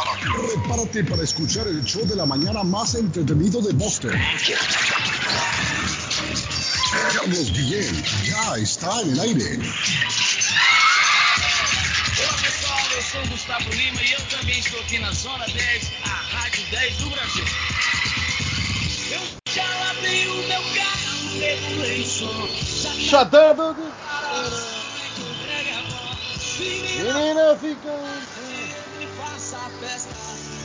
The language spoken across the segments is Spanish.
Prepárate para escuchar el show de la mañana más entretenido de Boston. Carlos Guillén ya está en el aire. Olá pessoal, eu sou Gustavo Lima e eu também estou aqui na Zona 10, a Rádio 10 do Brasil. Eu já lavei o meu carro, regulei o som, já Shut up, Boogie. entrega a voz. Menina, Menina, fica.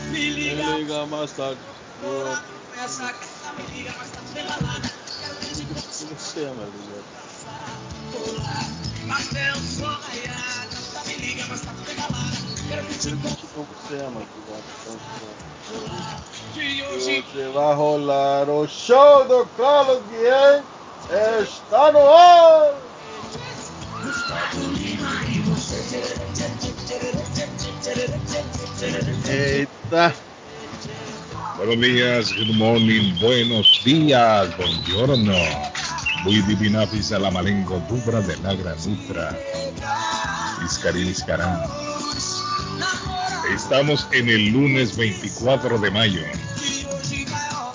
Me Me liga. liga mais tarde. Ora, essa casa me liga, mas tá bem balada. Quero ver de você Não sei, meu Deus. pular. Até o sol raiar, canta, me liga, mas tá bem balada. Quero ver de Como você ama, de hoje. Hoje vai rolar o show do Carlos Guillén. Está no ar. Eita. Buenos días, good morning, buenos días, buongiorno. Muy divina pisa la malengo dubra de la granutra. Iscaril Iscarán. Estamos en el lunes 24 de mayo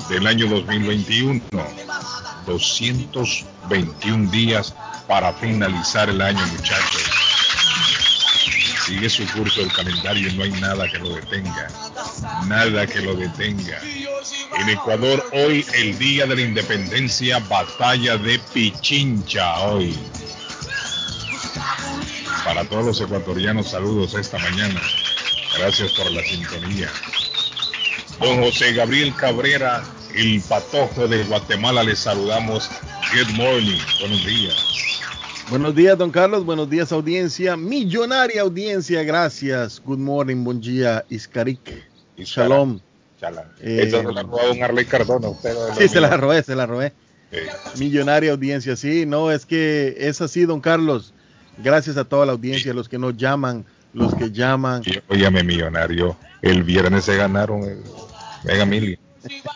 del año 2021. 221 días para finalizar el año, muchachos. Sigue su curso el calendario y no hay nada que lo detenga. Nada que lo detenga. En Ecuador hoy el día de la independencia, batalla de Pichincha hoy. Para todos los ecuatorianos, saludos esta mañana. Gracias por la sintonía. Don José Gabriel Cabrera, el patojo de Guatemala, les saludamos. Good morning, buenos días. Buenos días, don Carlos. Buenos días, audiencia. Millonaria audiencia. Gracias. Good morning, buen día, Iscarik. Shalom. Shalom. Eh, Eso se la robó don Arley Cardona. Usted no Sí, se la robé, se la robé. Eh, Millonaria audiencia, sí, no, es que es así, don Carlos. Gracias a toda la audiencia, los que nos llaman, los que llaman. y- Óyame, millonario. El viernes se ganaron el Mega Million.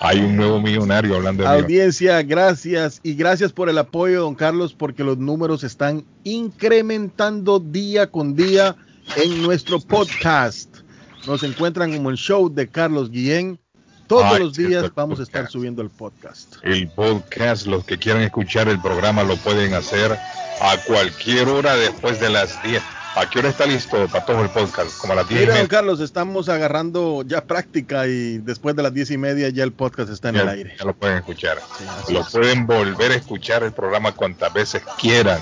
Hay un nuevo millonario hablando de. Audiencia, gracias y gracias por el apoyo, don Carlos, porque los números están incrementando día con día en nuestro podcast. Nos encuentran como el show de Carlos Guillén. Todos Ay, los días vamos a estar subiendo el podcast. El podcast, los que quieran escuchar el programa lo pueden hacer a cualquier hora después de las 10. ¿A qué hora está listo para todo el podcast? Como a las 10 y Mira, don. Carlos, estamos agarrando ya práctica y después de las diez y media ya el podcast está en el aire. ya lo pueden escuchar. Sí, Lo es. pueden volver a escuchar el programa cuantas veces quieran.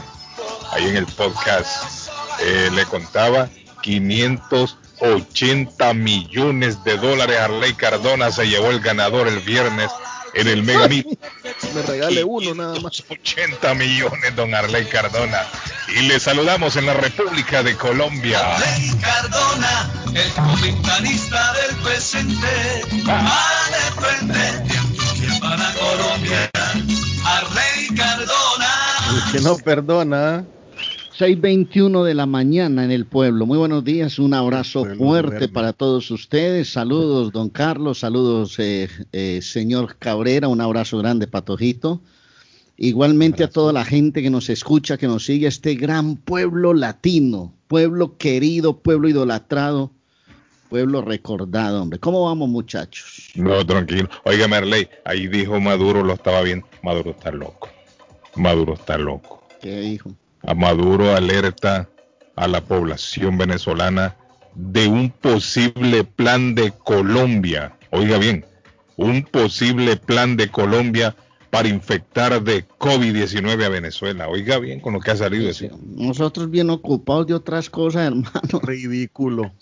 Ahí en el podcast. Eh, le contaba 580 millones de dólares. Arley Cardona se llevó el ganador el viernes en el Mega Million. Me regale uno nada más. 80 millones, don Arley Cardona. Y le saludamos en la República de Colombia. Arley Cardona, el comentarista del presente, va de frente de Antioquia para Colombia. Arley Cardona. El que no perdona. 6:21 de la mañana en el pueblo. Muy buenos días, un abrazo fuerte para todos ustedes. Saludos, don Carlos, saludos, eh, eh, señor Cabrera, un abrazo grande, Patojito. Igualmente a toda la gente que nos escucha, que nos sigue, este gran pueblo latino, pueblo querido, pueblo idolatrado, pueblo recordado, hombre. ¿Cómo vamos, muchachos? No, tranquilo. Oiga, Merley, ahí dijo Maduro, lo estaba viendo. Maduro está loco. Maduro está loco. ¿Qué dijo? A Maduro alerta a la población venezolana de un posible plan de Colombia. Oiga bien, un posible plan de Colombia para infectar de COVID-19 a Venezuela. Oiga bien con lo que ha salido eso. Nosotros bien ocupados de otras cosas, hermano. Ridículo.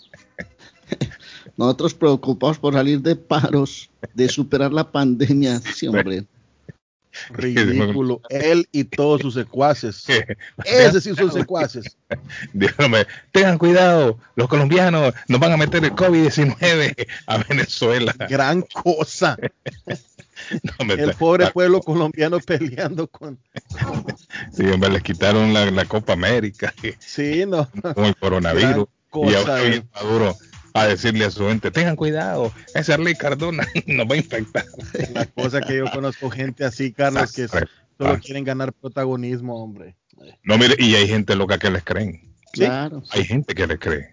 Nosotros preocupados por salir de paros, de superar la pandemia. Sí, hombre. Ridículo. Él y todos sus secuaces. Ese sí son secuaces. Dígame, tengan cuidado, los colombianos nos van a meter el COVID-19 a Venezuela. Gran cosa. No, me El pobre la- pueblo colombiano peleando con. Sí, hombre, les quitaron la, la Copa América Sí, no. con el coronavirus. Gran Y ahora eh. Maduro a decirle a su gente, tengan cuidado, ese Arley Cardona nos va a infectar. La cosa que yo conozco gente así, Carlos, que solo Ah. quieren ganar protagonismo, hombre. No, mire, y hay gente loca que les creen. Sí. Claro. Hay gente que les cree.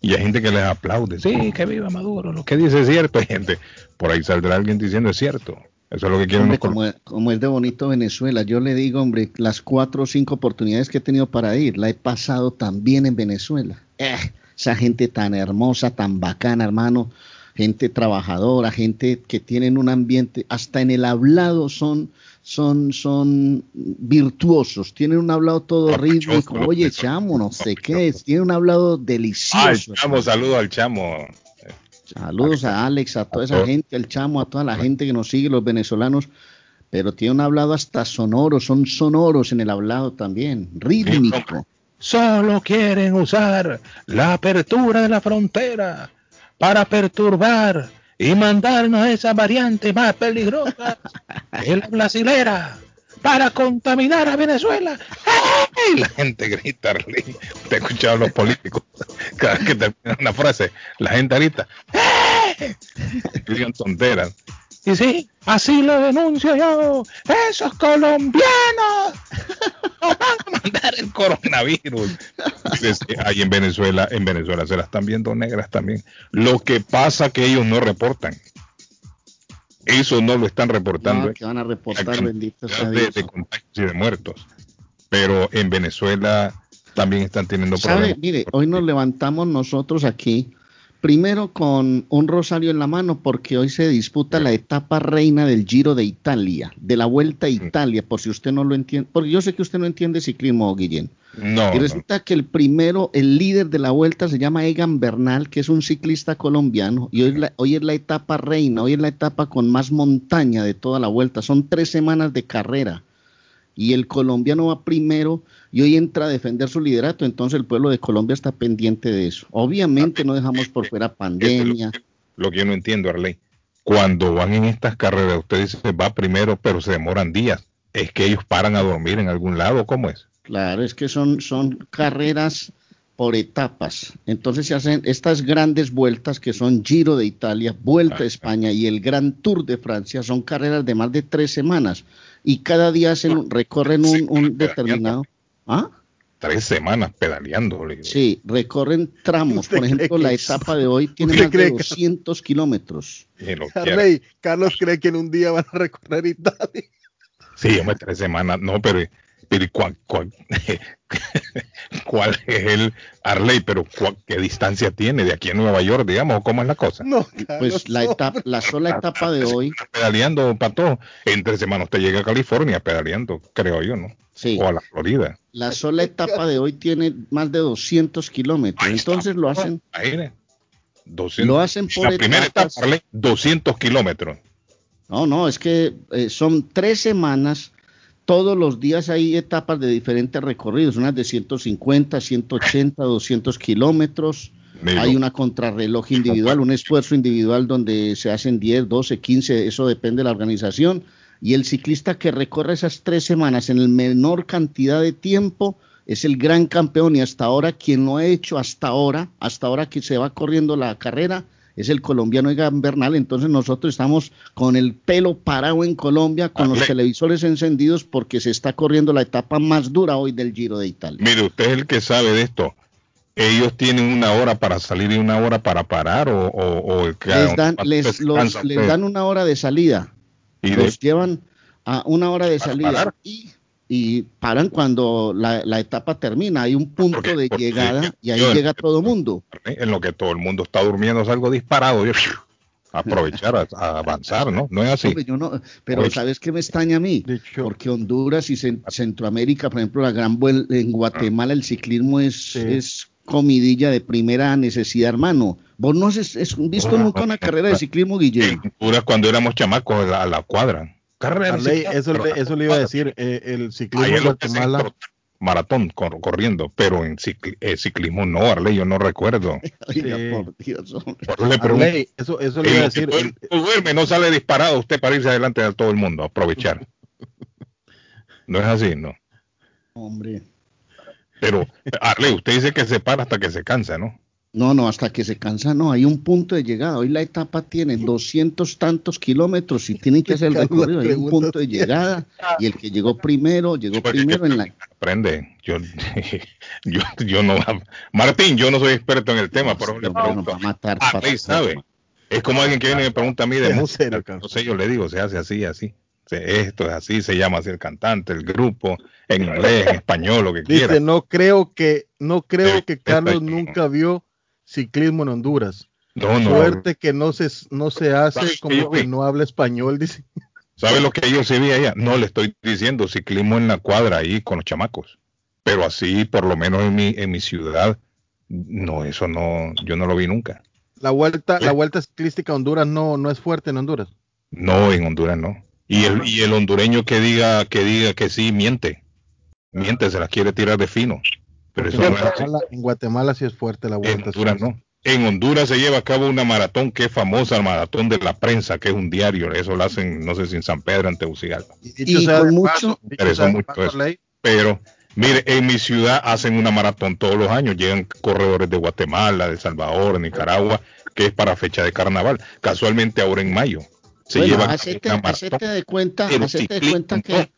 Y hay gente que les aplaude, sí, que viva Maduro, lo que dice es cierto. Hay gente, por ahí saldrá alguien diciendo es cierto. Eso es lo que quieren Hombre, como es de bonito Venezuela, yo le digo, hombre, las cuatro o cinco oportunidades que he tenido para ir, la he pasado también en Venezuela. Eh, esa gente tan hermosa, tan bacana, hermano, gente trabajadora, gente que tienen un ambiente, hasta en el hablado son, son, son virtuosos, tienen un hablado todo rítmico. Oye, chamo, no sé qué, caprichosos. tiene un hablado Ah, el delicioso. chamo, hermano. saludo al chamo. Saludos a Alex, a toda esa gente, al chamo, a toda la gente que nos sigue, los venezolanos. Pero tiene un hablado hasta sonoro, son sonoros en el hablado también, rítmico. Solo quieren usar la apertura de la frontera para perturbar y mandarnos a esa variante más peligrosa que la brasilera para contaminar a Venezuela. ¡Ay! La gente grita, Arley. Te he escuchado a los políticos cada vez que terminan una frase, la gente grita. ¡Eh! Y digan tonteras. Y sí, así lo denuncio yo. Esos colombianos nos van a mandar el coronavirus. Desde ahí en Venezuela, en Venezuela se las están viendo negras también. Lo que pasa que ellos no reportan. Eso no lo están reportando. No, que van a reportar, bendito sea de, Dios. de contagios y de muertos. Pero en Venezuela también están teniendo ¿Sabe? problemas. Mire, hoy nos levantamos nosotros aquí, primero con un rosario en la mano, porque hoy se disputa la etapa reina del Giro de Italia, de la Vuelta a Italia, por si usted no lo entiende, porque yo sé que usted no entiende ciclismo, Guillén. No, Y no. resulta que el primero, el líder de la vuelta se llama Egan Bernal, que es un ciclista colombiano, y hoy, la- hoy es la etapa reina, hoy es la etapa con más montaña de toda la vuelta. Son tres semanas de carrera. Y el colombiano va primero y hoy entra a defender su liderato. Entonces el pueblo de Colombia está pendiente de eso. Obviamente no dejamos por fuera pandemia. lo, que- lo que yo no entiendo, Arley. Cuando van en estas carreras, usted dice va primero, pero se demoran días. ¿Es que ellos paran a dormir en algún lado? ¿Cómo es? Claro, es que son, son carreras por etapas. Entonces se hacen estas grandes vueltas que son Giro de Italia, Vuelta a España y el Gran Tour de Francia. Son carreras de más de tres semanas y cada día hacen, recorren un, un determinado. ¿Ah? Tres semanas pedaleando. Sí, recorren tramos. ¿Usted Por ejemplo, la es- etapa de hoy tiene más de cree que- 200 kilómetros. Carlos cree que en un día van a recorrer Italia. Sí, hombre, tres semanas. No, pero, pero ¿y cuál, cuál, cuál es el Arley? Pero cuál- ¿qué distancia tiene de aquí a Nueva York, digamos? ¿O ¿Cómo es la cosa? No, Pues la, no. etapa, la sola etapa de hoy, Pedaleando, pato. En tres semanas usted llega a California pedaleando, creo yo, ¿no? sí, O a la Florida. la sola etapa de hoy tiene más de 200 kilómetros. Ahí. Entonces lo hacen Imagine, 200. Lo hacen por La primera etapa, Arley, 200 kilómetros. No, no, es que eh, son tres semanas. Todos los días hay etapas de diferentes recorridos, unas de 150, 180, 200 kilómetros. Milo. Hay una contrarreloj individual, un esfuerzo individual donde se hacen 10, 12, 15, eso depende de la organización. Y el ciclista que recorre esas tres semanas en el menor cantidad de tiempo es el gran campeón y hasta ahora quien lo ha hecho hasta ahora, hasta ahora que se va corriendo la carrera, es el colombiano Egan Bernal. Entonces nosotros estamos con el pelo parado en Colombia, con los Ale. televisores encendidos porque se está corriendo la etapa más dura hoy del Giro de Italia. Mire, usted es el que sabe de esto. Ellos tienen una hora para salir y una hora para parar o, o, o el que Les dan, ¿cuánto les, descansa los- les una hora de salida. y de- los llevan a una hora de salida parar. y, y paran cuando la, la etapa termina. Hay un punto Porque- de porque llegada y ahí yo- llega todo mundo. en lo que todo el mundo está durmiendo salgo disparado. Yo, aprovechar a, a avanzar, ¿no? No es así. Hombre, yo no, pero Oye. ¿sabes qué me extraña a mí? Hecho- Porque Honduras y Cen- Centroamérica, por ejemplo, la gran vuel- en Guatemala el ciclismo es, Sí. es comidilla de primera necesidad, hermano. Vos no has es- es visto nunca una carrera de ciclismo, Guillermo. En Honduras, cuando éramos chamacos, a la, a la cuadra. Carrera. Arley, eso, le- eso le iba a decir. eh, el ciclismo en Guatemala. maratón cor- corriendo, pero en eh, ciclismo no, Arley, yo no recuerdo. Sí. por Dios, Arley, eso, eso le iba a decir. el- mundo duerme, no sale disparado usted para irse adelante de todo el mundo, aprovechar. No es así, ¿no? Hombre. Pero, Arley, usted dice que se para hasta que se cansa, ¿no? No, no, hasta que se cansa, no, hay un punto de llegada. Hoy la etapa tiene doscientos tantos kilómetros y tienen que hacer el recorrido. Hay un punto de llegada y el que llegó primero, llegó primero en la... Aprende, yo, yo, yo no... Martín, yo no soy experto en el tema, pero le pregunto. va a matar. Ah, para- ahí sabe. Es como alguien que viene y me pregunta a mí de música. No sé, yo le digo, se hace así, así. Esto es así, se llama así el cantante, el grupo, en inglés, en español, lo que quiera. Dice, no creo que, no creo que Carlos nunca vio ciclismo en Honduras. No, no. Suerte que no se, no se hace ¿Sabes qué como que no habla español, dice. ¿Sabe lo que yo sí vi allá? No le estoy diciendo ciclismo en la cuadra ahí con los chamacos. Pero así, por lo menos en mi, en mi ciudad, no, eso no, yo no lo vi nunca. La vuelta, la vuelta ciclística a Honduras no, no es fuerte en Honduras. No, en Honduras no. Y el, y el hondureño que diga, que diga que sí, miente. Miente, se las quiere tirar de fino. Pero En eso. Guatemala, en Guatemala sí es fuerte la En vuelta. Honduras no. En Honduras se lleva a cabo una maratón que es famosa, el maratón de la prensa, que es un diario. Eso lo hacen, no sé si en San Pedro, en Tegucigalpa. Y dicho Y sea con de mucho- paso- mucho eso. Pero, mire, en mi ciudad hacen una maratón todos los años. Llegan corredores de Guatemala, de Salvador, Nicaragua, que es para fecha de carnaval. Casualmente ahora en mayo. Se Bueno, lleva a cabo hacete, una maratón. hacete de cuenta, hacete de cuenta que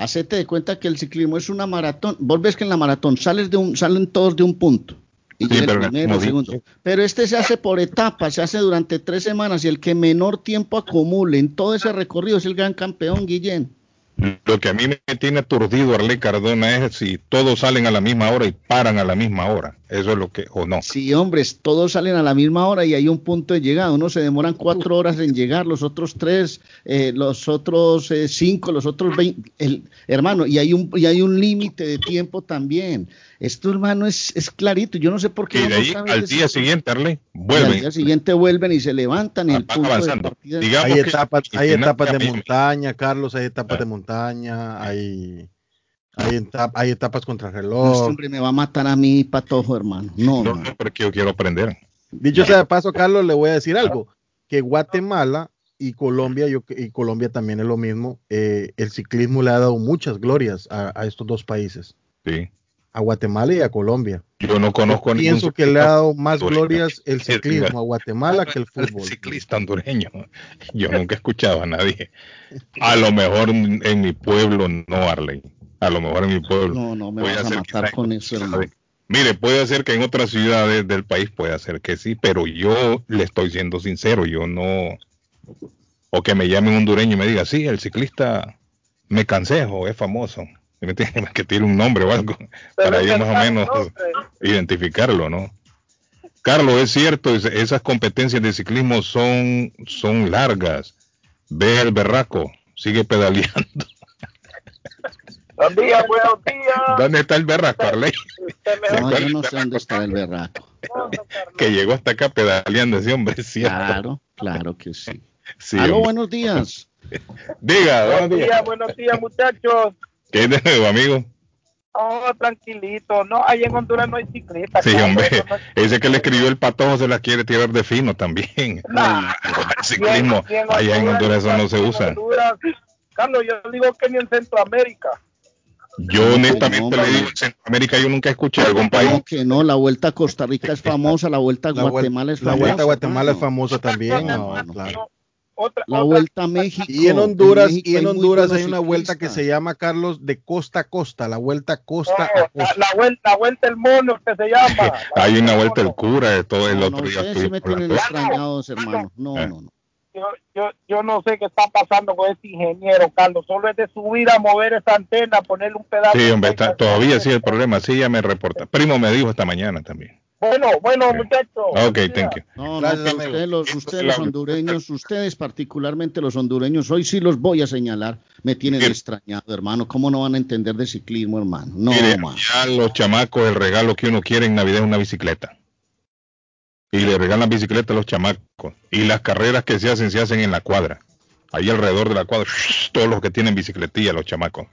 hacete de cuenta que el ciclismo es una maratón. Vos ves que en la maratón sales de un, salen todos de un punto. Y Sí, pero el primero, segundo. Pero este se hace por etapas, se hace durante tres semanas y el que menor tiempo acumule en todo ese recorrido es el gran campeón, Guillén. Lo que a mí me tiene aturdido Arley Cardona es si todos salen a la misma hora y paran a la misma hora. Eso es lo que, o no. Sí, hombres, todos salen a la misma hora y hay un punto de llegada. Unos se demoran cuatro horas en llegar, los otros tres, eh, los otros eh, cinco, los otros veinte. El, hermano, y hay un y hay un límite de tiempo también. Esto, hermano, es, es clarito. Yo no sé por qué. Y de ahí al día siguiente, Arley, Y al vuelven. día siguiente vuelven y se levantan y el Van punto de avanzando. partida. Digamos Hay que- etapas, hay etapas de montaña, Carlos, hay etapas Ah. de montaña, hay, hay, etap- hay etapas contra Este reloj. hombre me va a matar a mí, patojo, hermano. No, No, no. porque yo quiero aprender. Dicho sea de paso, Carlos, le voy a decir algo, que Guatemala y Colombia, yo, y Colombia también es lo mismo, eh, el ciclismo le ha dado muchas glorias a, a estos dos países, Sí. a Guatemala y a Colombia. Yo no conozco ningún Pienso que le ha dado más hondureño glorias el ciclismo a Guatemala que el "Ah, fútbol. ciclista hondureño. Yo nunca he escuchado a nadie. A lo mejor en en mi pueblo no, Arley. A lo mejor en mi pueblo. No, no, me Puede vas a matar con eso, hermano. Mire, puede ser que en otras ciudades del país pueda ser que sí, pero yo le estoy siendo sincero, yo no. O que me llame un hondureño y me diga, sí, el ciclista me cansejo, es famoso. ¿Sí me? Que tiene un nombre o algo, para yo más o menos identificarlo, ¿no? Carlos, es cierto, es- esas competencias de ciclismo son, son largas. Ve el berraco, sigue pedaleando. Buenos días, buenos días. ¿Dónde está el berraco, Arley? Usted me ¿Se No, yo no el sé dónde está el berraco. Que llegó hasta acá pedaleando ese hombre, es ¿cierto? Claro, claro que sí. Sí, Aló, buenos días. Diga, buenos Buenos días, días. buenos días, muchachos. ¿Qué hay de nuevo, amigo? Oh, tranquilito. No, ahí en Honduras no hay ciclistas. Sí, Carlos, hombre. no es- Ese que le escribió el patojo se la quiere tirar de fino también. Nah, El ciclismo, allá en Honduras eso no se usa. Honduras, Carlos, yo digo que ni en Centroamérica. Yo honestamente No, le digo, en Centroamérica yo nunca escuché algún No, país. que no, la vuelta a Costa Rica es famosa, la vuelta a La, Guatemala es la famosa. vuelta a Guatemala es famosa también. no, claro. Otra, La otra- vuelta a México. Y en Honduras, México y en Honduras hay una vuelta que se llama Carlos de costa a costa, la vuelta costa no, a la, costa. la vuelta, la vuelta el mono que se llama. La Hay una vuelta del mono. cura de todo el No, otro no, día. ustedes sí me estuvimos tienen hablando. extrañados, hermano. No, Eh. no, no. Yo, yo, yo no sé qué está pasando con este ingeniero, Carlos. Solo es de subir a mover esa antena, ponerle un pedazo. Sí, hombre, está- todavía sí el problema. Sí, ya me reporta. Primo me dijo esta mañana también. Bueno, bueno, Sí. muchachos. Ok, thank you. No, Gracias, no, ustedes los, ustedes es los hondureños, ustedes particularmente los hondureños, hoy sí los voy a señalar, me tienen Bien. extrañado, hermano. ¿Cómo no van a entender de ciclismo, hermano? No, Mire, ya los chamacos, el regalo que uno quiere en Navidad es una bicicleta. Y le regalan bicicleta a los chamacos. Y las carreras que se hacen, se hacen en la cuadra. Ahí alrededor de la cuadra, todos los que tienen bicicletilla, los chamacos.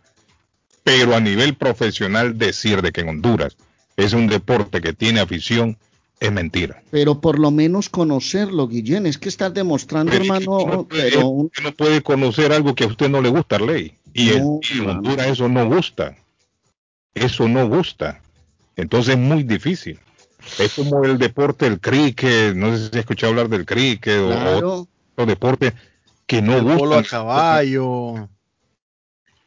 Pero a nivel profesional, decir de que en Honduras es un deporte que tiene afición, es mentira. Pero por lo menos conocerlo, Guillén, es que estás demostrando, Pero hermano, no puede- pero un- usted no puede conocer algo que a usted no le gusta, ley. Y, el- y en. Honduras eso no gusta. Eso no gusta. Entonces es muy difícil. Es como el deporte del cricket, no sé si has escuchado hablar del cricket o otro deporte que no el gusta. polo a caballo.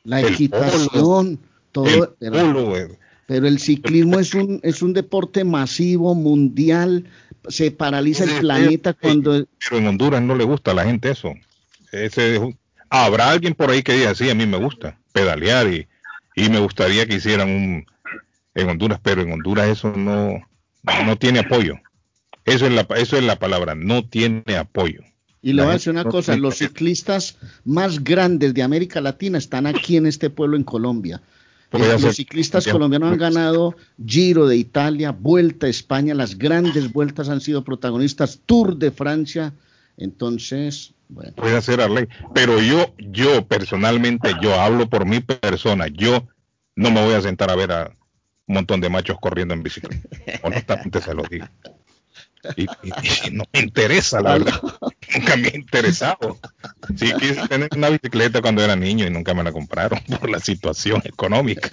la el equitación, todo, El pero, polo, güey. pero el ciclismo es un, es un deporte masivo, mundial, se paraliza el planeta cuando... pero en Honduras no le gusta a la gente eso. Ese habrá alguien por ahí que diga, sí, a mí me gusta pedalear y, y me gustaría que hicieran un en Honduras, pero en Honduras eso no, no tiene apoyo. Eso es la, eso es la palabra, no tiene apoyo. Y le voy a decir una cosa, los ciclistas más grandes de América Latina están aquí en este pueblo en Colombia. Eh, los ciclistas colombianos han ganado Giro de Italia, Vuelta a España, las grandes vueltas han sido protagonistas, Tour de Francia. Entonces, bueno, puede hacer a ley. Pero yo, yo personalmente, yo hablo por mi persona, yo no me voy a sentar a ver a un montón de machos corriendo en bicicleta. Honestamente se lo digo. Y, y- y no me interesa, la verdad. Nunca me ha interesado. Sí quise tener una bicicleta cuando era niño y nunca me la compraron por la situación económica.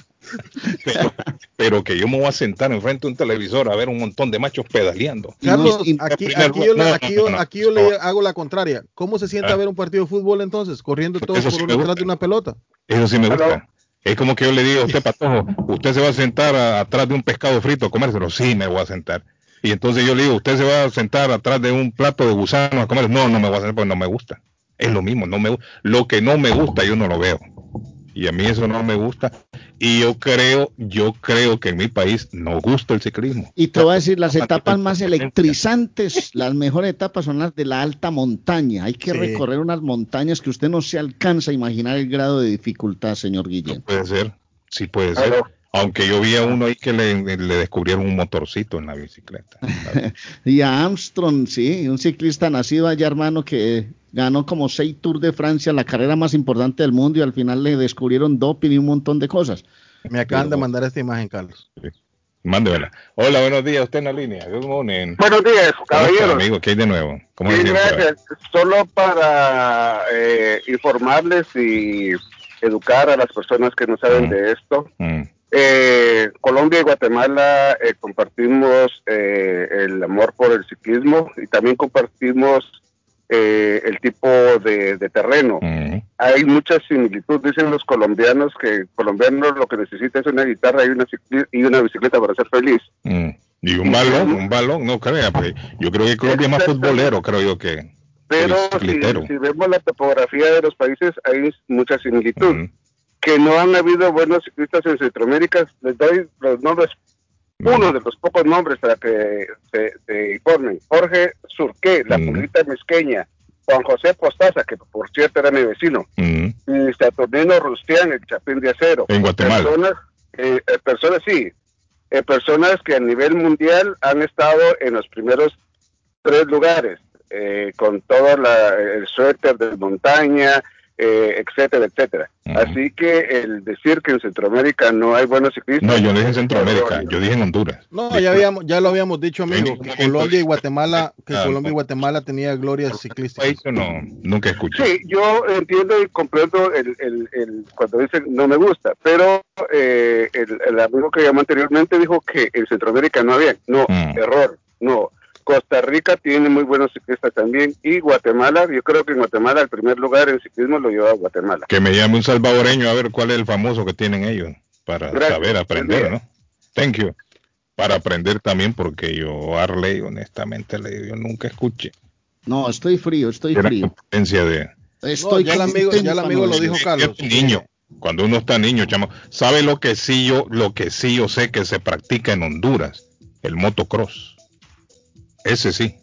Pero, pero que yo me voy a sentar enfrente de un televisor a ver un montón de machos pedaleando. Carlos, aquí, yo, le- no, no, aquí yo- no, aquí yo no. le hago la contraria. ¿Cómo se siente Ah. a ver un partido de fútbol entonces? Corriendo todos por sí detrás de una pelota. Eso sí me gusta. Es como que yo le digo a usted, Patojo, usted se va a sentar atrás de un pescado frito a comérselo. Sí, me voy a sentar. Y entonces yo le digo, usted se va a sentar atrás de un plato de gusano a comer. No, no me voy a sentar porque no me gusta. Es lo mismo, no me lo que no me gusta yo no lo veo. Y a mí eso no me gusta. Y yo creo, yo creo que en mi país no gusta el ciclismo. y te voy a decir, las etapas más electrizantes, las mejores etapas son las de la alta montaña. Hay que Sí. recorrer unas montañas que usted no se alcanza a imaginar el grado de dificultad, señor No Guillén. puede ser, sí puede ser. Aunque yo vi a uno ahí que le, le descubrieron un motorcito en la bicicleta. Y a Armstrong, sí, un ciclista nacido allá, hermano, que ganó como seis Tours de Francia, la carrera más importante del mundo, y al final le descubrieron doping y un montón de cosas. Me acaban de Pero- mandar esta imagen, Carlos. Mándemela. Hola, buenos días. Usted en la línea. Good morning. Buenos días, ¿Cómo está, caballeros. amigo? ¿Qué hay de nuevo? ¿Cómo Sí, gracias. Solo para eh, informarles y educar a las personas que no saben Mm. de esto. Mm, Eh, Colombia y Guatemala eh, compartimos eh, el amor por el ciclismo y también compartimos eh, el tipo de, de terreno. Hay mucha similitud, dicen los colombianos que el colombiano lo que necesita es una guitarra y una, y una bicicleta para ser feliz. Mm. Y un balón, un balón, no crea, porque yo creo que Colombia es más futbolero, creo yo que. Pero si, vemos la topografía de los países, hay mucha similitud. Que no han habido buenos ciclistas en Centroamérica, les doy los nombres. Uno de los pocos nombres para que se, se informen. Jorge Surqué, la Mm. pulita mezqueña, Juan José Postaza, que por cierto era mi vecino, Mm. y Saturnino Rustián, el Chapín de Acero. En Guatemala. Personas, eh, eh, personas sí, eh, personas que a nivel mundial han estado en los primeros tres lugares, eh, con todo la, el suéter de montaña, eh, etcétera, etcétera. Así que el decir que en Centroamérica no hay buenos ciclistas. No, yo dije en Centroamérica, yo dije en Honduras. No, ya, habíamos, ya lo habíamos dicho, amigo, que Colombia y Guatemala, que Ah, Colombia y. Guatemala tenía glorias País ciclísticas. yo no, nunca escuché. Sí, yo entiendo y comprendo el, el, el- cuando dicen no me gusta, pero eh, el, el amigo que llamó anteriormente dijo que en Centroamérica no había. No, Mm. error, no. Costa Rica tiene muy buenos ciclistas también y Guatemala, yo creo que en Guatemala el primer lugar en ciclismo lo lleva Guatemala. Que me llame un salvadoreño a ver cuál es el famoso que tienen ellos para Gracias. saber aprender, ¿no? Thank you. Para aprender también, porque yo, Arley, honestamente, le digo, yo nunca escuché. No, estoy frío, estoy Era frío. competencia de, Estoy ya el amigo- ya el amigo lo no, dijo. Carlos. Es niño. Cuando uno está niño, chamo, sabe lo que sí yo, lo que sí yo sé que se practica en Honduras, el motocross. Ese sí.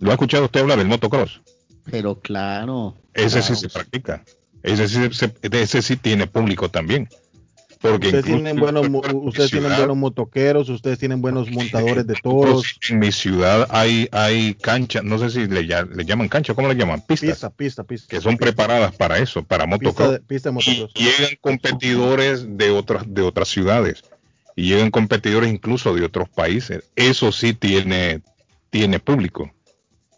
¿Lo ha escuchado usted hablar del motocross? Pero claro. Ese claro. sí se practica. Ese sí, se- ese sí tiene público también. Porque Ustedes tienen buenos, ustedes tienen buenos motoqueros, ustedes tienen buenos montadores de toros. En mi ciudad hay, hay canchas, no sé si le, llaman cancha, ¿cómo le llaman? Pistas, Pista, pista, pista. que son preparadas para eso, para Pista motocross. de, pista de y motocross. llegan competidores de otras de otras ciudades y llegan competidores incluso de otros países. Eso sí tiene tiene público.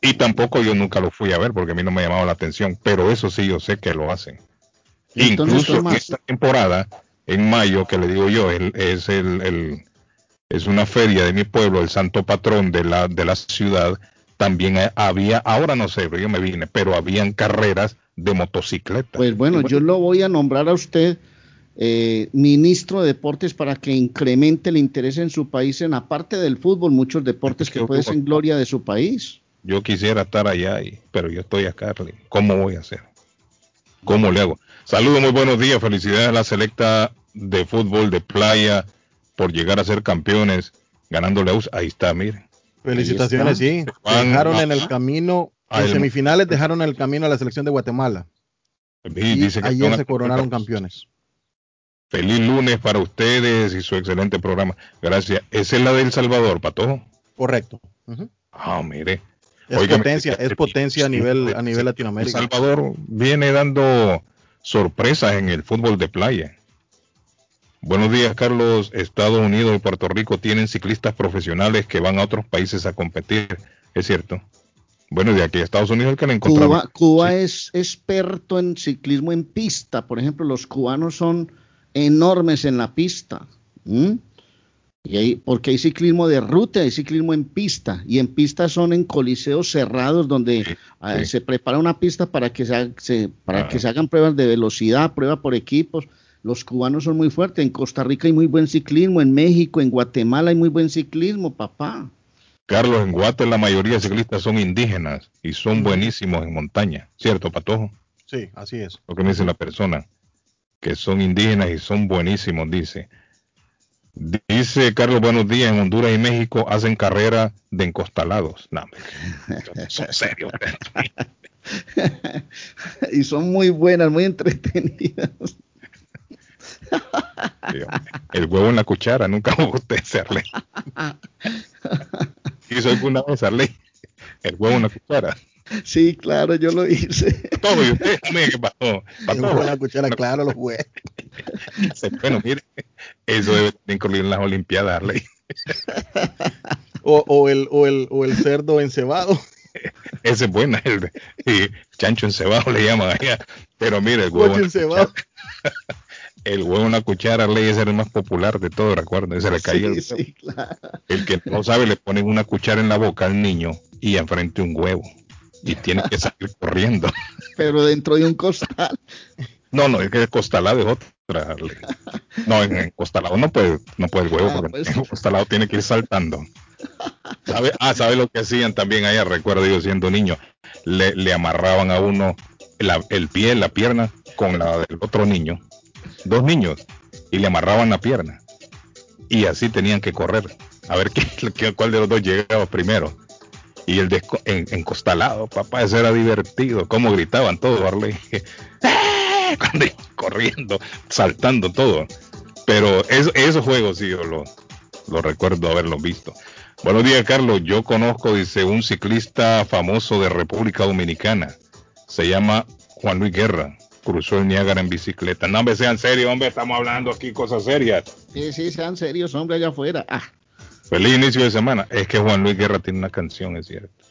Y tampoco yo nunca lo fui a ver porque a mí no me llamaba la atención pero eso sí yo sé que lo hacen. Entonces, incluso en Tomás, esta temporada en mayo, que le digo yo, el- es el, el- es una feria de mi pueblo, el santo patrón de la, de la ciudad, también ha- había, ahora no sé, yo me vine, pero habían carreras de motocicleta. Pues bueno, yo lo voy a nombrar a usted eh, ministro de deportes para que incremente el interés en su país en aparte del fútbol, muchos deportes que pueden ser gloria de su país. Yo quisiera estar allá, y- pero yo estoy acá. ¿Cómo voy a hacer? ¿Cómo le hago? Saludos, muy buenos días. Felicidades a la selecta de fútbol de playa por llegar a ser campeones, ganándole a US. Ahí está, mire. Felicitaciones, sí. Van- Dejaron en el camino, a en el- semifinales dejaron en el camino a la selección de Guatemala. Y Y dice que ayer se coronaron campeones. Feliz lunes para ustedes y su excelente programa. Gracias. Esa es la de El Salvador, Patojo. Correcto. Ah, mire. Es Óigame, potencia, es potencia a nivel, a nivel El Latinoamérica. Salvador viene dando sorpresas en el fútbol de playa. Buenos días, Carlos. Estados Unidos y Puerto Rico tienen ciclistas profesionales que van a otros países a competir. Es cierto. Bueno, de aquí a Estados Unidos el que le encontramos. Cuba, Cuba Sí. es experto en ciclismo en pista. Por ejemplo, los cubanos son enormes en la pista. Y hay, porque hay ciclismo de ruta, hay ciclismo en pista. Y en pista son en coliseos cerrados donde Sí, ah, sí. se prepara una pista para que se, se- para Ah. que se hagan pruebas de velocidad, prueba por equipos. Los cubanos son muy fuertes. En Costa Rica hay muy buen ciclismo. En México, en Guatemala hay muy buen ciclismo, papá. Carlos, en Guate la mayoría de ciclistas son indígenas y son buenísimos en montaña. ¿Cierto, Patojo? Sí, así es. Lo que me dice la persona. Que son indígenas y son buenísimos, dice. Dice Carlos, buenos días. En Honduras y México hacen carrera de encostalados. No, son serios. y son muy buenas, muy entretenidas. El huevo en la cuchara, nunca usted hacerle. ¿Hizo alguna vez Arley? El huevo en la cuchara. Sí, claro, yo lo hice. Todo, y usted, mire qué pasó. Pasó. una cuchara, claro, los huevos. Bueno, mire, eso debe incluir en las Olimpiadas, Arley. O, o el, o, el, o el cerdo encebado. Ese es buena, el sí, chancho encebado le llaman allá. Pero mire, el huevo, la encebado. el huevo en la cuchara, ley es el más popular de todo, recuerden, se le caía el, Sí, sí, claro. el que no sabe le ponen una cuchara en la boca al niño y enfrente un huevo y tiene que salir corriendo. Pero dentro de un costal. No, no, es que el costalado es otra. No, en el costalado no puede, no puede el huevo, Ah, porque pues. en el costalado tiene que ir saltando. ¿Sabe? Ah, ¿sabe lo que hacían también allá? Recuerdo yo siendo niño. Le, le amarraban a uno la- el pie, la pierna, con la del otro niño. Dos niños. Y le amarraban la pierna. Y así tenían que correr. A ver qué, qué- cuál de los dos llegaba primero. Y el desco- en, encostalado, papá, eso era divertido. Cómo gritaban todos, Arley. Corriendo, saltando todo. Pero eso- esos juegos sí yo los lo recuerdo haberlos visto. Buenos días, Carlos. Yo conozco, dice, un ciclista famoso de República Dominicana. Se llama Juan Luis Guerra. Cruzó el Niágara en bicicleta. No, hombre, sean serios, hombre. Estamos hablando aquí cosas serias. Sí, sí, sean serios, hombre, allá afuera. Ah, Feliz inicio de semana. Es que Juan Luis Guerra tiene una canción, es cierto.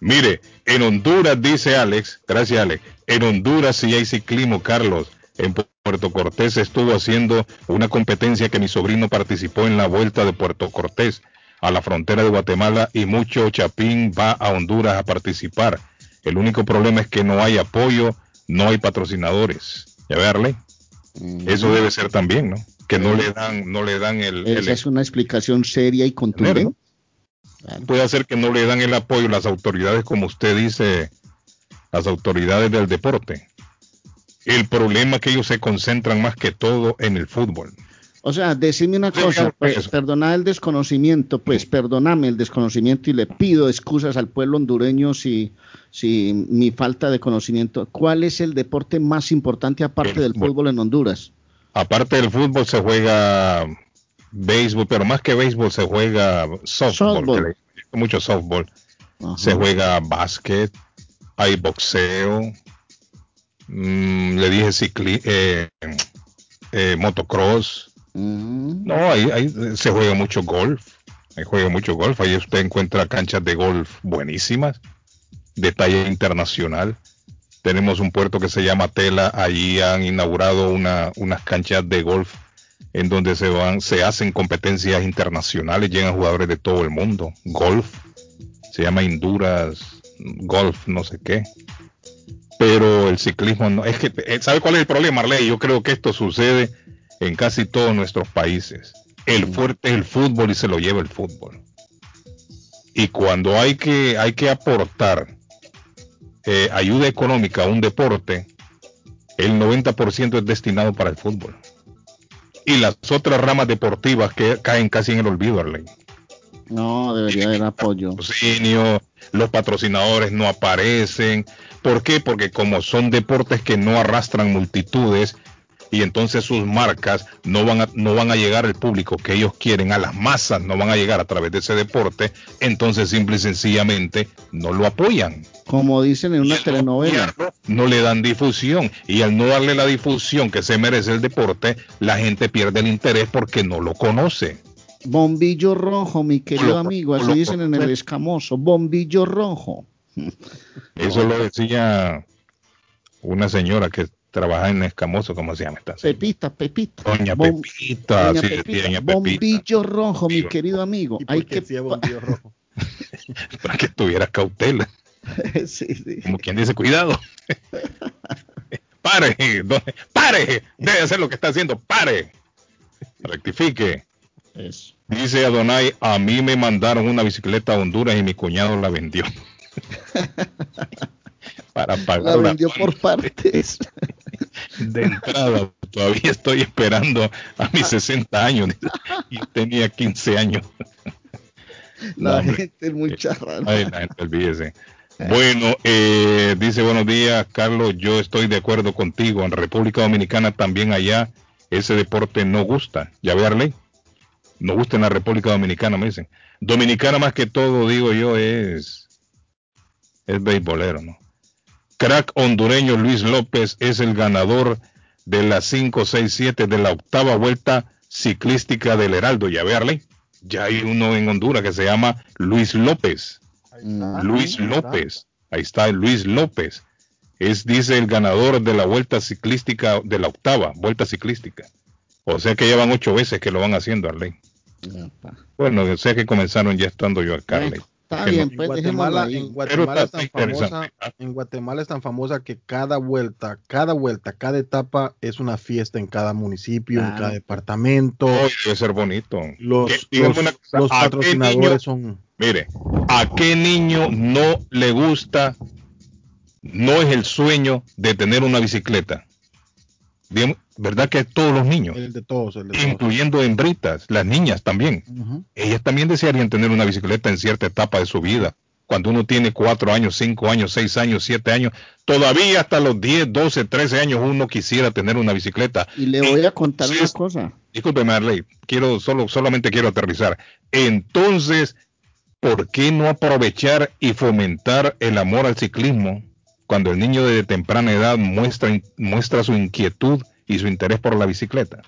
Mire, en Honduras, dice Alex, gracias Alex, en Honduras sí hay ciclismo, Carlos. En Pu- Puerto Cortés estuvo haciendo una competencia que mi sobrino participó en la vuelta de Puerto Cortés a la frontera de Guatemala y mucho Chapín va a Honduras a participar. El único problema es que no hay apoyo, no hay patrocinadores. Ya verle, eso debe ser también, ¿no? Que no le dan, no le dan el, el- esa es una explicación seria y contundente. Claro. puede hacer que no le dan el apoyo las autoridades, como usted dice, las autoridades del deporte. El problema es que ellos se concentran más que todo en el fútbol. O sea, decime una cosa, pues, eso. perdona el desconocimiento, pues perdóname el desconocimiento y le pido excusas al pueblo hondureño si, si mi falta de conocimiento. ¿Cuál es el deporte más importante aparte El del fútbol. fútbol en Honduras? Aparte del fútbol se juega béisbol, pero más que béisbol se juega softball. Softball. que le- mucho softball. Ajá. Se juega básquet, hay boxeo, mm, le dije cicli eh, eh, motocross. Mm, No, ahí, ahí se juega mucho golf. Ahí juega mucho golf. Ahí usted encuentra canchas de golf buenísimas, de talla internacional. Tenemos un puerto que se llama Tela, allí han inaugurado una, unas canchas de golf en donde se van, se hacen competencias internacionales, llegan jugadores de todo el mundo, golf, se llama Honduras Golf, no sé qué. Pero el ciclismo no, es que, eh, ¿sabe cuál es el problema, Arley? Yo creo que esto sucede en casi todos nuestros países. El fuerte es el fútbol y se lo lleva el fútbol. Y cuando hay que, hay que aportar eh, ayuda económica a un deporte, el 90% es destinado para el fútbol. Y las otras ramas deportivas que caen casi en el olvido, Arley. No, debería haber apoyo. patrocinio, los patrocinadores no aparecen. ¿Por qué? Porque como son deportes que no arrastran multitudes y entonces sus marcas no van a, no van a llegar al público que ellos quieren, a las masas no van a llegar a través de ese deporte, entonces simple y sencillamente no lo apoyan. Como dicen en una telenovela. No le dan difusión y al no darle la difusión que se merece el deporte, la gente pierde el interés porque no lo conoce. Bombillo rojo, mi querido Lo- amigo, así lo- dicen en el escamoso, bombillo rojo. Eso lo decía una señora que trabaja en Escamoso, ¿cómo se llama esta? Pepita, Pepita. Doña Bom- Pepita, Doña sí, Pepita, sí, doña Pepita. Bombillo rojo, mi querido amigo. ¿Y por Hay qué que decía bombillo rojo? Para que tuviera cautela. sí, sí. Como quien dice, cuidado. pare, pare, debe hacer lo que está haciendo, pare. Rectifique. Eso. Dice Adonai, a mí me mandaron una bicicleta a Honduras y mi cuñado la vendió. Para pagar La vendió por partes. de entrada. Todavía estoy esperando a mis 60 años. Y tenía 15 años. No, La hombre. gente es muy charra. Ay, la gente, olvídese. Bueno, eh, dice buenos días, Carlos. Yo estoy de acuerdo contigo. En República Dominicana también allá ese deporte no gusta. Ya ve, Arley. No gusta en la República Dominicana, me dicen. Dominicana más que todo, digo yo, es es beisbolero, ¿no? Crack hondureño Luis López es el ganador de la 5, 6, 7 de la octava vuelta ciclística del Heraldo. Ya ve, Arley. Ya hay uno en Honduras que se llama Luis López. No. Luis López. Ahí está Luis López. Es, dice, el ganador de la vuelta ciclística, de la octava vuelta ciclística. O sea que llevan ocho veces que lo van haciendo, Arley. Bueno, o sea que comenzaron ya estando yo acá, Arley. Está Que bien, En pues Guatemala, ahí. en Guatemala Pero es tan famosa, en Guatemala es tan famosa que cada vuelta, cada vuelta, cada etapa es una fiesta en cada municipio, en cada departamento. Debe ser bonito. Los, los, una cosa, los ¿a qué patrocinadores niño- son Mire, ¿a qué niño no le gusta, no es el sueño de tener una bicicleta? Bien, ¿Verdad que todos los niños, el de todos, el de todos. incluyendo hembritas, las niñas también? Ellas también desearían tener una bicicleta en cierta etapa de su vida. Cuando uno tiene cuatro años, cinco años, seis años, siete años, todavía hasta los 10, 12, 13 años uno quisiera tener una bicicleta. Y le voy a contar una es- cosa. Discúlpeme, Arley, quiero solo, solamente quiero aterrizar. Entonces, ¿por qué no aprovechar y fomentar el amor al ciclismo cuando el niño de temprana edad muestra, muestra su inquietud y su interés por la bicicleta?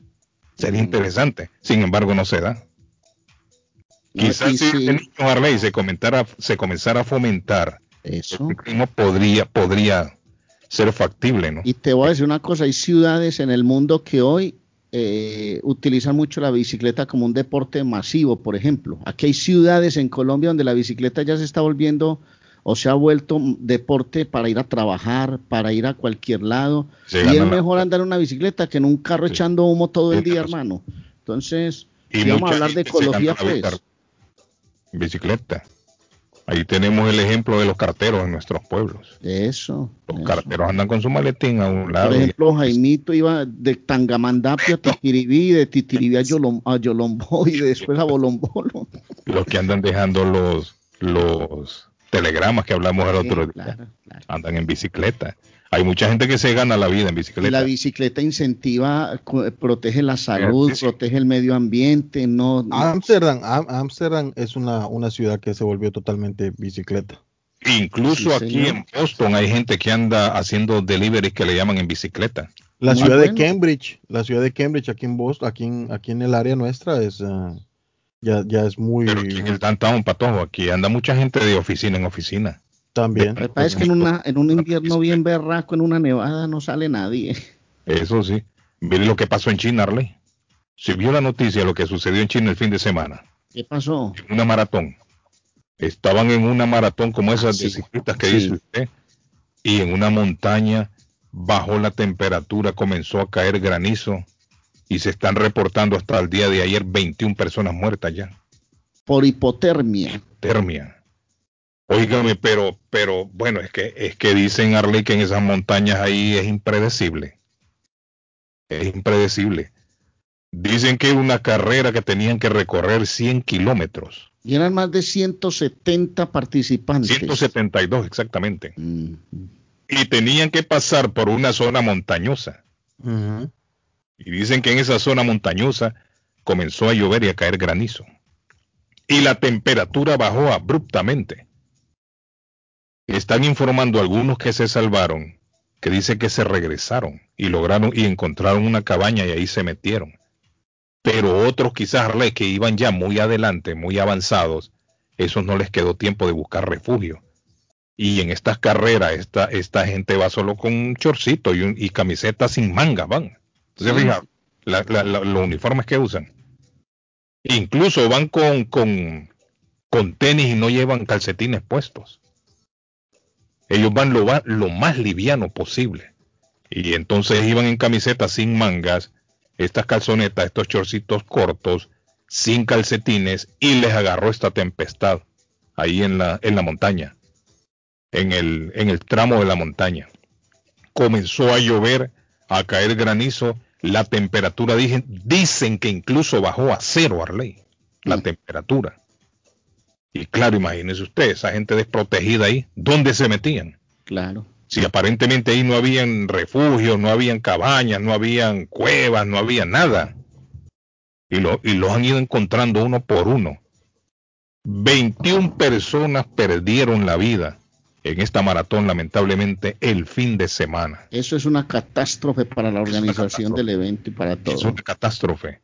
Sería Mm. interesante. Sin embargo, no se da. No, Quizás si sí, el niño Arley se, comentara, se comenzara a fomentar eso. el ciclismo, podría, podría ser factible, ¿no? Y te voy a decir una cosa, hay ciudades en el mundo que hoy eh, utilizan mucho la bicicleta como un deporte masivo, por ejemplo. Aquí hay ciudades en Colombia donde la bicicleta ya se está volviendo o se ha vuelto deporte para ir a trabajar, para ir a cualquier lado. Y es mejor andar en una bicicleta que en un carro Sí. echando humo todo el día, hermano. Entonces, Y si vamos a hablar de ecología, pues. bicicleta. Ahí tenemos el ejemplo de los carteros en nuestros pueblos. Eso. Los eso. carteros andan con su maletín a un lado. Por y- ejemplo, Jaimito iba de Tangamandapio a Titiribí, de Titiribí a, Yolom, a Yolombo y después a Bolombolo. los que andan dejando los, los telegramas que hablamos el otro día, Claro, claro. andan en bicicleta. Hay mucha gente que se gana la vida en Y bicicleta. la bicicleta incentiva, protege la salud, sí, sí. protege el medio ambiente, no, Ámsterdam, Am- Ámsterdam es una, una ciudad que se volvió totalmente bicicleta. Incluso Sí, aquí señor. en Boston hay gente que anda haciendo deliveries que le llaman en bicicleta. La Muy ciudad bueno. de Cambridge, la ciudad de Cambridge aquí en Boston, aquí en, aquí en el área nuestra es ah, ya, ya es muy Pero aquí en el downtown, Patojo, aquí anda mucha gente de oficina en oficina. También. Lo que pasa es que en, una, en un invierno bien berraco, en una nevada, no sale nadie. Eso sí. Mire lo que pasó en China, Arley. Si vio la noticia de lo que sucedió en China el fin de semana. ¿Qué pasó? Una maratón. Estaban en una maratón como esas Sí, de ciclistas que sí. dice usted. Y en una montaña bajó la temperatura, comenzó a caer granizo. Y se están reportando hasta el día de ayer 21 personas muertas ya. Por hipotermia. Termia. Óigame, pero, pero, bueno, es que, es que dicen Arley que en esas montañas ahí es impredecible. Es impredecible. Dicen que era una carrera que tenían que recorrer 100 kilómetros. Y eran más de 170 participantes. 172 exactamente. Mm, Y tenían que pasar por una zona montañosa. Y dicen que en esa zona montañosa comenzó a llover y a caer granizo. Y la temperatura bajó abruptamente. Están informando algunos que se salvaron, que dicen que se regresaron y lograron y encontraron una cabaña y ahí se metieron. Pero otros quizás Arley, que iban ya muy adelante, muy avanzados, esos no les quedó tiempo de buscar refugio. Y en estas carreras, esta, esta gente va solo con un chorcito y, un- y camiseta sin manga, van. Fija, los uniformes que usan. Incluso van con, con, con tenis y no llevan calcetines puestos. Ellos van lo, lo más liviano posible. Y entonces iban en camisetas sin mangas, estas calzonetas, estos chorcitos cortos, sin calcetines, y les agarró esta tempestad ahí en la, en la montaña, en el, en el tramo de la montaña. Comenzó a llover, a caer granizo, la temperatura, dicen, dicen que incluso bajó a cero, Arley, la Mm. temperatura. Y claro, imagínese usted, esa gente desprotegida ahí, ¿dónde se metían? claro. Si aparentemente ahí no habían refugios, no habían cabañas, no habían cuevas, no había nada. Y, lo, y los han ido encontrando uno por uno. 21 personas perdieron la vida en esta maratón, lamentablemente, el fin de semana. Eso es una catástrofe para la Es organización del evento y para Es todo. una catástrofe.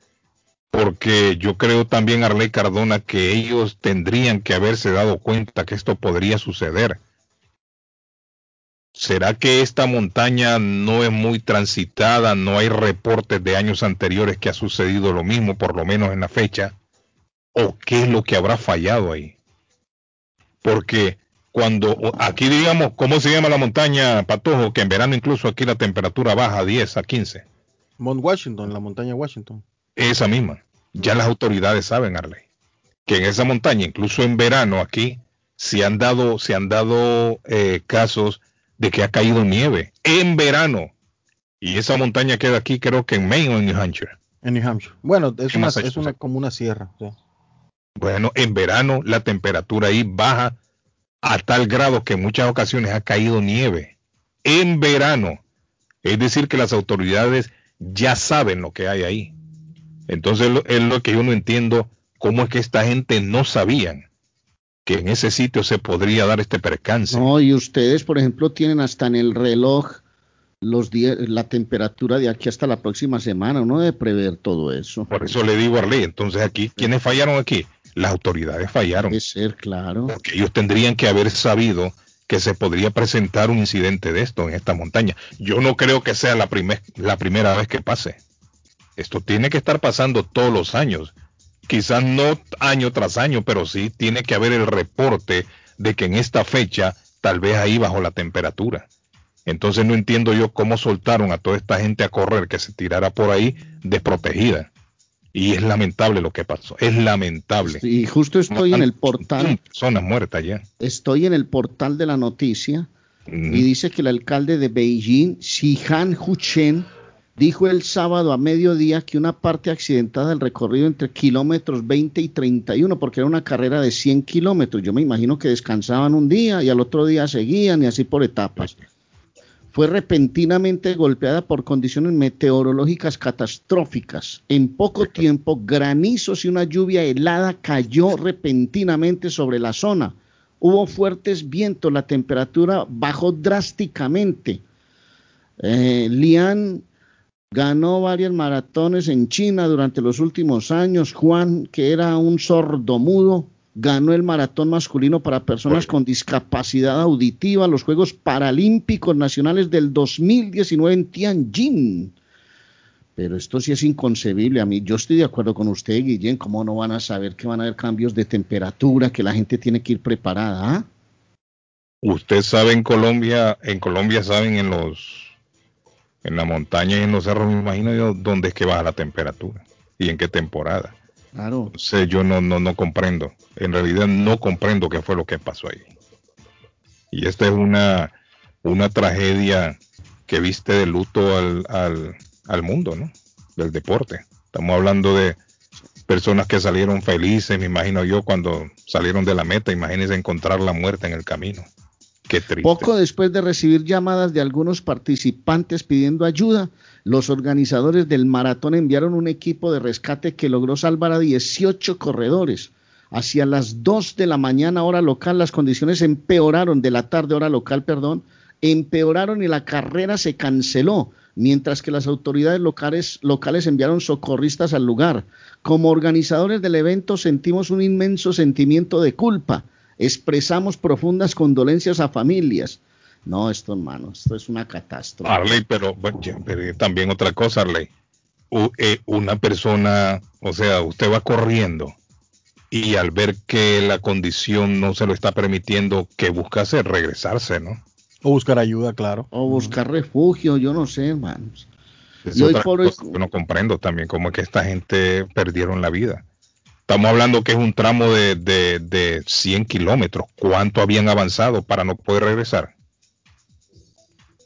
Porque yo creo también, Arley Cardona, que ellos tendrían que haberse dado cuenta que esto podría suceder. ¿Será que esta montaña no es muy transitada? ¿No hay reportes de años anteriores que ha sucedido lo mismo, por lo menos en la fecha? ¿O qué es lo que habrá fallado ahí? Porque cuando aquí digamos, ¿cómo se llama la montaña, Patojo? Que en verano incluso aquí la temperatura baja a 10, a 15. Mount Washington, la montaña Washington. Esa misma. Ya las autoridades saben, Arley, que en esa montaña, incluso en verano aquí, se han dado, se han dado eh, casos de que ha caído nieve en verano. Y esa montaña queda aquí, creo que en Maine o en New Hampshire. En New Hampshire. Bueno, es, una, es una, como una sierra. sí. Bueno, en verano la temperatura ahí baja a tal grado que en muchas ocasiones ha caído nieve. En verano. Es decir, que las autoridades ya saben lo que hay ahí. Entonces es lo que yo no entiendo, cómo es que esta gente no sabían que en ese sitio se podría dar este percance. No, y ustedes, por ejemplo, tienen hasta en el reloj los días, la temperatura de aquí hasta la próxima semana. Uno debe prever todo eso. Por eso le digo a Arley, entonces aquí, ¿quiénes fallaron aquí? Las autoridades fallaron. Debe ser, claro. porque ellos tendrían que haber sabido que se podría presentar un incidente de esto en esta montaña. Yo no creo que sea la, primer- la primera vez que pase. Esto tiene que estar pasando todos los años. Quizás no año tras año, pero sí tiene que haber el reporte de que en esta fecha tal vez ahí bajo la temperatura. Entonces no entiendo yo cómo soltaron a toda esta gente a correr que se tirara por ahí desprotegida. Y es lamentable lo que pasó. Es lamentable. Y justo estoy en el portal, 21 personas muertas ya. estoy en el portal de la noticia Mm. y dice que el alcalde de Beijing, Xihan Huchen, dijo el sábado a mediodía que una parte accidentada del recorrido entre kilómetros 20 y 31, porque era una carrera de 100 kilómetros. Yo me imagino que descansaban un día y al otro día seguían y así por etapas. Fue repentinamente golpeada por condiciones meteorológicas catastróficas. En poco tiempo, granizos y una lluvia helada cayó repentinamente sobre la zona. Hubo fuertes vientos, la temperatura bajó drásticamente. Eh, Lian ganó varias maratones en China durante los últimos años. Juan, que era un sordomudo, ganó el maratón masculino para personas con discapacidad auditiva, los Juegos Paralímpicos Nacionales del 2019 en Tianjin. Pero esto sí es inconcebible. A mí, yo estoy de acuerdo con usted, Guillén. ¿Cómo no van a saber que van a haber cambios de temperatura, que la gente tiene que ir preparada? Usted sabe en Colombia, en Colombia saben en los, en la montaña y en los cerros, me imagino yo, dónde es que baja la temperatura y en qué temporada. Claro. Entonces yo no, no, no comprendo. En realidad no comprendo qué fue lo que pasó ahí. Y esta es una, una tragedia que viste de luto al, al, al mundo, ¿no? Del deporte. Estamos hablando de personas que salieron felices, me imagino yo, cuando salieron de la meta. Imagínense encontrar la muerte en el camino. Qué triste. Poco después de recibir llamadas de algunos participantes pidiendo ayuda, los organizadores del maratón enviaron un equipo de rescate que logró salvar a 18 corredores. Hacia las 2 de la mañana hora local las condiciones empeoraron, de la tarde hora local, perdón, empeoraron y la carrera se canceló, mientras que las autoridades locales, locales enviaron socorristas al lugar. Como organizadores del evento sentimos un inmenso sentimiento de culpa expresamos profundas condolencias a familias. No, esto, hermano, esto es una catástrofe. Arley, pero, pero también otra cosa, Arley. U- eh, una persona, o sea, usted va corriendo y al ver que la condición no se lo está permitiendo, ¿qué busca hacer? Regresarse, ¿no? O buscar ayuda, claro. O buscar refugio, yo no sé, hermanos. Es otra por hoy- que no comprendo también, como es que esta gente perdieron la vida. Estamos hablando que es un tramo de, de, de 100 kilómetros. ¿Cuánto habían avanzado para no poder regresar?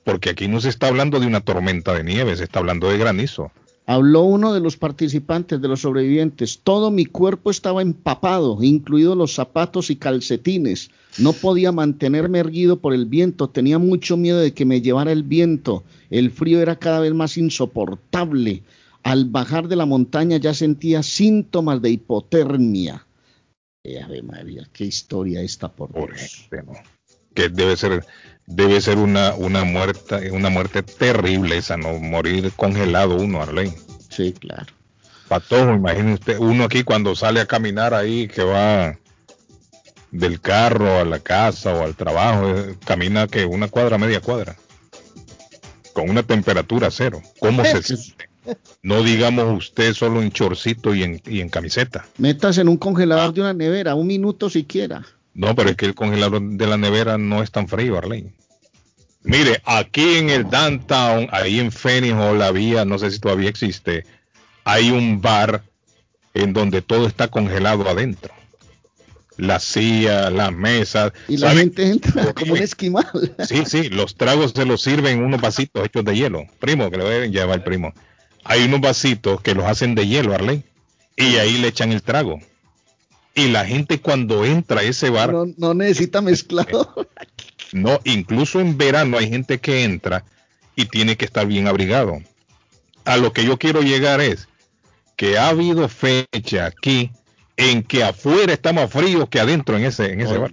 Porque aquí no se está hablando de una tormenta de nieve, se está hablando de granizo. Habló uno de los participantes, de los sobrevivientes. Todo mi cuerpo estaba empapado, incluidos los zapatos y calcetines. No podía mantenerme erguido por el viento. Tenía mucho miedo de que me llevara el viento. El frío era cada vez más insoportable. Al bajar de la montaña ya sentía síntomas de hipotermia. Eh, Ave María, qué historia esta por Por Dios. gente, ¿no? Que debe ser, debe ser una, una muerte, una muerte terrible esa, ¿no? Morir congelado uno, Arlene. Sí, claro. Patojo, imagine usted, uno aquí cuando sale a caminar ahí, que va del carro a la casa o al trabajo, eh, camina que una cuadra, media cuadra, con una temperatura cero. ¿Cómo se siente? No digamos usted solo en chorcito y en, y en camiseta. Metas en un congelador de una nevera, un minuto siquiera. No, pero es que el congelador de la nevera no es tan frío, Arlene. Mire, aquí en el downtown, ahí en Phoenix o la vía, no sé si todavía existe, hay un bar en donde todo está congelado adentro. La silla, las mesas. Y la gente entra como un esquimal. Sí, sí, los tragos se los sirven en unos vasitos hechos de hielo. Primo, que le deben llevar el primo. Hay unos vasitos que los hacen de hielo, Arley. Y ahí le echan el trago. Y la gente cuando entra a ese bar, No, no necesita mezclado. no, incluso en verano hay gente que entra y tiene que estar bien abrigado. A lo que yo quiero llegar es que ha habido fecha aquí en que afuera está más frío que adentro en ese, en ese bar.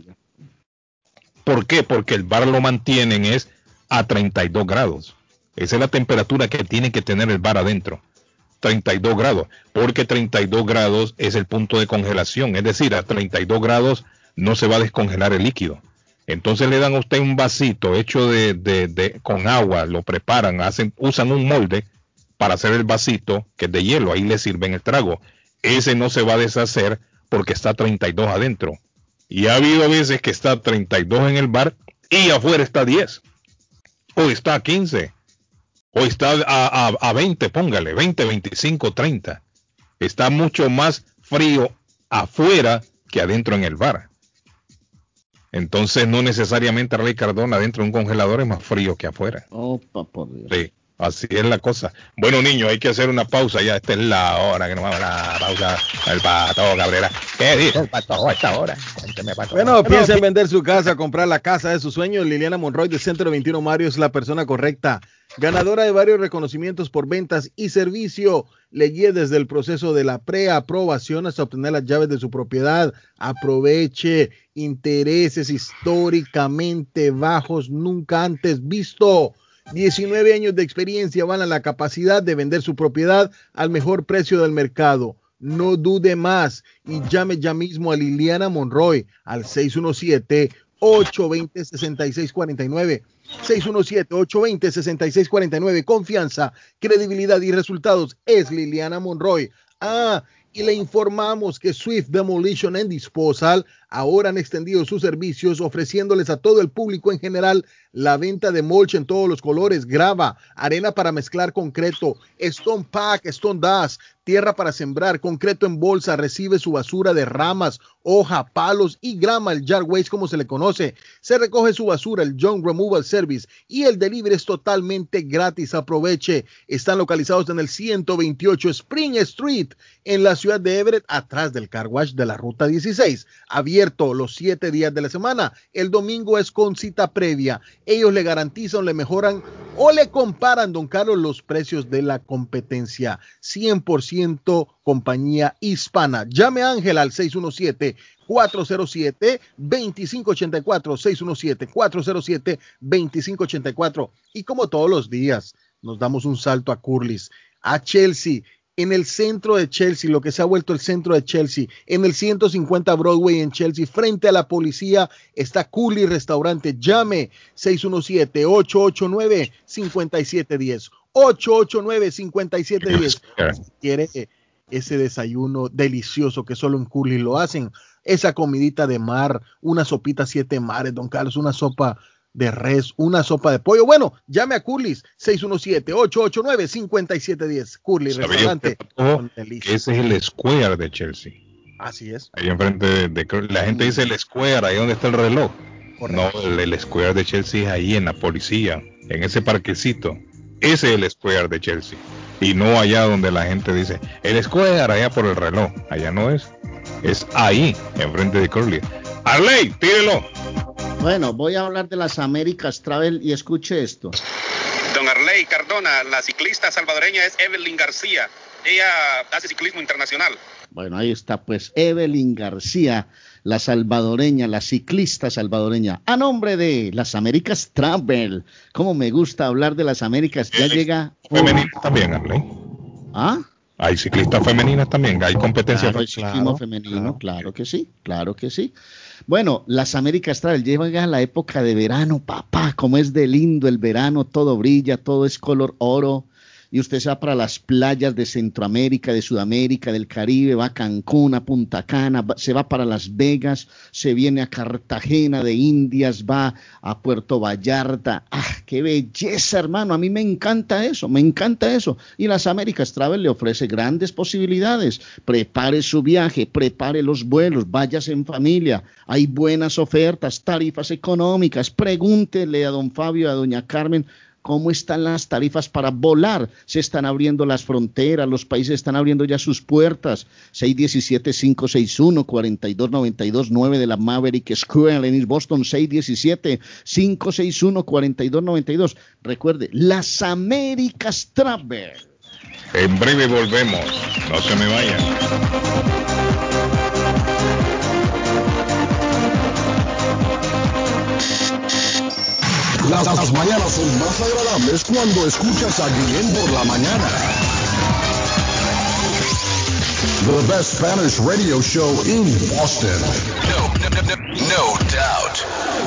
¿Por qué? Porque el bar lo mantienen es a 32 grados. Esa es la temperatura que tiene que tener el bar adentro. 32 grados. Porque 32 grados es el punto de congelación. Es decir, a 32 grados no se va a descongelar el líquido. Entonces le dan a usted un vasito hecho de, de- de- con agua, lo preparan, hacen, usan un molde para hacer el vasito que es de hielo, ahí le sirven el trago. Ese no se va a deshacer porque está a 32 adentro. Y ha habido veces que está a 32 en el bar y afuera está a 10. O está a 15. O está a, a, a 20, póngale, 20, 25, 30. Está mucho más frío afuera que adentro en el bar. Entonces no necesariamente Rey Cardona adentro de un congelador es más frío que afuera. Opa, por Dios. Sí, así es la cosa. Bueno, niños, hay que hacer una pausa. Ya esta es la hora que nos vamos a la pausa. El pato Cabrera. ¿Qué dice el pato a esta hora? Cuénteme, pato. Bueno, piensa en vender su casa, comprar la casa de sus sueños. Liliana Monroy de Centro 21 Mario es la persona correcta. Ganadora de varios reconocimientos por ventas y servicio. Le guíe desde el proceso de la preaprobación hasta obtener las llaves de su propiedad. Aproveche intereses históricamente bajos, nunca antes visto. 19 años de experiencia van a la capacidad de vender su propiedad al mejor precio del mercado. No dude más y llame ya mismo a Liliana Monroy al 617-820-6649. 617-820-6649. Confianza, credibilidad y resultados es Liliana Monroy. Ah, y le informamos que Swift Demolition and Disposal ahora han extendido sus servicios ofreciéndoles a todo el público en general la venta de mulch en todos los colores, grava, arena para mezclar concreto, stone pack, stone dust, tierra para sembrar, concreto en bolsa, recibe su basura de ramas, hoja, palos y grama, el yard waste como se le conoce. Se recoge su basura, el Junk Removal Service y el delivery es totalmente gratis. Aproveche. Están localizados en el 128 Spring Street en la ciudad de Everett, atrás del car wash de la ruta 16. Abierto los siete días de la semana. El domingo es con cita previa. Ellos le garantizan, le mejoran o le comparan, don Carlos, los precios de la competencia. 100% compañía hispana. Llame a Ángel al 617 407 2584 617 407 2584 y como todos los días nos damos un salto a Curlis, a Chelsea en el centro de Chelsea, lo que se ha vuelto el centro de Chelsea, en el 150 Broadway en Chelsea, frente a la policía, está Cooley Restaurante. Llame 617-889-5710. 889-5710. quiere ese desayuno delicioso que solo en Cooley lo hacen, esa comidita de mar, una sopita siete mares, don Carlos, una sopa de res, una sopa de pollo. Bueno, llame a Curly's 617-889-5710. Curly, restaurante. ese es el Square de Chelsea. Así es. Ahí enfrente de, la gente dice el Square, ahí donde está el reloj. No, el, Square de Chelsea es ahí en la policía, en ese parquecito. Ese es el Square de Chelsea. Y no allá donde la gente dice, el Square allá por el reloj. Allá no es. Es ahí, enfrente de Curly. Arley, tírelo. Bueno, voy a hablar de las Américas Travel y escuche esto. Don Arley Cardona, la ciclista salvadoreña es Evelyn García. Ella hace ciclismo internacional. Bueno, ahí está pues Evelyn García, la salvadoreña, la ciclista salvadoreña, a nombre de las Américas Travel. ¿Cómo me gusta hablar de las Américas? Ya llega... Femenina también, Arley. ¿Ah? Hay ciclistas femeninas también, hay competencia. Claro, femenino, claro que sí, claro que sí. Bueno, las Américas Travel llegan a la época de verano, papá, como es de lindo el verano, todo brilla, todo es color oro y usted se va para las playas de Centroamérica, de Sudamérica, del Caribe, va a Cancún, a Punta Cana, se va para Las Vegas, se viene a Cartagena de Indias, va a Puerto Vallarta. ¡Ah, qué belleza, hermano! A mí me encanta eso, me encanta eso. Y las Américas Travel le ofrece grandes posibilidades. Prepare su viaje, prepare los vuelos, váyase en familia. Hay buenas ofertas, tarifas económicas. Pregúntele a don Fabio, a doña Carmen cómo están las tarifas para volar. Se están abriendo las fronteras, los países están abriendo ya sus puertas. 617-561-4292-9 de la Maverick School en Boston, 617-561-4292. Recuerde, las Américas Travel. En breve volvemos. No se me vayan. Las, mañanas son más agradables cuando escuchas a Guillén por la mañana. The best Spanish radio show in Boston. No, no, no, no doubt.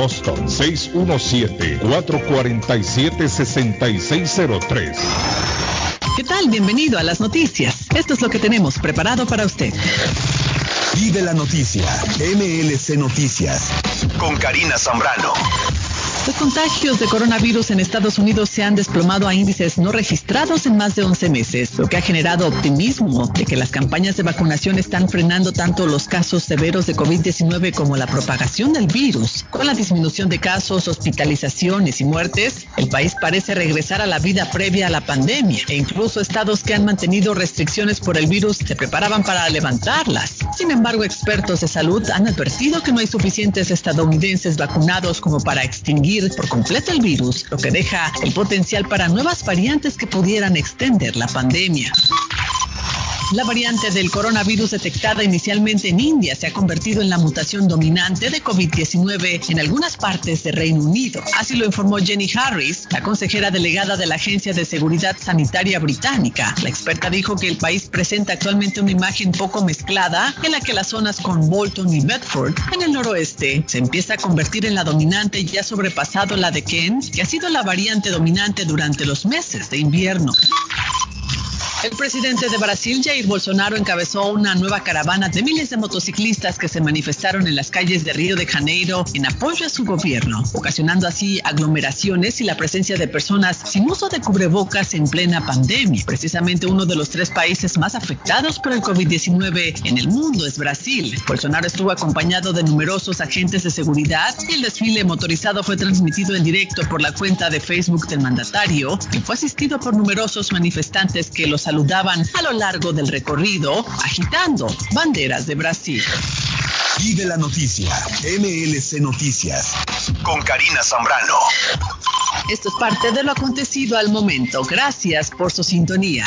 Boston. 617-447-6603. ¿Qué tal? Bienvenido a las noticias. Esto es lo que tenemos preparado para usted. Vive la noticia. MLC Noticias. Con Karina Zambrano. Los contagios de coronavirus en Estados Unidos se han desplomado a índices no registrados en más de 11 meses, lo que ha generado optimismo de que las campañas de vacunación están frenando tanto los casos severos de COVID-19 como la propagación del virus. Con la disminución de casos, hospitalizaciones y muertes, el país parece regresar a la vida previa a la pandemia e incluso estados que han mantenido restricciones por el virus se preparaban para levantarlas. Sin embargo, expertos de salud han advertido que no hay suficientes estadounidenses vacunados como para extinguir por completo el virus, lo que deja el potencial para nuevas variantes que pudieran extender la pandemia. La variante del coronavirus detectada inicialmente en India se ha convertido en la mutación dominante de COVID-19 en algunas partes de Reino Unido. Así lo informó Jenny Harris, la consejera delegada de la Agencia de Seguridad Sanitaria Británica. La experta dijo que el país presenta actualmente una imagen poco mezclada en la que las zonas con Bolton y Bedford en el noroeste se empieza a convertir en la dominante y ya sobrepasado la de Kent, que ha sido la variante dominante durante los meses de invierno. El presidente de Brasil, Jair Bolsonaro, encabezó una nueva caravana de miles de motociclistas que se manifestaron en las calles de Río de Janeiro en apoyo a su gobierno, ocasionando así aglomeraciones y la presencia de personas sin uso de cubrebocas en plena pandemia. Precisamente uno de los tres países más afectados por el COVID-19 en el mundo es Brasil. Bolsonaro estuvo acompañado de numerosos agentes de seguridad y el desfile motorizado fue transmitido en directo por la cuenta de Facebook del mandatario, que fue asistido por numerosos manifestantes que los saludaban a lo largo del recorrido, agitando banderas de Brasil. Vive la noticia, MLC Noticias, con Karina Zambrano. Esto es parte de lo acontecido al momento. Gracias por su sintonía.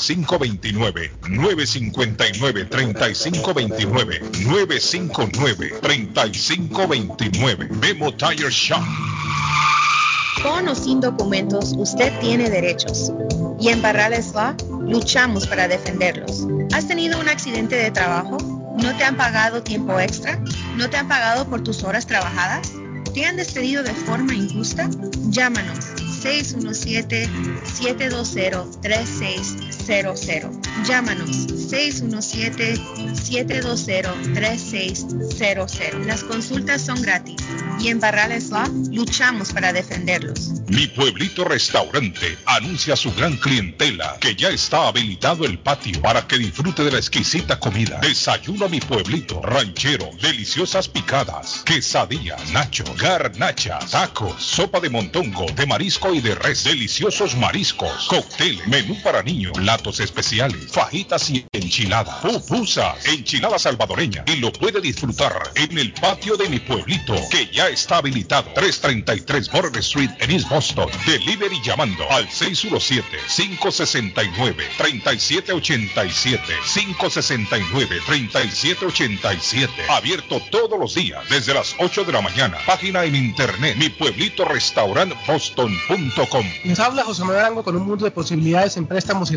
3529 959 3529 959 3529 Memo Tire Shop. Con o sin documentos, usted tiene derechos. Y en Barrales Law luchamos para defenderlos. ¿Has tenido un accidente de trabajo? ¿No te han pagado tiempo extra? ¿No te han pagado por tus horas trabajadas? ¿Te han despedido de forma injusta? Llámanos 617-720-3600. Llámanos 617-720-3600. Las consultas son gratis y en Barrales Law luchamos para defenderlos. Mi pueblito restaurante anuncia a su gran clientela que ya está habilitado el patio para que disfrute de la exquisita comida. Desayuno a mi pueblito, ranchero, deliciosas picadas, quesadillas, nacho, garnacha, tacos, sopa de montongo, de marisco y de res, deliciosos mariscos, cóctel, menú para niños, platos especiales, fajitas y enchiladas, pupusa, enchilada salvadoreña y lo puede disfrutar en el patio de mi pueblito que ya está habilitado. 333 Border Street en East Boston. Delivery llamando al 617-569-3787. 569-3787. Abierto todos los días desde las 8 de la mañana. Página en internet mi pueblito restaurant boston.com. Les habla José Manuel Arango con un mundo de posibilidades en préstamos y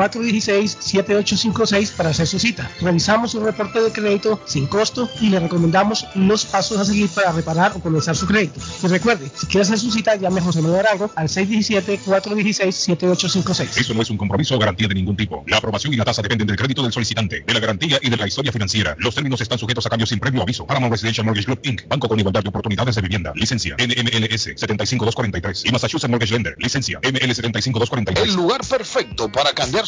617-416-7856 para hacer su cita. Revisamos un reporte de crédito sin costo y le recomendamos los pasos a seguir para reparar o comenzar su crédito. Y recuerde, si quiere hacer su cita, llame a José Manuel Arango al 617-416-7856. Eso no es un compromiso o garantía de ningún tipo. La aprobación y la tasa dependen del crédito del solicitante, de la garantía y de la historia financiera. Los términos están sujetos a cambios sin previo aviso. Paramount Residential Mortgage Group Inc. Banco con igualdad de oportunidades de vivienda. Licencia NMLS 75243 y Massachusetts Mortgage Lender. Licencia ML 75243. El lugar perfecto para cambiar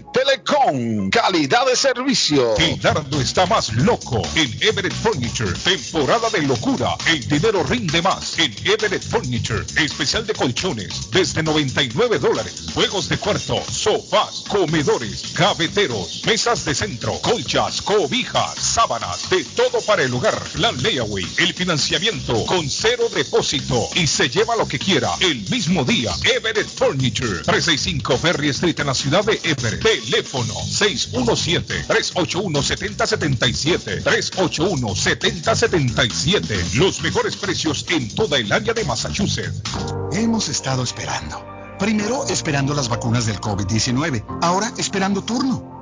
Telecom. Calidad de servicio. Dardo está más loco en Everett Furniture. Temporada de locura. El dinero rinde más en Everett Furniture. Especial de colchones desde 99 dólares. Juegos de cuarto, sofás, comedores, gaveteros, mesas de centro, colchas, cobijas, sábanas, de todo para el hogar. Plan layaway, el financiamiento con cero depósito y se lleva lo que quiera el mismo día. Everett Furniture. 365 Ferry Street en la ciudad de Everett. Teléfono 617 381 7077 381 7077 Los mejores precios en toda el área de Massachusetts. Hemos estado esperando. Primero esperando las vacunas del COVID-19, ahora esperando turno.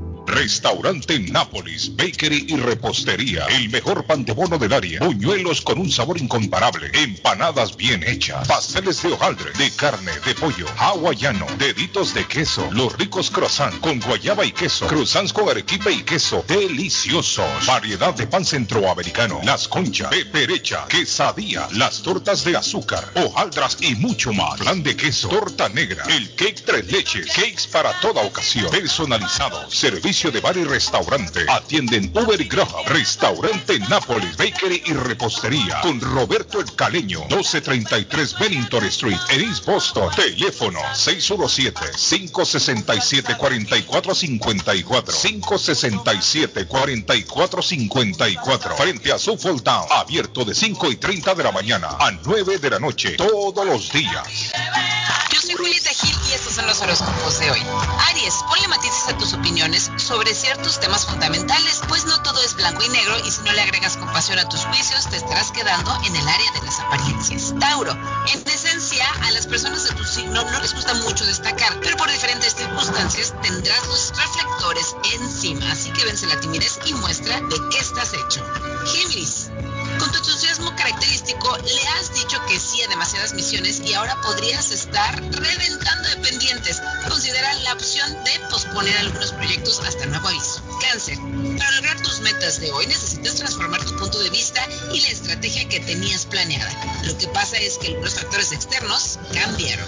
Restaurante Nápoles, Bakery y Repostería. El mejor pan de bono del área. Buñuelos con un sabor incomparable. Empanadas bien hechas. Pasteles de hojaldre, de carne, de pollo, hawaiano, deditos de queso. Los ricos croissants con guayaba y queso. Croissants con arequipe y queso. Deliciosos. Variedad de pan centroamericano. Las conchas, peperecha, quesadilla, las tortas de azúcar, hojaldras y mucho más. Plan de queso, torta negra, el cake tres leches, cakes para toda ocasión. Personalizado. Servicio de bar y restaurante. Atienden Uber y Graham. Restaurante Nápoles, Bakery y Repostería. Con Roberto El Caleño. 1233 Bennington Street. En East Boston. Teléfono 617-567-4454. 567-4454. Frente a Suffolk Town. Abierto de 5 y 30 de la mañana a 9 de la noche. Todos los días. Soy Julieta Gil y estos son los horóscopos de hoy. Aries, ponle matices a tus opiniones sobre ciertos temas fundamentales, pues no todo es blanco y negro y si no le agregas compasión a tus juicios, te estarás quedando en el área de las apariencias. Tauro, en esencia, a las personas de tu signo no les gusta mucho destacar, pero por diferentes circunstancias tendrás los reflectores encima, así que vence la timidez y muestra de qué estás hecho. Géminis, con tu entusiasmo característico le has dicho que sí a demasiadas misiones y ahora podrías estar reventando de pendientes. Considera la opción de posponer algunos proyectos hasta nuevo aviso. Cáncer, para lograr tus metas de hoy necesitas transformar tu punto de vista y la estrategia que tenías planeada. Lo que pasa es que algunos factores externos cambiaron.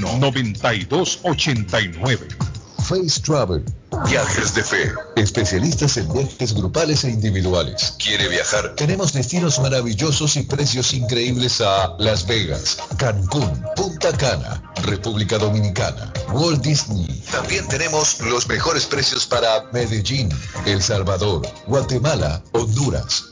9289. Face Travel. Viajes de fe. Especialistas en viajes grupales e individuales. ¿Quiere viajar? Tenemos destinos maravillosos y precios increíbles a Las Vegas, Cancún, Punta Cana, República Dominicana, Walt Disney. También tenemos los mejores precios para Medellín, El Salvador, Guatemala, Honduras.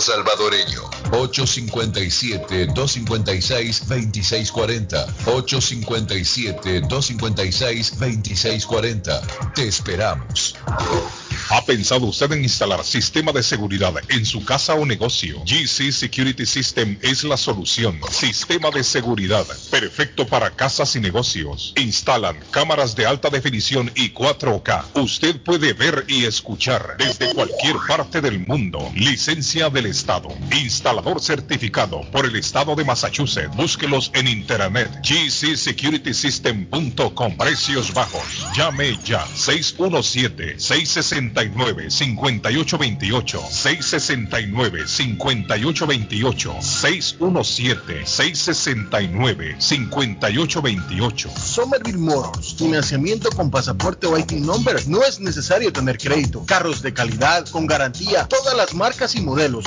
salvadoreño. 857-256-2640. 857-256-2640. Te esperamos. ¿Ha pensado usted en instalar sistema de seguridad en su casa o negocio? GC Security System es la solución. Sistema de seguridad perfecto para casas y negocios. Instalan cámaras de alta definición y 4K. Usted puede ver y escuchar desde cualquier parte del mundo. Licencia del Estado. Instalador certificado por el Estado de Massachusetts. Búsquelos en internet. gcsecuritysystem.com. Precios bajos. Llame ya. 617 660 669-5828, 669-5828, 617-669-5828. Somerville Motors, financiamiento con pasaporte o ID number. No es necesario tener crédito. Carros de calidad, con garantía, todas las marcas y modelos.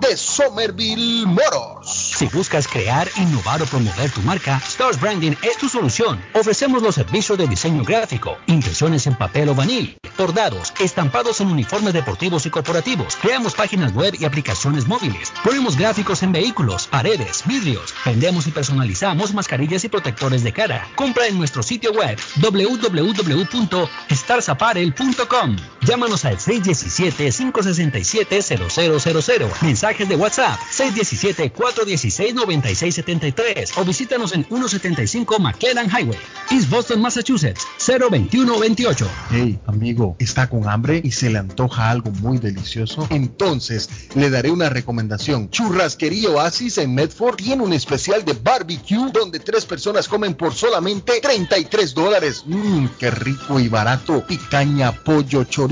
de Somerville Motors. Si buscas crear, innovar o promover tu marca, Stars Branding es tu solución. Ofrecemos los servicios de diseño gráfico, impresiones en papel o vanil, bordados, estampados en uniformes deportivos y corporativos. Creamos páginas web y aplicaciones móviles. Ponemos gráficos en vehículos, paredes, vidrios. Vendemos y personalizamos mascarillas y protectores de cara. Compra en nuestro sitio web www.starsapparel.com. Llámanos al 617-567-0000. Mensajes de WhatsApp 617-416-9673 o visítanos en 175 McLennan Highway, East Boston, Massachusetts 02128. Hey, amigo, ¿está con hambre y se le antoja algo muy delicioso? Entonces, le daré una recomendación. Churrasquería Oasis en Medford tiene un especial de barbecue donde tres personas comen por solamente 33 dólares. Mmm, qué rico y barato. Picaña, pollo, chorizo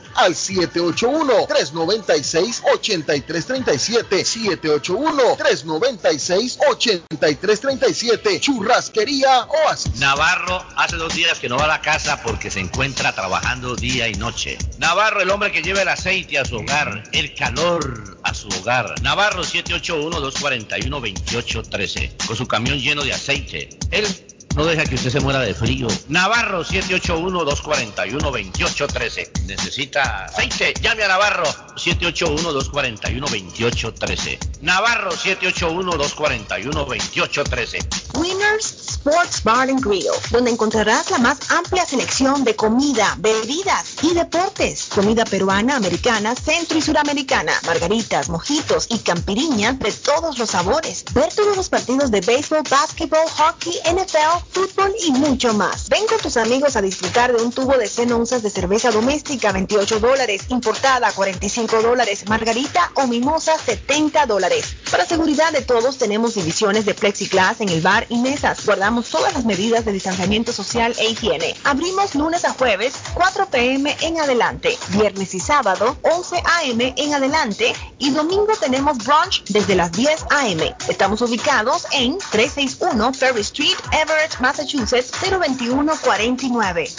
al 781-396-8337. 781-396-8337. Churrasquería Oasis. Navarro hace dos días que no va a la casa porque se encuentra trabajando día y noche. Navarro, el hombre que lleva el aceite a su hogar, el calor a su hogar. Navarro 781-241-2813. Con su camión lleno de aceite. Él no deja que usted se muera de frío. Navarro 781-241-2813. Necesita aceite. Llame a Navarro 781-241-2813. Navarro 781-241-2813. Winners Sports Bar and Grill, donde encontrarás la más amplia selección de comida, bebidas y deportes. Comida peruana, americana, centro y suramericana, margaritas, mojitos y campiriñas de todos los sabores. Ver todos los partidos de béisbol, básquetbol, hockey, NFL, fútbol y mucho más. Ven con tus amigos a disfrutar de un tubo de 100 onzas de cerveza doméstica, 28 dólares, importada, 45 dólares, margarita o mimosa, 70 dólares. Para seguridad de todos, tenemos divisiones de plexiglas en el bar y mesas. Guardamos todas las medidas de distanciamiento social e higiene. Abrimos lunes a jueves, 4 pm en adelante. Viernes y sábado, 11 am en adelante. Y domingo tenemos brunch desde las 10 am. Estamos ubicados en 361 Ferry Street, Everett, Massachusetts, 02149.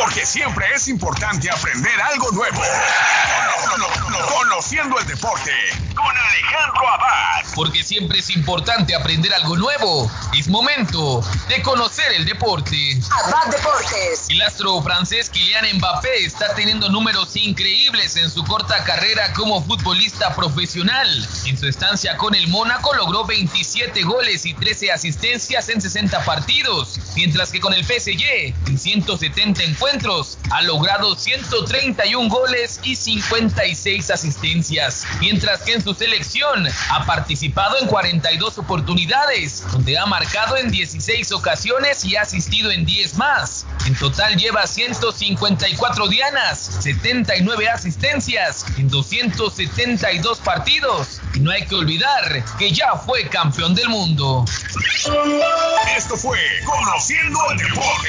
Porque siempre es importante aprender algo nuevo. Conociendo el deporte con Alejandro Abad. Porque siempre es importante aprender algo nuevo. Es momento de conocer el deporte. Abad Deportes. El astro francés Kylian Mbappé está teniendo números increíbles en su corta carrera como futbolista profesional. En su estancia con el Mónaco logró 27 goles y 13 asistencias en 60 partidos, mientras que con el PSG en 170 encuentros ha logrado 131 goles y 56 asistencias, mientras que en su selección ha participado en 42 oportunidades, donde ha marcado en 16 ocasiones y ha asistido en 10 más. En total lleva 154 dianas, 79 asistencias en 272 partidos. No hay que olvidar que ya fue campeón del mundo. Esto fue Conociendo el Deporte.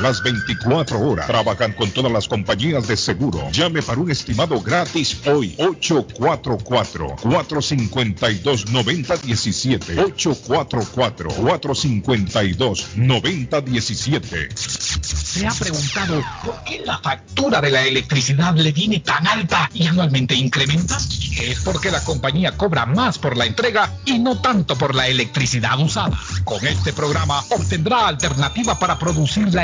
las 24 horas. Trabajan con todas las compañías de seguro. Llame para un estimado gratis hoy. 844-452-9017. 844-452-9017. ¿Se ha preguntado por qué la factura de la electricidad le viene tan alta y anualmente incrementa? Es porque la compañía cobra más por la entrega y no tanto por la electricidad usada. Con este programa obtendrá alternativa para producir la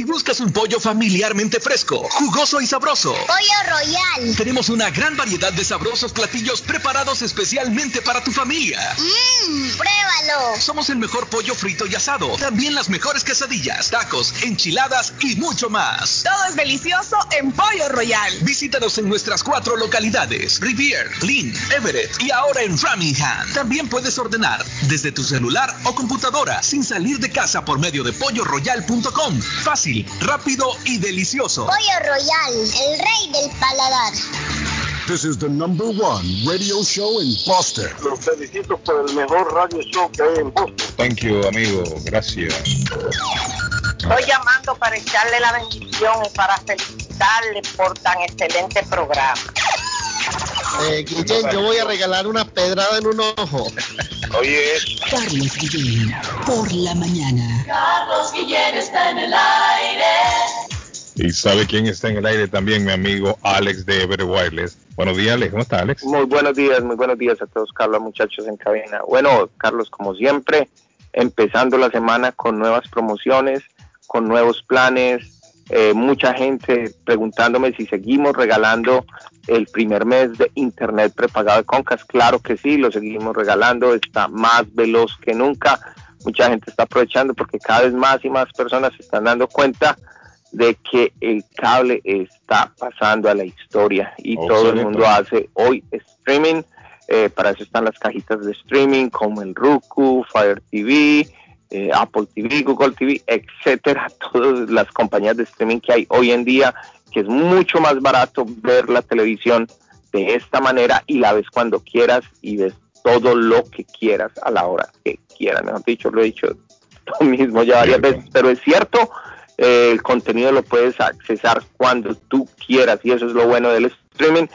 Si buscas un pollo familiarmente fresco, jugoso y sabroso, Pollo Royal. tenemos una gran variedad de sabrosos platillos preparados especialmente para tu familia. Mmm, pruébalo. Somos el mejor pollo frito y asado, también las mejores quesadillas, tacos, enchiladas y mucho más. Todo es delicioso en Pollo Royal. Visítanos en nuestras cuatro localidades, Rivier, Lynn, Everett y ahora en Framingham. También puedes ordenar desde tu celular o computadora sin salir de casa por medio de polloroyal.com. Fácil, rápido y delicioso. Pollo Royal, el rey del paladar. This is the number one radio show in Boston. Los felicito por el mejor radio show que hay en Boston. Thank you, amigo. Gracias. Estoy llamando para echarle la bendición y para felicitarle por tan excelente programa. Eh, Guillén, yo voy a regalar una pedrada en un ojo. Oye, Carlos Guillén, por la mañana. Carlos Guillén está en el aire. Y sabe quién está en el aire también, mi amigo Alex de Ever Wireless. Buenos días, Alex. ¿Cómo está, Alex? Muy buenos días, muy buenos días a todos, Carlos, muchachos en cabina. Bueno, Carlos, como siempre, empezando la semana con nuevas promociones, con nuevos planes, eh, mucha gente preguntándome si seguimos regalando el primer mes de internet prepagado de Concas. Claro que sí, lo seguimos regalando, está más veloz que nunca. Mucha gente está aprovechando porque cada vez más y más personas se están dando cuenta de que el cable está pasando a la historia y todo el mundo hace hoy streaming. Eh, para eso están las cajitas de streaming como el Roku, Fire TV, eh, Apple TV, Google TV, etcétera. Todas las compañías de streaming que hay hoy en día, que es mucho más barato ver la televisión de esta manera y la ves cuando quieras y ves todo lo que quieras a la hora que quieras. Mejor dicho, lo he dicho tú mismo ya varias veces, pero es cierto, el contenido lo puedes accesar cuando tú quieras y eso es lo bueno del streaming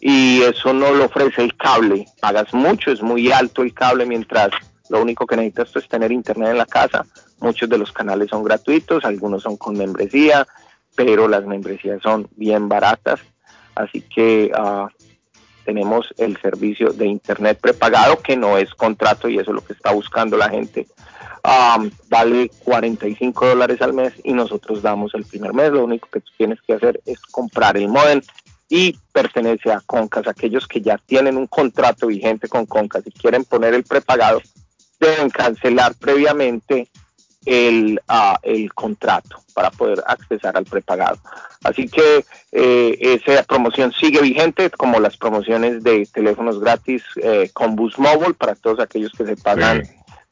y eso no lo ofrece el cable. Pagas mucho, es muy alto el cable mientras lo único que necesitas es tener internet en la casa. Muchos de los canales son gratuitos, algunos son con membresía, pero las membresías son bien baratas. Así que ah, tenemos el servicio de internet prepagado que no es contrato y eso es lo que está buscando la gente. Um, vale 45 dólares al mes y nosotros damos el primer mes. Lo único que tú tienes que hacer es comprar el modem y pertenece a Concas. Aquellos que ya tienen un contrato vigente con Concas y quieren poner el prepagado, deben cancelar previamente el, ah, el contrato para poder accesar al prepagado. Así que eh, esa promoción sigue vigente como las promociones de teléfonos gratis eh, con Boost Mobile para todos aquellos que se pagan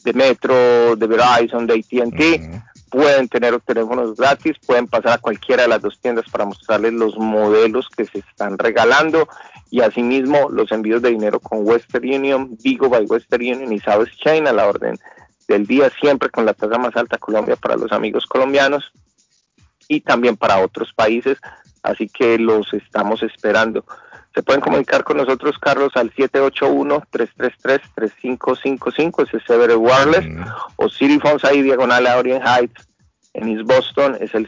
de Metro, de Verizon, de AT&T. Pueden tener teléfonos gratis, pueden pasar a cualquiera de las dos tiendas para mostrarles los modelos que se están regalando y asimismo los envíos de dinero con Western Union, Vigo by Western Union y South Chain a la orden del día, siempre con la tasa más alta Colombia para los amigos colombianos y también para otros países, así que los estamos esperando. Se pueden comunicar con nosotros, Carlos, al 781-333-3555, ese es Severe Wireless, o City Phones ahí, diagonal a Orient Heights, en East Boston, es el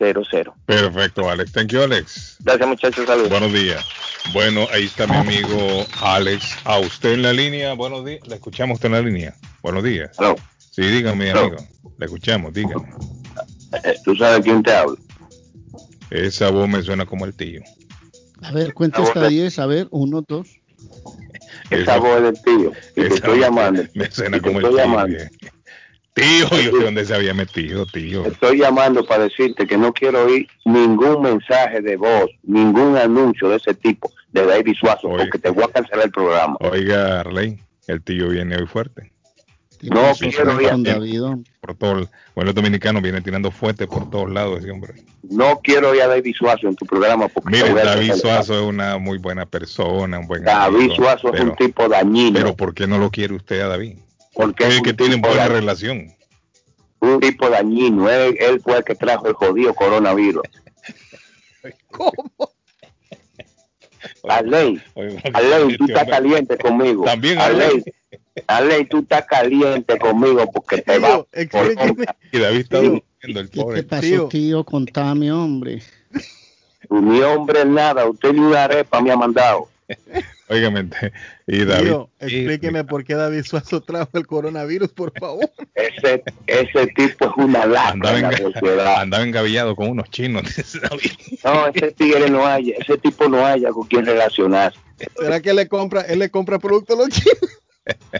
617-997-4700. Perfecto, Alex. Thank you, Alex. Gracias, muchachos. Saludos. Buenos días. Bueno, ahí está mi amigo Alex. A usted en la línea. Buenos días. Le escuchamos usted en la línea. Buenos días. Hello. Sí, dígame, Hello. amigo. Le escuchamos, dígame. Eh, ¿Tú sabes quién te habla? Esa voz me suena como el tío. A ver, cuenta hasta 10, a ver, uno, dos. Esa voz es del tío. Y te Esa estoy voz llamando. Me suena como el estoy tío. Tío, yo sé dónde se había metido, tío. Estoy llamando para decirte que no quiero oír ningún mensaje de voz, ningún anuncio de ese tipo de David Suazo, porque te voy a cancelar el programa. Oiga, Arley, el tío viene hoy fuerte. No quiero oír, Por todo, el- bueno, los dominicanos vienen tirando fuerte por todos lados, ese hombre. no quiero oír a David Suazo en tu programa porque Mire, David. Suazo es una muy buena persona, un buen David amigo, Suazo es un pero- tipo dañino. Pero ¿por qué no lo quiere usted a David? Porque es que tienen buena dañino. relación. un tipo dañino. Él, él fue el que trajo el jodido coronavirus. ¿Cómo? Arley, Arley, tú estás caliente conmigo. También, Arley, Arley, tú estás caliente conmigo porque te va. Y David está Tío, durmiendo, el ¿Qué pobre. pasó, tío? Contame, hombre. Mi hombre nada, usted ni una arepa me ha mandado. Óigame, y David. Tío, explíqueme por qué David Suazo trajo el coronavirus, por favor. Ese, ese tipo es una lacra Andaba, andaba engavillado con unos chinos. No, ese tigre no haya, ese tipo no haya con quien relacionarse. ¿Será que él le compra, él le compra productos a los chinos?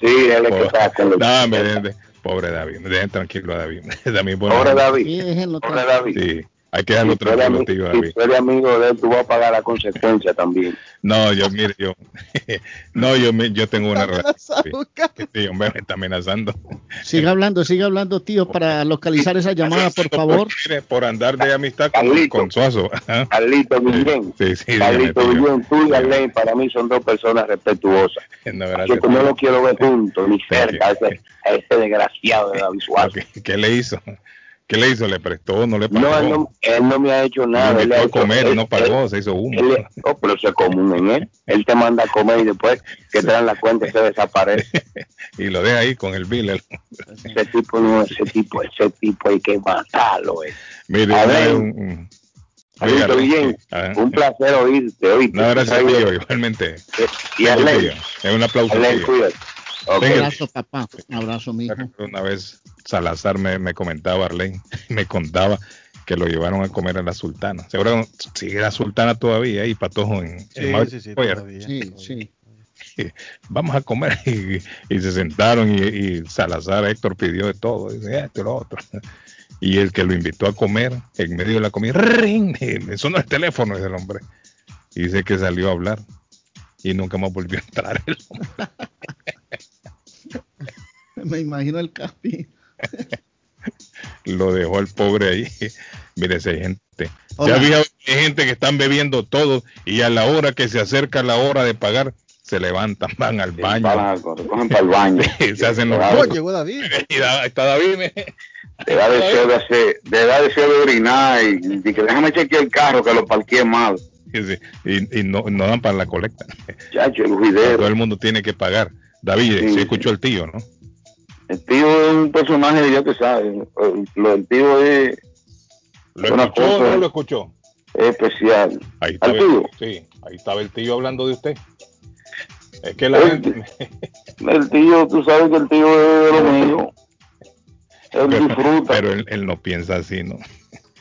Sí, él es que está con los No, dejen- pobre David, dejen tranquilo a David. David bueno, Pobre David. Pobre David. Sí, hay que dejarlo Si tranquilo, si tú eres amigo de él, tú vas a pagar la consecuencia también. No, yo, mire, yo, no, yo, me- yo tengo una relación. Sí, hombre, me está amenazando. Siga hablando, siga hablando, tío, para localizar esa llamada, por favor. Mire, por andar de amistad con, con Suazo. Carlito Guillén. Sí, sí, Carlito. Guillén, tú y Arlene para mí son dos personas respetuosas. No, Yo gracias, que no lo quiero ver juntos, ni cerca, a ese, a ese desgraciado de David. ¿Qué, qué le hizo? ¿Qué le hizo? ¿Le prestó? ¿No le pagó? No, él no, él no me ha hecho nada. Lo él a hecho- comer y él- no pagó, él- se hizo humo. él- oh, pero es común en él. Él te manda a comer y después que te dan la cuenta y se desaparece. y lo deja ahí con el bill. Ese tipo no, ese tipo, ese tipo hay que matarlo. Eh. Mire, A ver. un- ajá. un placer oírte. oírte. No, gracias, tío, igualmente. Y Arlene. tío. Es un aplauso, Arlene, tío. cuídate. Ok. Un abrazo, papá. Un abrazo, mijo. Una vez Salazar me, me comentaba, Arlene, me contaba que lo llevaron a comer a la sultana. Seguro sigue la sultana todavía ahí, patojo en, en Sí, Maverick sí, sí, Square. todavía. Sí, sí. Vamos a comer y, y se sentaron y, y Salazar Héctor pidió de todo, dice esto y lo otro. Y el que lo invitó a comer, en medio de la comida, ring, me sonó el teléfono ese hombre. Y dice que salió a hablar y nunca más volvió a entrar. el hombre. Me imagino el capi. lo dejó el pobre ahí. Mire, si hay gente. Hola. Ya había gente que están bebiendo todo y a la hora que se acerca la hora de pagar, se levantan, van al baño. Para, cogen para el baño. se hacen los. Oh, llegó David. Y da- está David. me- Te da deseo de hacer, te da deseo de orinar y, y que déjame chequear el carro que lo parqué mal. Y, y no, no dan para la colecta. Chacho, el Todo el mundo tiene que pagar. David, Sí, se escuchó el tío, ¿no? El tío es un personaje, ya te sabes. Lo del tío es ¿Lo escuchó o no lo escuchó? especial. Ahí estaba, ¿Al tío? sí, ahí estaba el tío hablando de usted. Es que la El, gente. el tío, tú sabes que el tío es de lo mío. Él Pero, disfruta, pero él, él no piensa así, ¿no?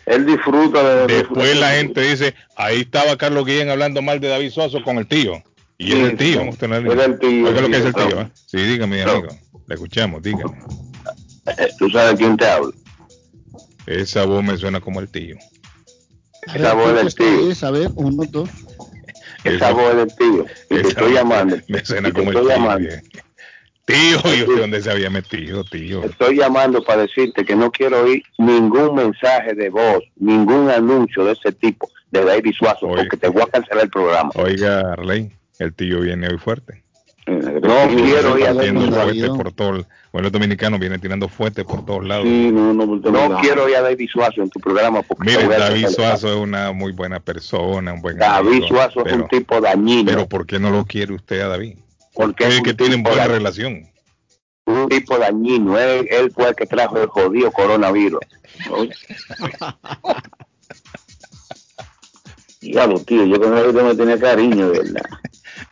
él disfruta de, de- Después la gente dice, ahí estaba Carlos Guillén hablando mal de David Suazo con el tío. Y es Sí, el tío. sí, usted no es el tío, Oiga lo sí, que es el tío, ¿eh? Sí, dígame, amigo. Le escuchamos, dígame. Eh, ¿Tú sabes quién te habla? Esa voz me suena como el tío. Esa voz del tío. Es, a ver, uno, dos. Esa voz del tío. Y te estoy llamando. Me suena como el estoy tío. llamando. Tío, ¿y usted dónde se había metido, tío? Estoy llamando para decirte que no quiero oír ningún mensaje de voz, ningún anuncio de ese tipo de David Suazo, porque te voy a cancelar el programa. Oiga, Arley, el tío viene hoy fuerte. No quiero oír a por todo el, bueno, el dominicano viene tirando fuerte por todos lados. no, quiero oír a David Suazo en tu programa porque Mire, David. Suazo es una muy buena persona, un buen David amigo, Suazo es un tipo dañino. Pero ¿por qué no lo quiere usted a David? Porque es que tienen tipo buena dañino. relación. un tipo dañino. Él, él fue el que trajo el jodido coronavirus. Diablo, tío, yo con él no me tenía cariño, ¿verdad?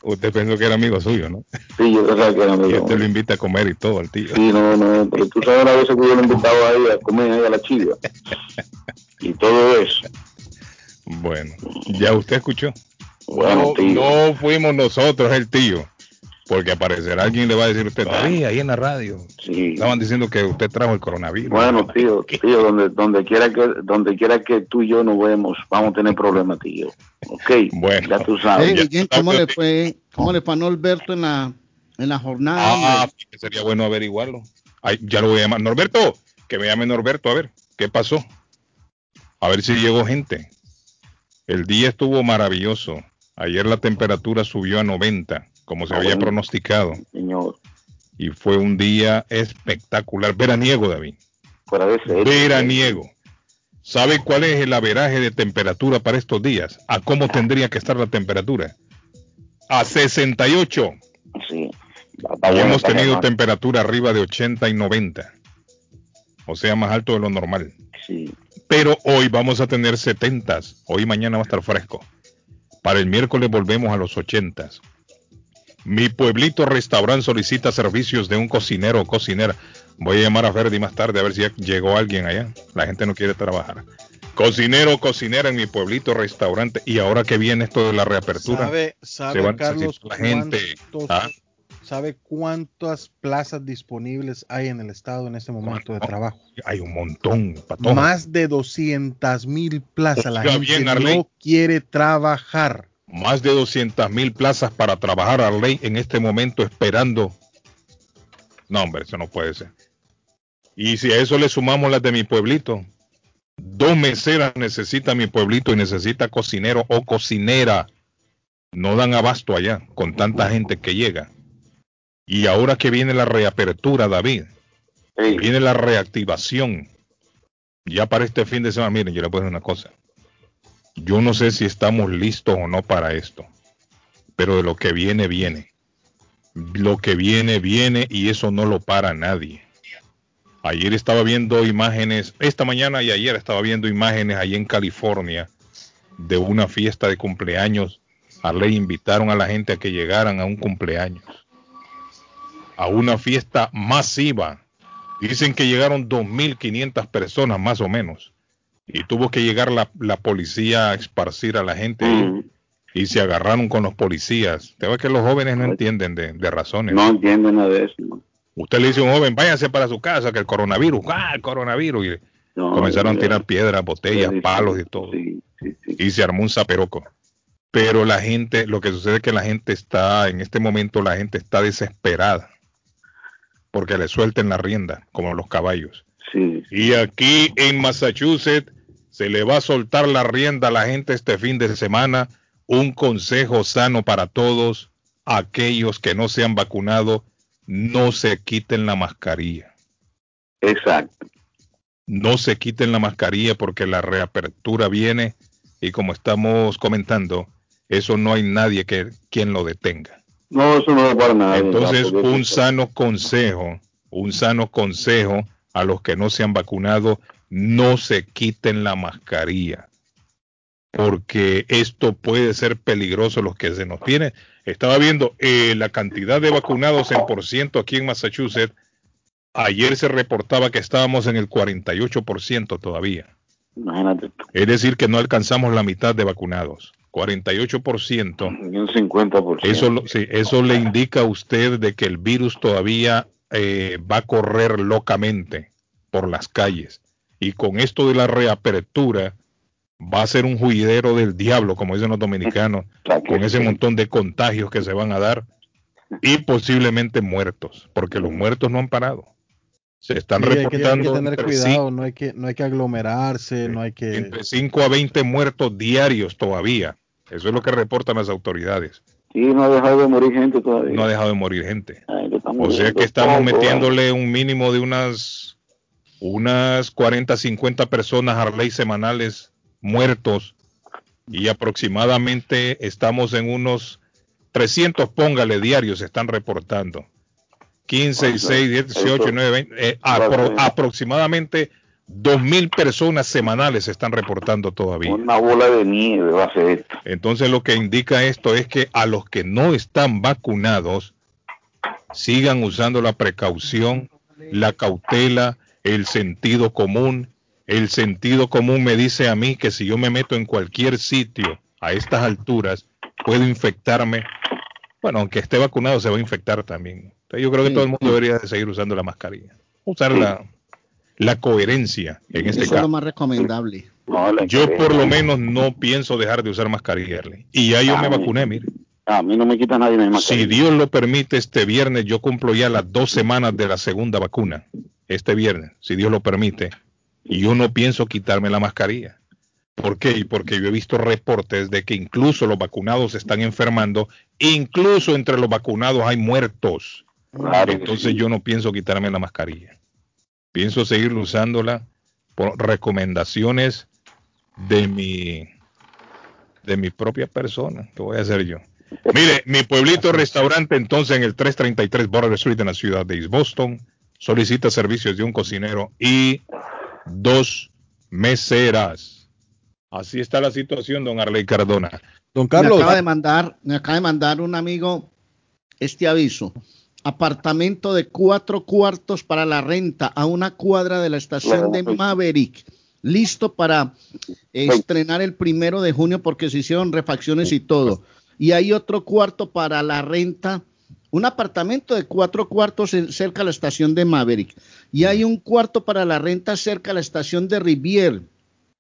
Usted pensó que era amigo suyo, ¿no? Sí, yo pensaba que era Y amigo. usted lo invita a comer y todo al tío. Sí, no, no, pero tú sabes una vez que yo lo invitaba ahí a comer ahí a la chiva. Y todo eso. Bueno, ya usted escuchó. Bueno, no, tío. no fuimos nosotros el tío. Porque aparecerá alguien y le va a decir a usted, David, ahí en la radio. Sí. Estaban diciendo que usted trajo el coronavirus. Bueno, tío, tío, donde, donde quiera que donde quiera que tú y yo nos vemos, vamos a tener problemas, tío. Ok, bueno, ya tú sabes. Hey, ¿cómo le fue, cómo le fue a Norberto en la, en la jornada? Ah, sería bueno averiguarlo. Ay, ya lo voy a llamar. Norberto, que me llame Norberto, a ver, ¿qué pasó? A ver si llegó gente. El día estuvo maravilloso. Ayer la temperatura subió a 90, como se Ah, había pronosticado. Señor, Y fue un día espectacular. Veraniego, David. fuera de. Veraniego. ¿Sabe cuál es el averaje de temperatura para estos días? ¿A cómo tendría que estar la temperatura? A 68. Sí. Y hemos tenido temperatura arriba de 80 y 90. O sea, más alto de lo normal. Sí. Pero hoy vamos a tener 70. Hoy y mañana va a estar fresco. Para el miércoles volvemos a los 80. Mi pueblito restaurante solicita servicios de un cocinero o cocinera. Voy a llamar a Ferdi más tarde a ver si ya llegó alguien allá. La gente no quiere trabajar. Cocinero o cocinera en mi pueblito restaurante. Y ahora que viene esto de la reapertura, ¿Sabe, se sabe va a Carlos, la gente. cuántos- ¿ah? ¿Sabe cuántas plazas disponibles hay en el estado en este momento de trabajo? Hay un montón, patojo. Más de 200 mil plazas. La gente bien, no quiere trabajar. Más de 200 mil plazas para trabajar a ley en este momento esperando. No, hombre, eso no puede ser. Y si a eso le sumamos las de mi pueblito, dos meseras necesita mi pueblito y necesita cocinero o cocinera. No dan abasto allá con tanta gente que llega. Y ahora que viene la reapertura, David, viene la reactivación. Ya para este fin de semana, miren, yo le puedo decir una cosa. Yo no sé si estamos listos o no para esto, pero de lo que viene, viene. Lo que viene, viene y eso no lo para nadie. Ayer estaba viendo imágenes, esta mañana y ayer estaba viendo imágenes ahí en California de una fiesta de cumpleaños. A ley invitaron a la gente a que llegaran a un cumpleaños, a una fiesta masiva. Dicen que llegaron 2.500 personas más o menos y tuvo que llegar la, la policía a esparcir a la gente ahí, y se agarraron con los policías. Te ve que los jóvenes no entienden de, de razones. No entiendo nada de eso. ¿no? Usted le dice a un joven, váyase para su casa, que el coronavirus, ah, el coronavirus. Y No, comenzaron a tirar piedras, botellas, palos y todo. Y se armó un zaperoco. Pero la gente, lo que sucede es que la gente está, en este momento la gente está desesperada. Porque le suelten la rienda, como los caballos. Sí. Y aquí en Massachusetts se le va a soltar la rienda a la gente este fin de semana. Un consejo sano para todos. Aquellos que no se han vacunado, no se quiten la mascarilla. Exacto. No se quiten la mascarilla porque la reapertura viene y como estamos comentando, eso no hay nadie que quien lo detenga. No, eso no es para nada. Entonces, un sano consejo, un sano consejo a los que no se han vacunado, no se quiten la mascarilla, porque esto puede ser peligroso los que se nos viene. Estaba viendo eh, la cantidad de vacunados en por ciento aquí en Massachusetts. Ayer se reportaba que estábamos en el 48% todavía. Imagínate. Es decir, que no alcanzamos la mitad de vacunados. 48%. Un 50%. Eso, sí, eso le indica a usted de que el virus todavía eh, va a correr locamente por las calles. Y con esto de la reapertura, va a ser un juidero del diablo, como dicen los dominicanos, con ese montón de contagios que se van a dar y posiblemente muertos, porque los muertos no han parado. Se están Sí, hay que- reportando hay que, tener entre cuidado, no hay que, no hay que aglomerarse, no hay que... entre 5 a 20 muertos diarios todavía. Eso es lo que reportan las autoridades. Sí, no ha dejado de morir gente todavía. No ha dejado de morir gente. Ay, O sea que estamos todo, metiéndole un mínimo de unas unas 40, 50 personas a ley semanales muertos y aproximadamente estamos en unos 300, póngale diarios, se están reportando. 15, 16, 18, 9, 20, eh, apro- aproximadamente 2.000 personas semanales se están reportando todavía. Una bola de nieve va a ser esto. Entonces lo que indica esto es que a los que no están vacunados sigan usando la precaución, la cautela, el sentido común. El sentido común me dice a mí que si yo me meto en cualquier sitio a estas alturas, puedo infectarme. Bueno, aunque esté vacunado, se va a infectar también. Entonces, yo creo que todo el mundo debería de seguir usando la mascarilla. Usar la, la coherencia en este Eso es lo caso. más recomendable. Yo por lo menos no pienso dejar de usar mascarilla. Y ya yo me vacuné, mire. A mí no me quita nadie mi Si Dios lo permite, este viernes yo cumplo ya las dos semanas de la segunda vacuna. Este viernes, si Dios lo permite. Y yo no pienso quitarme la mascarilla. ¿Por qué? Porque yo he visto reportes de que incluso los vacunados se están enfermando. Incluso entre los vacunados hay muertos. Entonces yo no pienso quitarme la mascarilla. Pienso seguir usándola por recomendaciones de mi de mi propia persona. ¿Qué voy a hacer yo? Mire, mi pueblito restaurante entonces en el 333 Border Street en la ciudad de East Boston solicita servicios de un cocinero y dos meseras. Así está la situación, don Arley Cardona. Don Me acaba de mandar, me acaba de mandar un amigo este aviso. Apartamento de cuatro cuartos para la renta a una cuadra de la estación de Maverick. Listo para estrenar el primero de junio porque se hicieron refacciones y todo. Y hay otro cuarto para la renta, un apartamento de cuatro cuartos cerca de la estación de Maverick. Y hay un cuarto para la renta cerca de la estación de Rivier.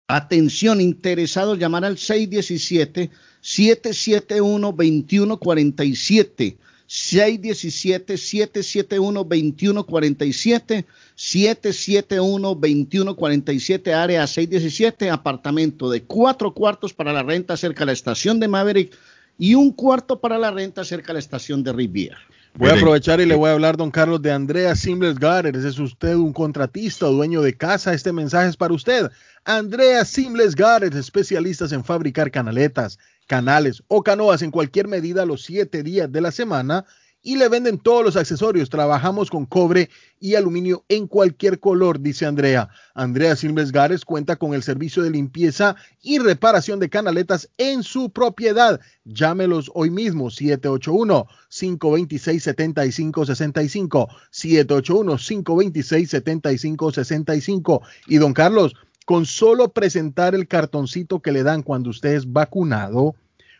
Atención, interesados, llamar al 617-771-2147. 617-771-2147. 771-2147, área 617, apartamento de cuatro cuartos para la renta cerca de la estación de Maverick y un cuarto para la renta cerca de la estación de Riviera. Voy a aprovechar y le voy a hablar, don Carlos, de Andrea Simles Gardens. ¿Es usted un contratista o dueño de casa? Este mensaje es para usted. Andrea Simles Gardens, especialistas en fabricar canaletas, canales o canoas en cualquier medida los siete días de la semana y le venden todos los accesorios. Trabajamos con cobre y aluminio en cualquier color, dice Andrea. Andrea Silves Gares cuenta con el servicio de limpieza y reparación de canaletas en su propiedad. Llámelos hoy mismo, 781-526-7565, 781-526-7565. Y don Carlos, con solo presentar el cartoncito que le dan cuando usted es vacunado,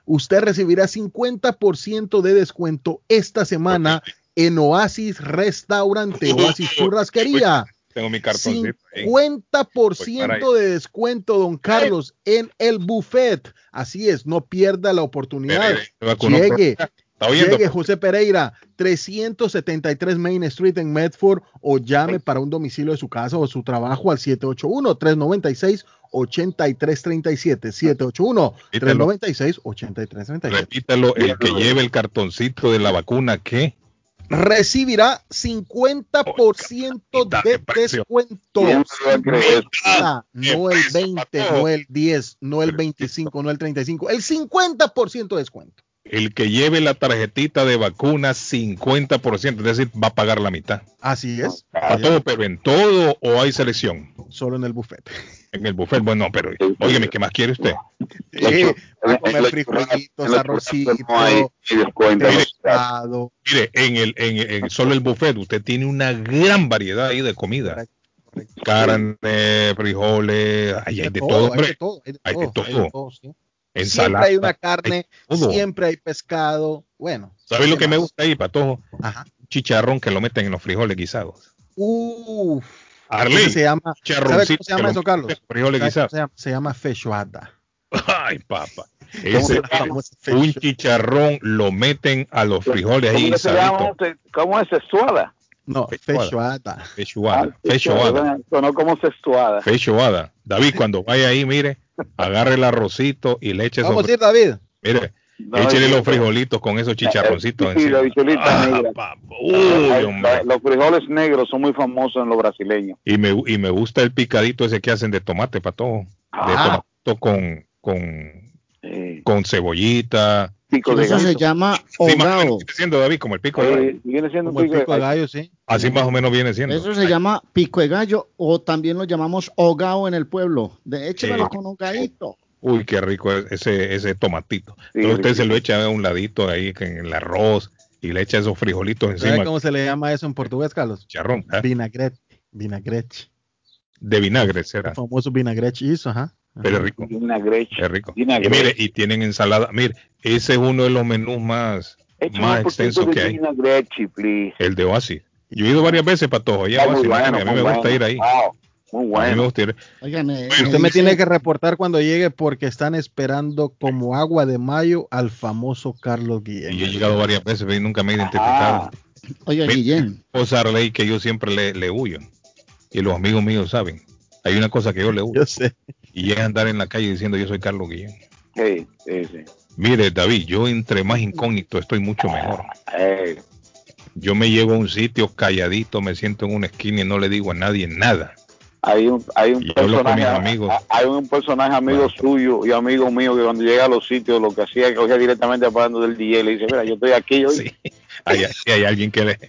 usted recibirá 50% de descuento esta semana en Oasis Restaurante, Oasis Churrasquería. Tengo mi ahí. 50% de descuento, don Carlos, en el buffet. Así es, no pierda la oportunidad. Llegue, ¿Está oyendo? llegue José Pereira, 373 Main Street en Medford o llame para un domicilio de su casa o su trabajo al 781-396-8337. 781-396-8337. Repítalo, el que lleve el cartoncito de la vacuna, ¿qué? recibirá 50% de descuento. No el 20, no el 10, no el 25, no el 35, el 50% de descuento. El que lleve la tarjetita de vacuna, 50%, es decir, va a pagar la mitad. Así es. ¿A todo, pero en todo o hay selección? Solo en el buffet. En el buffet, bueno, pero, óigame, ¿qué más quiere usted? Sí, va a comer frijolitos, arrocito, pescado. Mire, en el, en, en solo el buffet usted tiene una gran variedad ahí de comida. Carne, frijoles, ahí hay de todo, hay de todo, hay de Hay de todo, hay de todo. Ensalada. Siempre hay una carne, siempre hay pescado. Bueno. ¿Sabes lo ¿qué que me gusta ahí, Patojo? Ajá. chicharrón que lo meten en los frijoles guisados. Uf. Arley, Ese se llama, ¿sabe chicharroncito cómo se llama eso, lo Carlos? frijoles ¿Sabe cómo guisados. Se llama, se llama. Ay, papá. ¿Cómo Ese, un chicharrón lo meten a los frijoles ahí ¿Cómo se llama? guisaditos. ¿Cómo es sexuada? No, feijoada. Feijoada, feijoada, Sonó como sexuada. feijoada. David, cuando vaya ahí, mire, agarre el arrocito y le eche Vamos a ir, David. Mire, No, échele los frijolitos con esos chicharroncitos Sí, encima. la bicholita Ah, negra. papá. Uy, Ay, hombre. la- Los frijoles negros son muy famosos en los brasileños. Y me, y me gusta el picadito ese que hacen de tomate, pato. De Ah. tomatito con, con, con cebollita. Eso se llama Sí, más o menos hogao. viene siendo, David, como el pico de gallo. viene siendo Como el pico de gallo, sí. Así más o menos viene siendo. Eso se llama pico de gallo o también lo llamamos hogao en el pueblo. De échemelo Sí. con hogadito. Uy, qué rico es ese, ese tomatito. Entonces usted se lo echa a un ladito ahí en el arroz y le echa esos frijolitos ¿Sabe encima. cómo se le llama eso en portugués, Carlos? Charrón, ¿eh? Vinagrete. Vinagrete. De vinagre será. El famoso vinagrete isso, ajá. Pero es rico. Vinagrete. Es rico. Y Vinagrete. mire, y tienen ensalada. Mire, ese es uno de los menús más, Échame más extensos que hay. El de Oasis. Yo he ido varias veces muy Oasis, bueno, a mí me gusta bueno. ir ahí. Wow, muy A mí me bueno. gusta ir. Oigan, eh, Usted me tiene que reportar cuando llegue porque están esperando como agua de mayo al famoso Carlos Guillén. Y yo he llegado varias veces pero nunca me he identificado. Oiga, Mira, Guillén. Cosa ley que yo siempre le, le huyo. Y los amigos míos saben. Hay una cosa que yo le huyo. Yo sé. Y es andar en la calle diciendo yo soy Carlos Guillén. Sí, sí, sí. Mire, David, yo entre más incógnito estoy mucho mejor. Eh, Yo me llevo a un sitio calladito, me siento en una esquina y no le digo a nadie nada. hay un, hay un Y personaje, mis amigos. hay un personaje amigo suyo y amigo mío que cuando llega a los sitios lo que hacía es que cogía directamente apagando del DJ le dice, mira, yo estoy aquí hoy. Hay, hay alguien que le...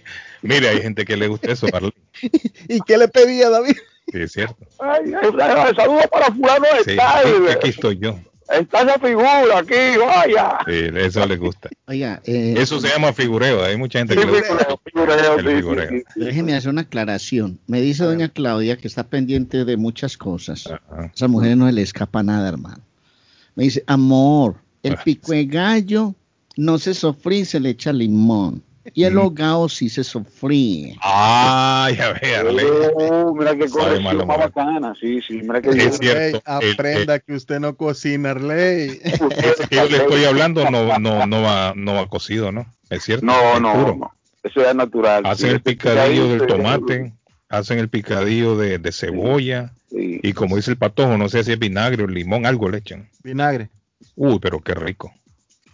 Mire, hay gente que le gusta eso, Arley. ¿Y qué le pedía, David? Sí, es cierto. Ay, saludos para fulano de Sí, tal. aquí estoy yo. Está esa figura aquí, vaya. Sí, eso le gusta. Oiga, eh, Eso se llama figureo. Hay mucha gente Sí, que le gusta figureo, figureo, el sí, figureo. sí, sí. Déjeme hacer una aclaración. Me dice doña Claudia que está pendiente de muchas cosas. A esa mujer no le escapa nada, hermano. Me dice, amor, el pico de gallo no se sofrí, se le echa limón. Y el hogao sí se sofríe. Ah, ya ve, Arley. Oh, mira qué Sabe corrección malo, más malo. bacana. Sí, sí, mira qué Es cierto. Arley, el- aprenda que usted no cocina, Arley. Ese que yo le estoy hablando no, no, no, va, no va cocido, ¿no? Es cierto. No, es no, puro. no. Eso es natural. Hacen Sí, el picadillo del tomate, hacen el picadillo de, de cebolla y como dice el patojo, no sé si es vinagre o limón, algo le echan. Vinagre. Uy, pero qué rico.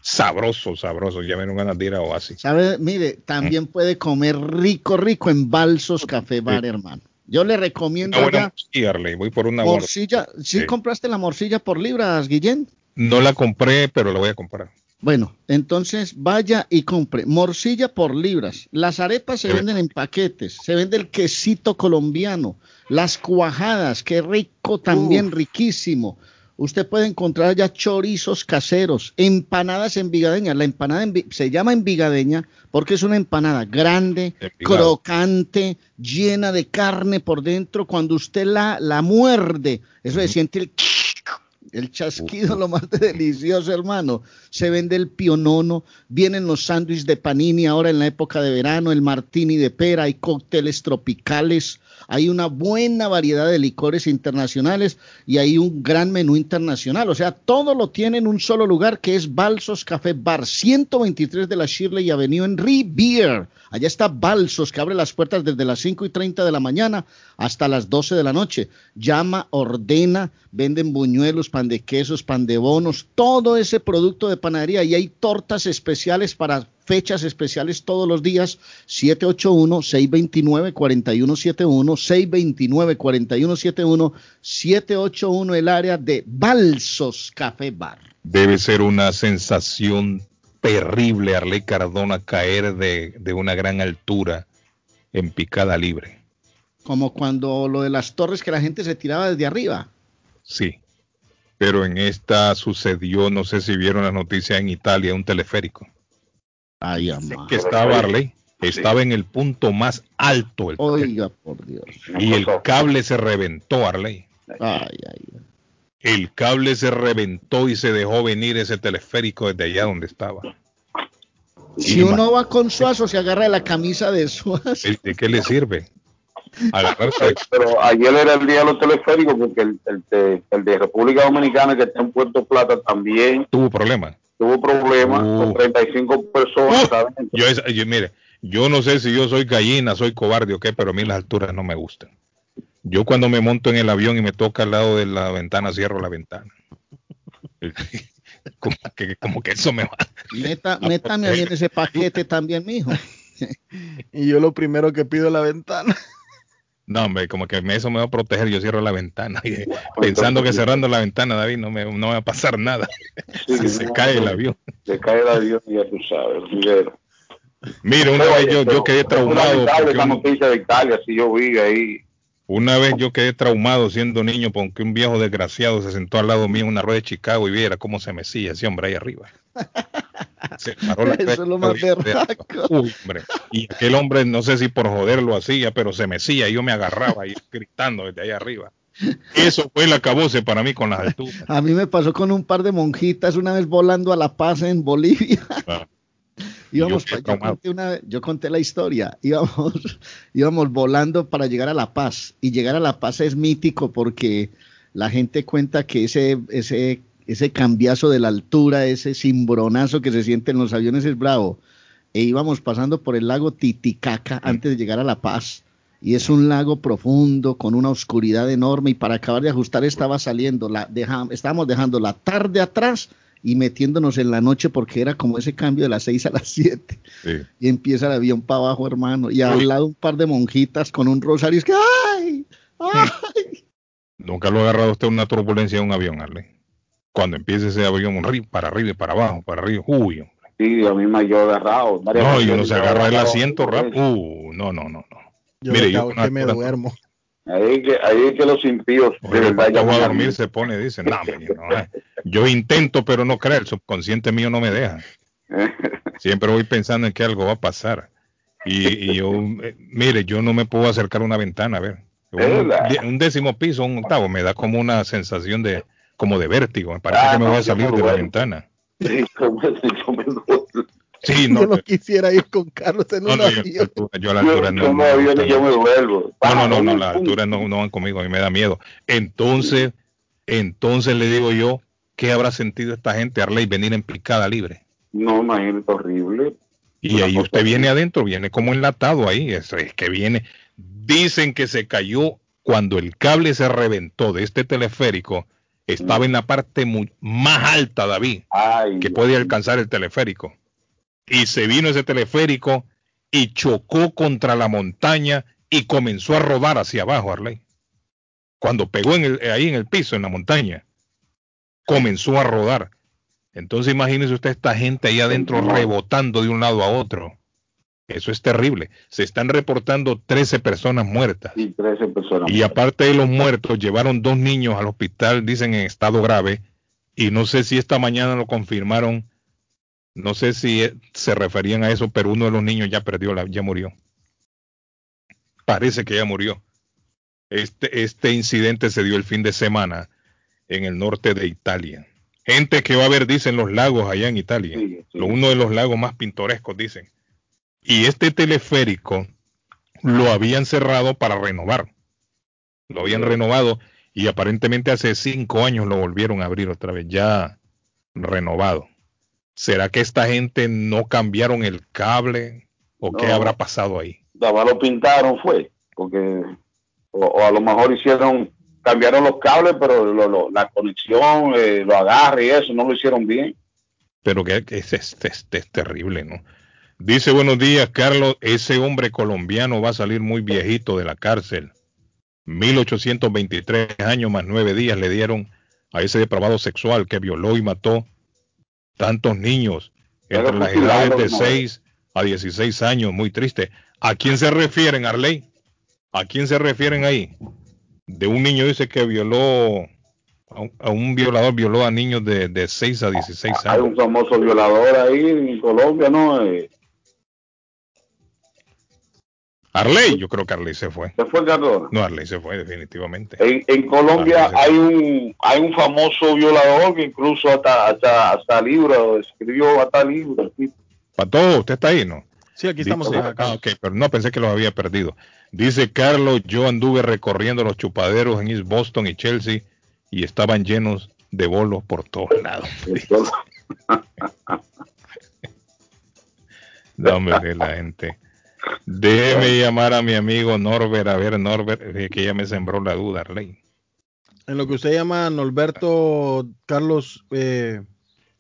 Sabroso, sabroso. Ya me ganas de ir a Oasis. ¿Sabe? Mire, también puede comer rico, rico en Balsos Café Bar, hermano. Yo le recomiendo Una buena morcilla, Arley. Voy por una morcilla. ¿Sí, Sí. compraste la morcilla por libras, Guillén? No la compré, pero la voy a comprar. Bueno, entonces vaya y compre morcilla por libras. Las arepas se venden en paquetes. Se vende el quesito colombiano. Las cuajadas, qué rico también, riquísimo. Usted puede encontrar ya chorizos caseros, empanadas envigadeñas. La empanada envi- se llama envigadeña porque es una empanada grande, crocante, llena de carne por dentro. Cuando usted la, la muerde, eso se siente el el chasquido lo más delicioso, hermano. Se vende el pionono, vienen los sándwiches de panini ahora en la época de verano, el martini de pera, hay cócteles tropicales, hay una buena variedad de licores internacionales y hay un gran menú internacional. O sea, todo lo tiene en un solo lugar que es Balsos Café Bar, 123 de la Shirley Avenue en Rivier. Allá está Balsos, que abre las puertas desde las 5 y 30 de la mañana hasta las 12 de la noche. Llama, ordena, venden buñuelos, pan de quesos, pan de bonos, todo ese producto de panadería. Y hay tortas especiales para fechas especiales todos los días. 781-629-4171, 629-4171, 781 el área de Balsos Café Bar. Debe ser una sensación terrible, Arley Cardona, caer de, de una gran altura en picada libre. Como cuando lo de las torres que la gente se tiraba desde arriba. Sí. Pero en esta sucedió, no sé si vieron la noticia en Italia, un teleférico. Ay, amá. Que estaba Arley, estaba en el punto más alto. el- Oiga, por Dios. y el cable se reventó, Arley. Ay, ay, ay. El cable se reventó y se dejó venir ese teleférico desde allá donde estaba. Si uno va con Suazo, se agarra de la camisa de Suazo. ¿De qué le sirve? Agarrarse. Pero ayer era el día de los teleféricos porque el, el, de, el de República Dominicana que está en Puerto Plata también tuvo problemas. Tuvo problemas con 35 personas. Yo, yo, mire, yo no sé si yo soy gallina, soy cobarde o qué, pero a mí las alturas no me gustan. Yo cuando me monto en el avión y me toca al lado de la ventana, cierro la ventana. como, que, como que eso me va. Meta, métame ahí en ese paquete también, mijo. y yo lo primero que pido es la ventana. No, hombre, como que eso me va a proteger, yo cierro la ventana. pensando que cerrando la ventana, David, no me, no va a pasar nada. se cae el avión. Se cae el avión, ya tú sabes, Mire, una vez yo, yo quedé traumado. Esa noticia de Italia, si yo vi ahí. Una vez yo quedé traumado siendo niño porque un viejo desgraciado se sentó al lado mío en una rueda de Chicago y viera cómo se mecía ese hombre ahí arriba. Se paró la Eso es lo más hombre. Y aquel hombre, no sé si por joder lo hacía, pero se mecía y yo me agarraba y gritando desde ahí arriba. Eso fue el acabose para mí con las alturas. A mí me pasó con un par de monjitas una vez volando a La Paz en Bolivia. Ah. Íbamos, yo, conté una, yo conté la historia, íbamos, íbamos volando para llegar a La Paz y llegar a La Paz es mítico porque la gente cuenta que ese, ese, ese cambiazo de la altura, ese cimbronazo que se siente en los aviones es bravo. E íbamos pasando por el lago Titicaca antes de llegar a La Paz y es un lago profundo con una oscuridad enorme y para acabar de ajustar estaba saliendo, la, estábamos dejando la tarde atrás y metiéndonos en la noche porque era como ese cambio de las 6 a las 7. Y empieza el avión para abajo, hermano. Y al lado un par de monjitas con un rosario. Es que ¡ay! ¡ay! Nunca lo ha agarrado usted una turbulencia en un avión, Arle. Cuando empieza ese avión para arriba y para abajo, para arriba. Uy, hombre. Sí, a mí me yo agarrado. No, y uno se agarra el asiento rápido. Uh, no, no, no, no. Yo Mire, yo que me duermo. Ahí que, ahí que los impíos de a dormir se pone, dice, no, no, eh. yo intento pero no creo, el subconsciente mío no me deja. Siempre voy pensando en que algo va a pasar. Y, yo, eh, mire, yo no me puedo acercar a una ventana, a ver. Un, décimo piso, un octavo, me da como una sensación de, como de vértigo, me parece ah, que me voy a salir de la ventana. Sí, no, yo no quisiera ir con Carlos en un avión. Yo, a la altura no. Yo, me vuelvo. No, no, no, no, las alturas no, no van conmigo, a mí me da miedo. Entonces, entonces le digo yo, ¿qué habrá sentido esta gente, Arley, venir en picada libre? No, imagínate, horrible. Y ahí usted viene adentro, viene como enlatado ahí, es, que viene. Dicen que se cayó cuando el cable se reventó de este teleférico, estaba en la parte más alta, David, que puede alcanzar el teleférico y se vino ese teleférico y chocó contra la montaña y comenzó a rodar hacia abajo, Arley. Cuando pegó en el, ahí en el piso, en la montaña, comenzó a rodar. Entonces imagínese usted esta gente ahí adentro rebotando de un lado a otro. Eso es terrible. Se están reportando 13 personas muertas. Sí, 13 personas. Y aparte de los muertos, llevaron dos niños al hospital, dicen en estado grave. Y no sé si esta mañana lo confirmaron no sé si eh, se referían a eso, pero uno de los niños ya perdió, la, ya murió. Parece que ya murió. Este, este incidente se dio el fin de semana en el norte de Italia. Gente que va a ver, dicen, los lagos allá en Italia. Uno de los lagos más pintorescos, dicen. Y este teleférico lo habían cerrado para renovar. Lo habían renovado y aparentemente hace cinco años lo volvieron a abrir otra vez, ya renovado. ¿Será que esta gente no cambiaron el cable o qué habrá pasado ahí? Nada lo pintaron fue, porque o, a lo mejor hicieron, cambiaron los cables, pero la conexión, eh, lo agarre y eso no lo hicieron bien. Pero que es, es, es, terrible, ¿no? Dice buenos días, Carlos, ese hombre colombiano va a salir muy viejito de la cárcel. 1823 años más nueve días le dieron a ese depravado sexual que violó y mató tantos niños entre las edades de 6 a 16 años, muy triste. ¿A quién se refieren, Arley? ¿A quién se refieren ahí? De un niño dice que violó, a un, violador violó a niños de, de 6 a 16 años. Hay un famoso violador ahí en Colombia, ¿no? Eh, Arley, yo creo que Arley se fue. ¿Se fue Carlos? No, Arley se fue definitivamente. En, Colombia hay un hay un famoso violador que incluso hasta hasta, hasta libro escribió hasta libro. Pato, usted está ahí, ¿no? Sí, aquí estamos. Dice- ah, ok, pero no pensé que los había perdido. Dice Carlos, yo anduve recorriendo los chupaderos en East Boston y Chelsea y estaban llenos de bolos por todos lados. No, hombre, la gente. Déjeme llamar a mi amigo Norbert. A ver, Norbert, que ya me sembró la duda, Arley. En lo que usted llama, Norberto Carlos, eh,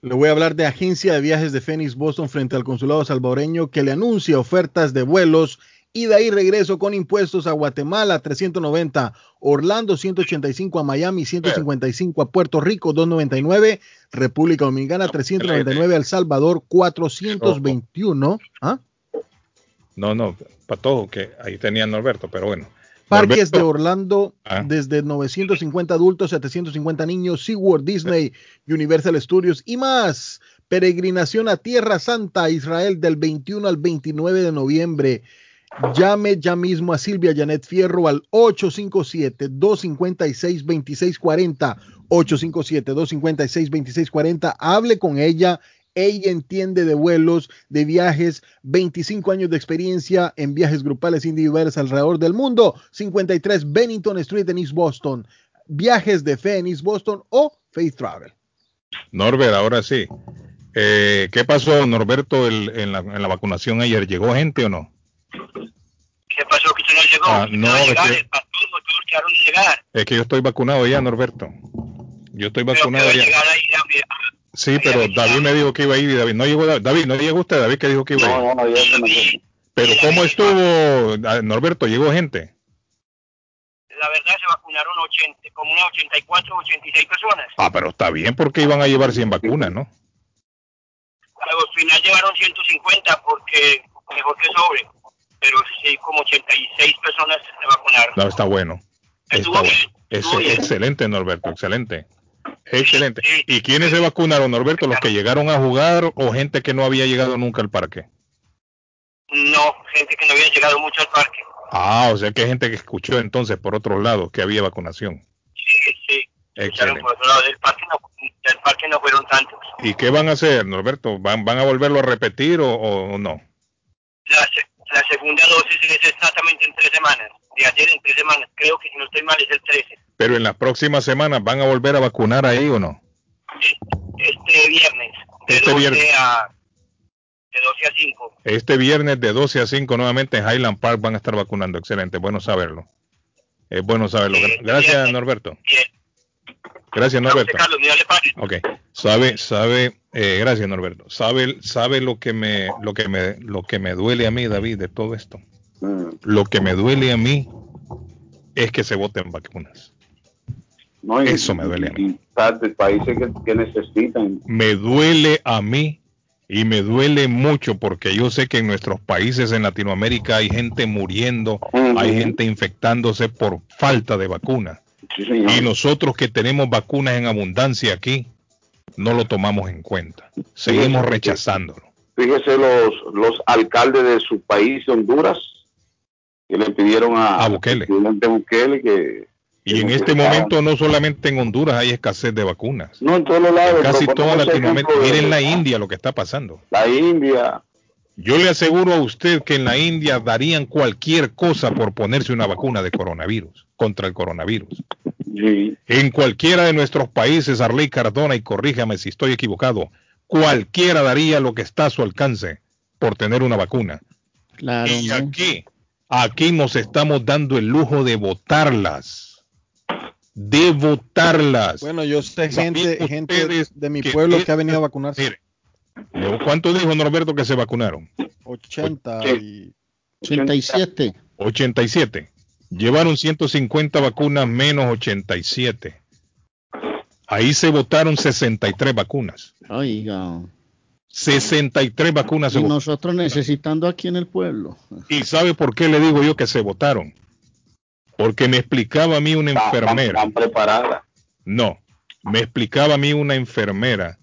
le voy a hablar de agencia de viajes de Phoenix Boston frente al consulado salvadoreño que le anuncia ofertas de vuelos y de ahí regreso con impuestos a Guatemala 390, Orlando 185 a Miami 155 a Puerto Rico 299, República Dominicana 399 El Salvador 421, ¿ah? No, no, para todo, que ahí tenía Norberto, pero bueno. Parques de Orlando Ah. desde 950 adultos, 750 niños, SeaWorld, Disney, Universal Studios y más. Peregrinación a Tierra Santa, Israel, del 21 al 29 de noviembre. Llame ya mismo a Silvia Janet Fierro al 857-256-2640. 857-256-2640. Hable con ella. Ella entiende de vuelos, de viajes, 25 años de experiencia en viajes grupales individuales alrededor del mundo. 53 Bennington Street en East Boston. Viajes de fe en East Boston o Faith Travel. Norbert, ahora sí. Eh, ¿Qué pasó, Norberto, el- en, la, en la vacunación ayer? ¿Llegó gente o no? ¿Qué pasó que usted no llegó? Ah, no, a es que- el pastor, todos quedaron de llegar. Es que yo estoy vacunado ya, Norberto. Yo estoy vacunado ya. llegar ahí, ya, mira, Sí, pero David me dijo que iba a ir y David no llegó. David, no llegó usted, David que dijo que iba a ir. No, no, yo no. Pero ¿cómo estuvo, ah, Norberto? ¿Llegó gente? la verdad se vacunaron 80, como unas 84 o 86 personas. Ah, pero está bien porque iban a llevar 100 vacunas, ¿no? Al final llevaron 150 porque mejor que sobre. Pero sí, como 86 personas se vacunaron. No, está bueno. Está bueno. Es, excelente, Norberto, excelente. Excelente. ¿Y quiénes se vacunaron, Norberto? ¿Los que llegaron a jugar o gente que no había llegado nunca al parque? No, gente que no había llegado mucho al parque. Ah, o sea que hay gente que escuchó entonces por otro lado que había vacunación. Sí, sí. Excelente. por otro lado del parque, no, del parque no fueron tantos. ¿Y qué van a hacer, Norberto? ¿Van, van a volverlo a repetir o, o no? La, la segunda dosis es exactamente en tres semanas. De ayer en tres semanas. Creo que si no estoy mal es el 13. Pero en las próximas semanas van a volver a vacunar ahí o no? Este viernes. De Este 12 viernes. a de 12 a 5. Este viernes de 12 a 5 nuevamente en Highland Park van a estar vacunando. Excelente, bueno saberlo. Es bueno saberlo. Gra- Gracias, Norberto. Gracias, Norberto. Carlos. Ok, sabe, sabe, eh, gracias Norberto. Sabe, sabe lo que me, lo que me, lo que me duele a mí, David, de todo esto. Lo que me duele a mí es que se voten vacunas. No, y- Eso me duele y de países que, que necesitan. Me duele a mí y me duele mucho porque yo sé que en nuestros países en Latinoamérica hay gente muriendo, hay gente infectándose por falta de vacuna. Y nosotros que tenemos vacunas en abundancia aquí, no lo tomamos en cuenta. Seguimos rechazándolo. Fíjese los, los alcaldes de su país, Honduras, que le pidieron a, A Bukele. Bukele que... Y en este momento no solamente en Honduras hay escasez de vacunas. No, en todos los lados. En casi toda Latinoamérica. Miren la India lo que está pasando. La India. Yo le aseguro a usted que en la India darían cualquier cosa por ponerse una vacuna de coronavirus, contra el coronavirus. En cualquiera de nuestros países, Arley Cardona, y corríjame si estoy equivocado, cualquiera daría lo que está a su alcance por tener una vacuna. Claro, y aquí, aquí nos estamos dando el lujo de votarlas. De votarlas. Bueno, yo sé ¿Sabían gente, gente de mi que pueblo es- que ha venido a vacunarse. Mire, ¿Cuánto dijo Norberto que se vacunaron? 80 y 87. 87. Llevaron 150 vacunas menos 87. Ahí se votaron 63 vacunas. Oiga. 63 vacunas se Y votaron. nosotros necesitando aquí en el pueblo. ¿Y sabe por qué le digo yo que se votaron? Porque me explicaba a mí una enfermera. Están preparadas. No, me explicaba a mí una enfermera,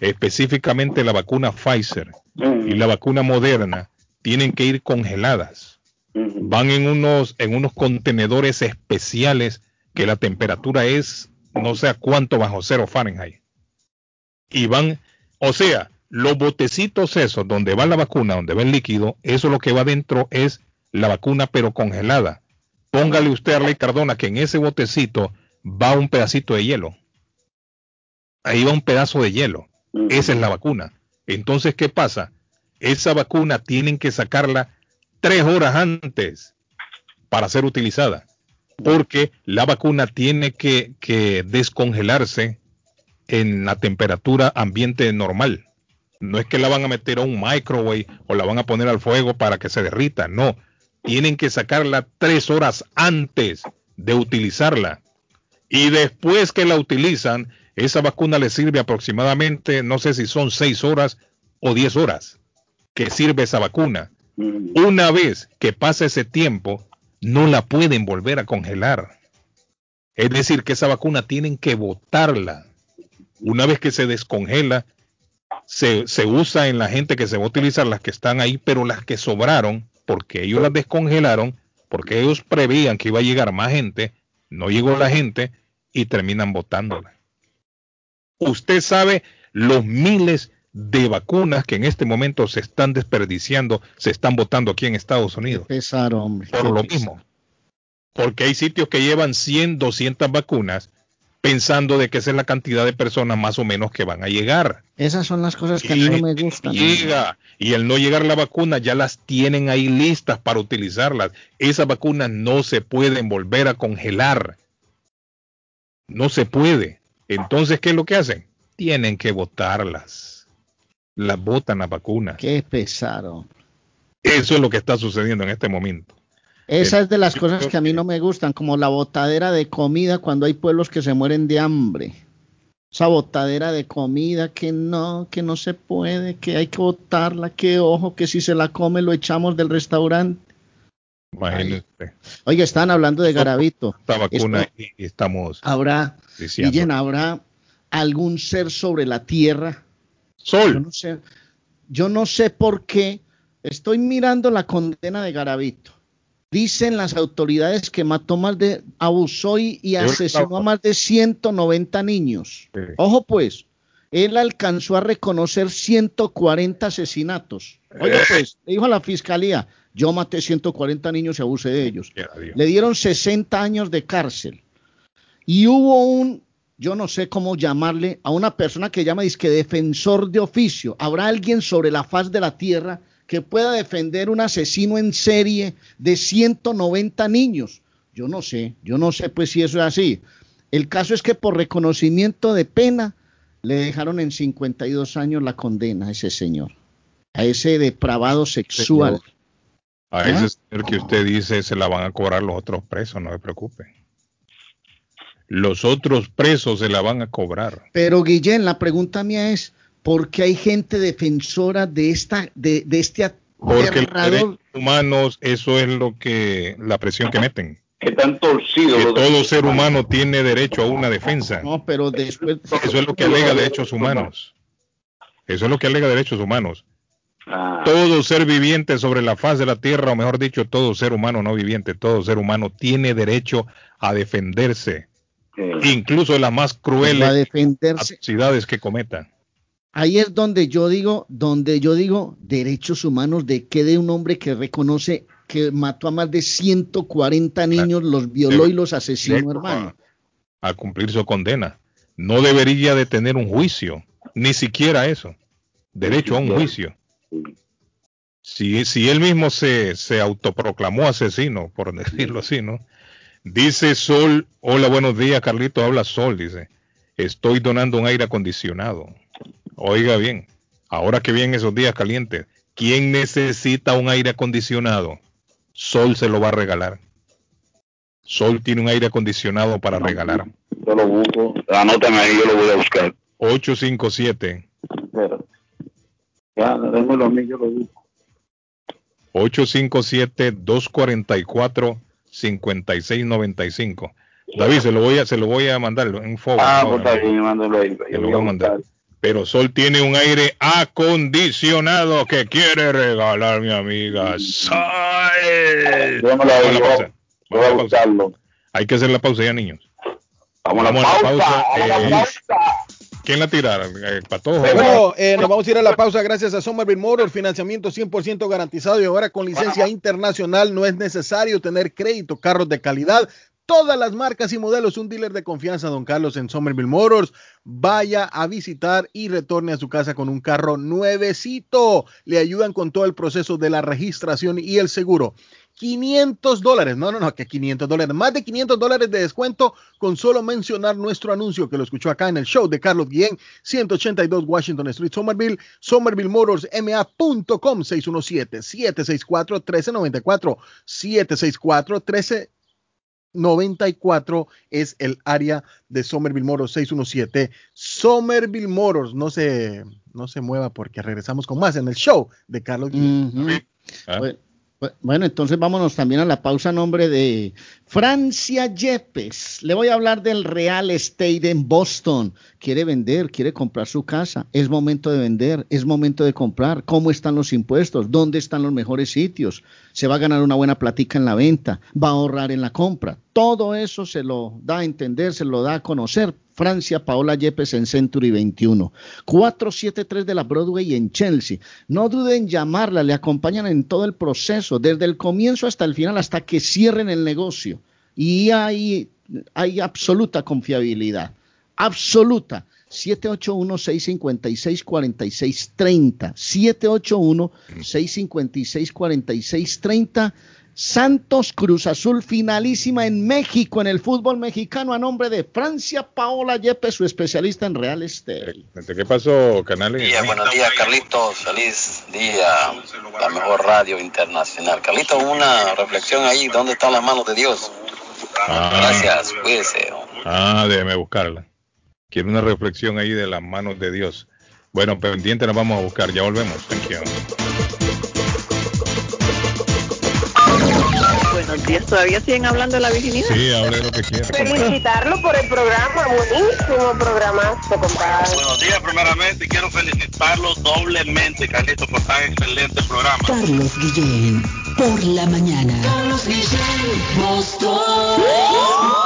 específicamente la vacuna Pfizer y la vacuna Moderna tienen que ir congeladas. Van en unos en unos contenedores especiales que la temperatura es no sé a cuánto bajo cero Fahrenheit. Y van, o sea, Los botecitos esos, donde va la vacuna, donde va el líquido, eso lo que va dentro es la vacuna, pero congelada. Póngale usted a Arley Cardona que en ese botecito va un pedacito de hielo. Ahí va un pedazo de hielo. Esa es la vacuna. Entonces, ¿qué pasa? Esa vacuna tienen que sacarla tres horas antes para ser utilizada. Porque la vacuna tiene que, que descongelarse en la temperatura ambiente normal. No es que la van a meter a un microwave o la van a poner al fuego para que se derrita. No, tienen que sacarla tres horas antes de utilizarla. Y después que la utilizan, esa vacuna le sirve aproximadamente, no sé si son seis horas o diez horas que sirve esa vacuna. Una vez que pasa ese tiempo, no la pueden volver a congelar. Es decir, que esa vacuna tienen que botarla. Una vez que se descongela, se, se, usa en la gente que se va a utilizar, las que están ahí, pero las que sobraron, porque ellos las descongelaron, porque ellos prevían que iba a llegar más gente, no llegó la gente y terminan botándola. Usted sabe los miles de vacunas que en este momento se están desperdiciando, se están votando aquí en Estados Unidos. Pesar, hombre. Por lo mismo. Porque hay sitios que llevan 100, 200 vacunas pensando de que esa es la cantidad de personas más o menos que van a llegar. Esas son las cosas que a mí no me gustan. Llega y el no llegar la vacuna ya las tienen ahí listas para utilizarlas. Esas vacunas no se pueden volver a congelar. No se puede. Entonces, ¿qué es lo que hacen? Tienen que botarlas. Las botan las vacunas. Qué pesado. Eso es lo que está sucediendo en este momento. Esa es de las cosas que a mí no me gustan, como la botadera de comida cuando hay pueblos que se mueren de hambre. Esa botadera de comida que no, que no se puede, que hay que botarla, que ojo, que si se la come lo echamos del restaurante. Imagínate. Oye, están hablando de Garabito. Esta vacuna Esto, y estamos. Habrá, Guillén, ¿habrá algún ser sobre la tierra? Sol. Yo no sé, yo no sé por qué. Estoy mirando la condena de Garabito. Dicen las autoridades que mató más de, abusó y, y asesinó a más de 190 niños. Sí. Ojo pues, él alcanzó a reconocer 140 asesinatos. Oye pues, le dijo a la fiscalía, yo maté 140 niños y abusé de ellos. Le dieron 60 años de cárcel. Y hubo un, yo no sé cómo llamarle, a una persona que llama disque defensor de oficio. ¿Habrá alguien sobre la faz de la tierra que pueda defender un asesino en serie de 190 niños? Yo no sé, yo no sé pues si eso es así. El caso es que por reconocimiento de pena le dejaron en 52 años la condena a ese señor, a ese depravado sexual. A ¿Ah? ese señor que usted dice se la van a cobrar los otros presos, no se preocupe. Los otros presos se la van a cobrar. Pero Guillén, la pregunta mía es, ¿por qué hay gente defensora de esta, de, de este Porque los derechos humanos, eso es lo que, la presión que meten. Que están torcidos. Que todo ser humano tiene derecho a una defensa. No, pero después. Eso es lo que alega derechos humanos. Eso es lo que alega derechos humanos. Ah. Todo ser viviente sobre la faz de la tierra, o mejor dicho, todo ser humano no viviente, todo ser humano tiene derecho a defenderse, sí. incluso de las más crueles atrocidades que cometa. Ahí es donde yo digo, donde yo digo derechos humanos de que de un hombre que reconoce que mató a más de 140 niños, los violó y los asesinó, hermano. A, a cumplir su condena. No debería de tener un juicio, ni siquiera eso. Derecho a un juicio. Si, si él mismo se, se autoproclamó asesino, por decirlo así, ¿no? Dice Sol, hola, buenos días, Carlito, habla Sol, dice, estoy donando un aire acondicionado. Oiga bien, ahora que vienen esos días calientes, ¿quién necesita un aire acondicionado? Sol se lo va a regalar. Sol tiene un aire acondicionado para regalar. Yo lo busco, anótame ahí, yo lo voy a buscar. 857. Espera. Ya, démelo a mí, yo lo busco. 857-244-5695. David, se lo voy a, se lo voy a mandar en forward. Ah, pues bien, mándalo ahí. Se lo voy a mandar. Pero Sol tiene un aire acondicionado que quiere regalar mi amiga Sol. Vamos a la pausa. Vamos a la pausa. Hay que hacer la pausa ya, niños. Vamos, a la pausa. A la pausa. Eh, ¿Quién la tiraron? ¿El patojo? Bueno, eh, nos vamos a ir a la pausa gracias a Somerville Motors, financiamiento 100% garantizado y ahora con licencia internacional no es necesario tener crédito, carros de calidad, todas las marcas y modelos, un dealer de confianza, don Carlos, en Somerville Motors. Vaya a visitar y retorne a su casa con un carro nuevecito. Le ayudan con todo el proceso de la registración y el seguro. 500 dólares, no, no, no, que 500 dólares, más de 500 dólares de descuento con solo mencionar nuestro anuncio que lo escuchó acá en el show de Carlos Guillén, 182 Washington Street, Somerville, somervillemotorsma.com, 617-764-1394, 764-1394. 94 es el área de Somerville Motors 617 Somerville Motors no se no se mueva porque regresamos con más en el show de Carlos. Uh -huh. ¿Ah? Bueno, entonces vámonos también a la pausa nombre de Francia Yepes. Le voy a hablar del real estate en Boston. Quiere vender, quiere comprar su casa. Es momento de vender, es momento de comprar. ¿Cómo están los impuestos? ¿Dónde están los mejores sitios? Se va a ganar una buena platica en la venta, va a ahorrar en la compra. Todo eso se lo da a entender, se lo da a conocer. Francia, Paola Yepes en Century 21. 473 de la Broadway en Chelsea. No duden en llamarla, le acompañan en todo el proceso, desde el comienzo hasta el final, hasta que cierren el negocio. Y hay, hay absoluta confiabilidad, absoluta. 781-656-4630. 781-656-4630. Santos Cruz Azul finalísima en México, en el fútbol mexicano, a nombre de Francia Paola Yepes, su especialista en real estate. ¿Qué pasó, Canales? Día, buenos días, Carlitos. Feliz día, la mejor radio internacional. Carlitos, una reflexión ahí, ¿dónde están las manos de Dios? Ah, Gracias, cuídese. Ah, déjeme buscarla. Quiero una reflexión ahí de las manos de Dios. Bueno, pendiente nos vamos a buscar, ya volvemos. Thank you. Buenos días, ¿todavía siguen hablando de la virginidad? Sí, hable lo que quiera. Felicitarlo por el programa, buenísimo programazo, compadre. Buenos días, primeramente, quiero felicitarlo doblemente, Carlito, por tan excelente programa. Carlos Guillén, por la mañana. Carlos Guillén, Boston.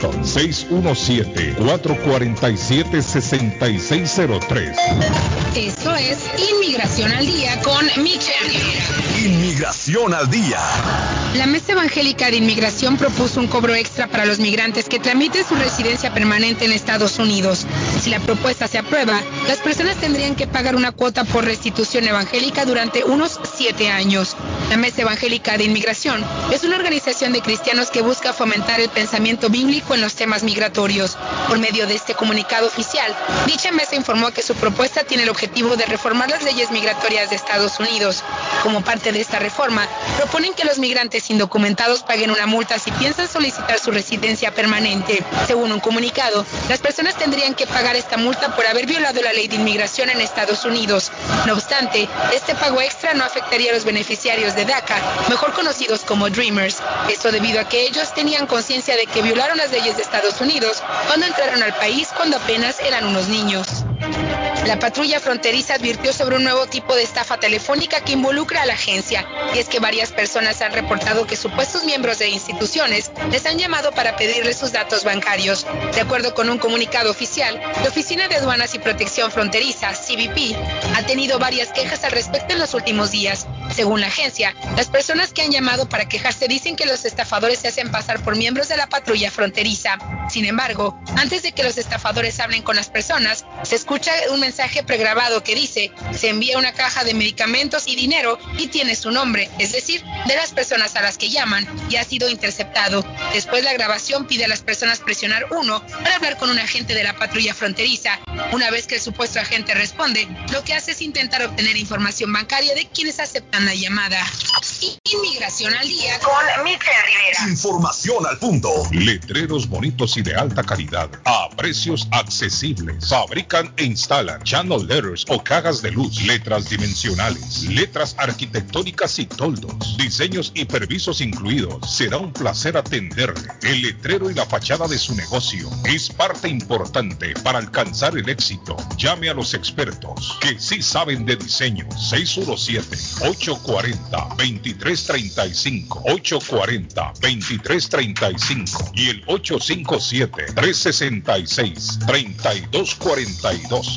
617-447-6603. Esto es Inmigración al Día con Michelle. Inmigración al Día. La Mesa Evangélica de Inmigración propuso un cobro extra para los migrantes que tramiten su residencia permanente en Estados Unidos. Si la propuesta se aprueba, las personas tendrían que pagar una cuota por restitución evangélica durante unos siete años. La Mesa Evangélica de Inmigración es una organización de cristianos que busca fomentar el pensamiento bíblico en los temas migratorios. Por medio de este comunicado oficial, dicha mesa informó que su propuesta tiene el objetivo de reformar las leyes migratorias de Estados Unidos. Como parte de esta reforma, proponen que los migrantes indocumentados paguen una multa si piensan solicitar su residencia permanente. Según un comunicado, las personas tendrían que pagar esta multa por haber violado la ley de inmigración en Estados Unidos. No obstante, este pago extra no afectaría a los beneficiarios de DACA, mejor conocidos como Dreamers. Esto debido a que ellos tenían conciencia de que violaron las de Estados Unidos cuando entraron al país cuando apenas eran unos niños. La patrulla fronteriza advirtió sobre un nuevo tipo de estafa telefónica que involucra a la agencia, y es que varias personas han reportado que supuestos miembros de instituciones les han llamado para pedirles sus datos bancarios. De acuerdo con un comunicado oficial, la Oficina de Aduanas y Protección Fronteriza, CBP, ha tenido varias quejas al respecto en los últimos días. Según la agencia, las personas que han llamado para quejarse dicen que los estafadores se hacen pasar por miembros de la patrulla fronteriza. Sin embargo, antes de que los estafadores hablen con las personas, se escucha un mensaje pregrabado que dice, se envía una caja de medicamentos y dinero y tiene su nombre, es decir, de las personas a las que llaman, y ha sido interceptado. Después la grabación pide a las personas presionar uno para hablar con un agente de la patrulla fronteriza. Una vez que el supuesto agente responde, lo que hace es intentar obtener información bancaria de quienes aceptan una llamada. Inmigración al día con Michelle Rivera. Información al punto. Letreros bonitos y de alta calidad a precios accesibles. Fabrican e instalan channel letters o cajas de luz, letras dimensionales, letras arquitectónicas y toldos, diseños y permisos incluidos. Será un placer atenderle. El letrero y la fachada de su negocio es parte importante para alcanzar el éxito. Llame a los expertos que sí saben de diseño. 617-840-2335. 840-2335 y el 857-366-3242.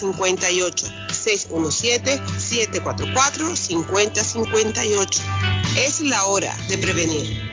617-744-5058. 617-744-5058. Es la hora de prevenir.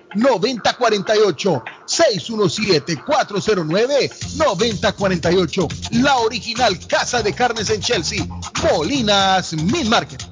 9048 617-409-9048. La original Casa de Carnes en Chelsea. Molinas Mil Market.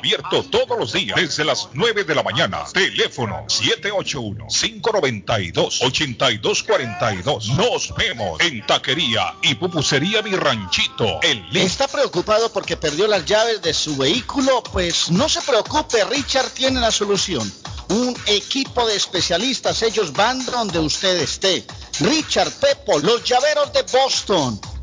Abierto todos los días desde las 9 de la mañana. Teléfono 781-592-8242. Nos vemos en Taquería y Pupusería Mi Ranchito Lynn. ¿Está preocupado porque perdió las llaves de su vehículo? Pues no se preocupe, Richard tiene la solución. Un equipo de especialistas, ellos van donde usted esté. Richard Pepo, los llaveros de Boston.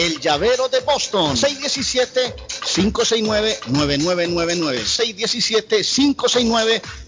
el llavero de Boston. 617-569-9999.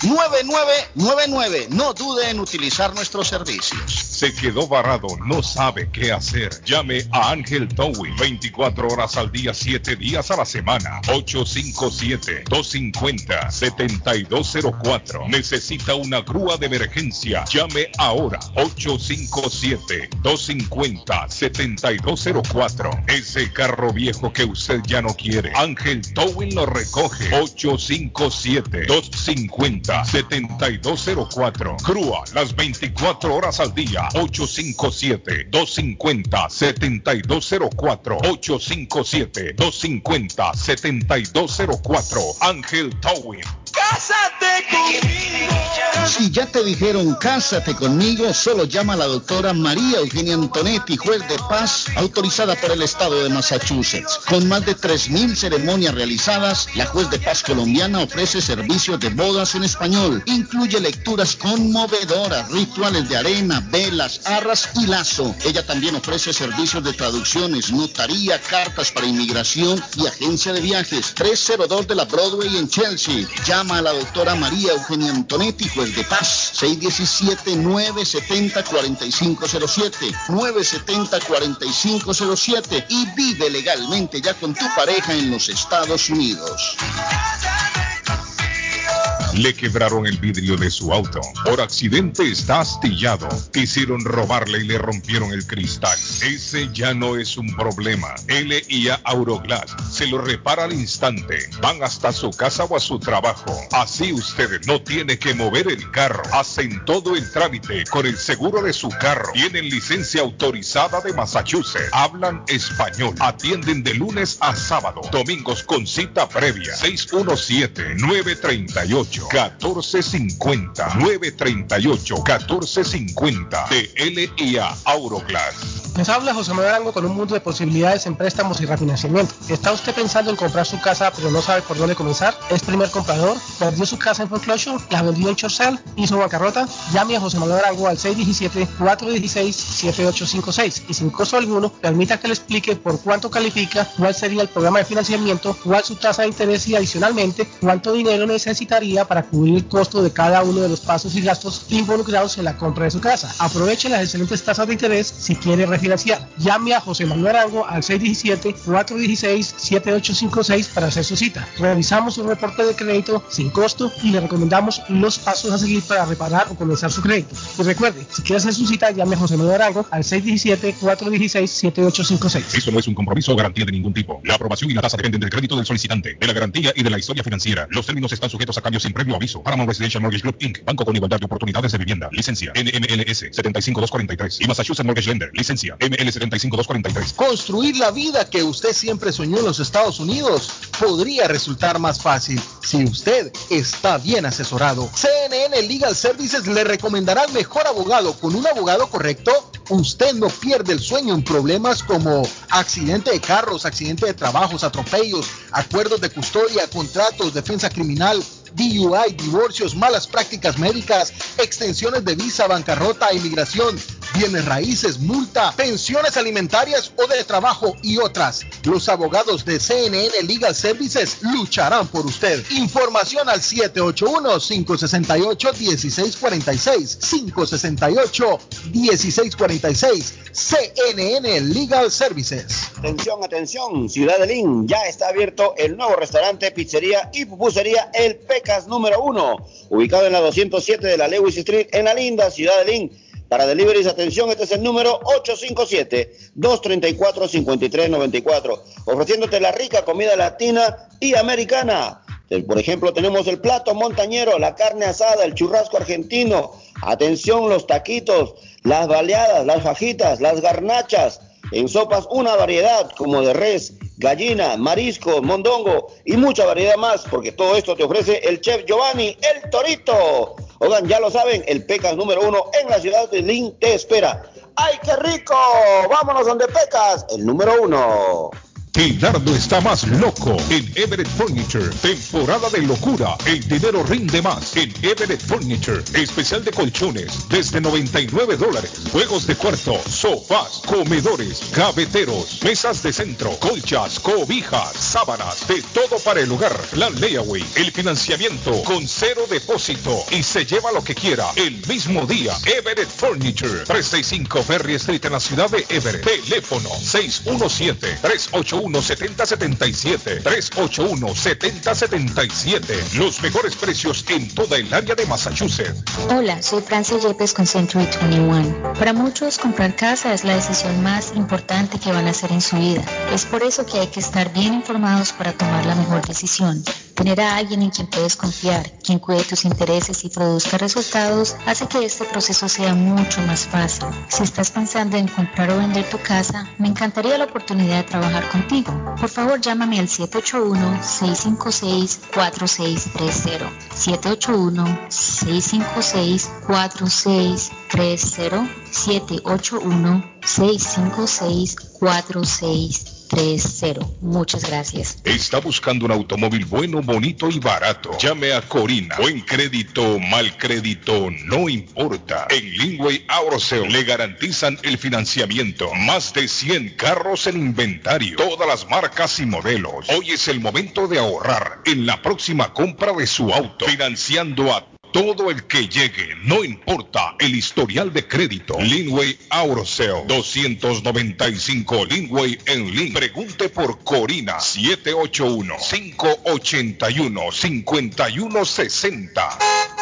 617-569-9999. No dude en utilizar nuestros servicios. Se quedó varado, no sabe qué hacer. Llame a Ángel Towing 24 horas al día, 7 días a la semana. 857-250-7204. Necesita una grúa de emergencia. Llame ahora. 857-250-7204. Ese carro viejo que usted ya no quiere. Ángel Towing lo recoge. 857-250-7204. Grúa las 24 horas al día. 857-250-7204. 857-250-7204. Ángel Towing. ¡Cásate conmigo! Si ya te dijeron cásate conmigo, solo llama a la doctora María Eugenia Antonetti, juez de paz, autorizada por el estado de Massachusetts. Con más de 3.000 ceremonias realizadas, la juez de paz colombiana ofrece servicios de bodas en español. Incluye lecturas conmovedoras, rituales de arena, velas, arras y lazo. Ella también ofrece servicios de traducciones, notaría, cartas para inmigración y agencia de viajes. 302 de la Broadway en Chelsea. Llama a la doctora María Eugenia Antonetti, juez de paz. 617-970-4507. 970-4507. Y vive legalmente ya con tu pareja en los Estados Unidos. Le quebraron el vidrio de su auto. Por accidente está astillado. Quisieron robarle y le rompieron el cristal. Ese ya no es un problema. LIA Auroglass se lo repara al instante. Van hasta su casa o a su trabajo. Así usted no tiene que mover el carro. Hacen todo el trámite con el seguro de su carro. Tienen licencia autorizada de Massachusetts. Hablan español. Atienden de lunes a sábado. Domingos con cita previa. 617 938 1450 938 1450 de LIA Auroglass. Les habla José Manuel Arango con un mundo de posibilidades en préstamos y refinanciamiento. ¿Está usted pensando en comprar su casa pero no sabe por dónde comenzar? ¿Es primer comprador? ¿Perdió su casa en foreclosure? ¿La vendió en Chorcel? ¿Hizo bancarrota? Llame a José Manuel Arango al 617-416-7856 y sin costo alguno permita que le explique por cuánto califica, cuál sería el programa de financiamiento, cuál su tasa de interés y adicionalmente cuánto dinero necesitaría para cubrir el costo de cada uno de los pasos y gastos involucrados en la compra de su casa. Aproveche las excelentes tasas de interés si quiere refinanciar. Llame a José Manuel Arango al 617-416-7856 para hacer su cita. Revisamos un reporte de crédito sin costo y le recomendamos los pasos a seguir para reparar o comenzar su crédito. Y recuerde, si quiere hacer su cita, llame a José Manuel Arango al 617-416-7856. Esto no es un compromiso o garantía de ningún tipo. La aprobación y la tasa dependen del crédito del solicitante, de la garantía y de la historia financiera. Los términos están sujetos a cambios sin previo aviso. Paramount Residential Mortgage Group Inc. Banco con igualdad de oportunidades de vivienda. Licencia NMLS 75243 y Massachusetts Mortgage Lender. Licencia ML 75243. Construir la vida que usted siempre soñó en los Estados Unidos podría resultar más fácil si usted está bien asesorado. CNN Legal Services le recomendará el mejor abogado. Con un abogado correcto, usted no pierde el sueño en problemas como accidente de carros, accidente de trabajos, atropellos, acuerdos de custodia, contratos, defensa criminal. DUI, divorcios, malas prácticas médicas, extensiones de visa, bancarrota, inmigración, bienes raíces, multa, pensiones alimentarias o de trabajo y otras. Los abogados de CNN Legal Services lucharán por usted. Información al 781-568-1646. 568-1646. CNN Legal Services. Atención, atención, Ciudad de Lynn, ya está abierto el nuevo restaurante, pizzería y pupusería El Pecas número uno, ubicado en la 207 de la Lewis Street en la linda Ciudad de Lynn. Para deliveries, atención, este es el número 857-234-5394, ofreciéndote la rica comida latina y americana. Por ejemplo, tenemos el plato montañero, la carne asada, el churrasco argentino. Atención, los taquitos, las baleadas, las fajitas, las garnachas. En sopas una variedad como de res, gallina, marisco, mondongo y mucha variedad más, porque todo esto te ofrece el chef Giovanni, el Torito. Oigan, ya lo saben, el Pecas número uno en la ciudad de Lynn te espera. ¡Ay, qué rico! Vámonos donde Pecas, el número uno. Pilardo está más loco en Everett Furniture. Temporada de locura. El dinero rinde más en Everett Furniture. Especial de colchones desde 99 dólares. Juegos de cuarto, sofás, comedores, gaveteros, mesas de centro, colchas, cobijas, sábanas, de todo para el hogar. Plan layaway, el financiamiento con cero depósito y se lleva lo que quiera el mismo día. Everett Furniture. 365 Ferry Street en la ciudad de Everett. Teléfono 617 381 381-7077. 381-7077. Los mejores precios en toda el área de Massachusetts. Hola, soy Francia Yepes con Century 21. Para muchos, comprar casa es la decisión más importante que van a hacer en su vida. Es por eso que hay que estar bien informados para tomar la mejor decisión. Tener a alguien en quien puedes confiar, quien cuide tus intereses y produzca resultados, hace que este proceso sea mucho más fácil. Si estás pensando en comprar o vender tu casa, me encantaría la oportunidad de trabajar contigo. Por favor, llámame al 781-656-4630. 781-656-4630. 781-656-4630. 30. Muchas gracias. Está buscando un automóvil bueno, bonito y barato. Llame a Corina. Buen crédito, mal crédito, no importa. En Lingway Auto le garantizan el financiamiento. Más de 100 carros en inventario. Todas las marcas y modelos. Hoy es el momento de ahorrar en la próxima compra de su auto. Financiando a todo el que llegue, no importa el historial de crédito. Linway Auroseo 295 Linway en Link. Pregunte por Corina 781-581-5160.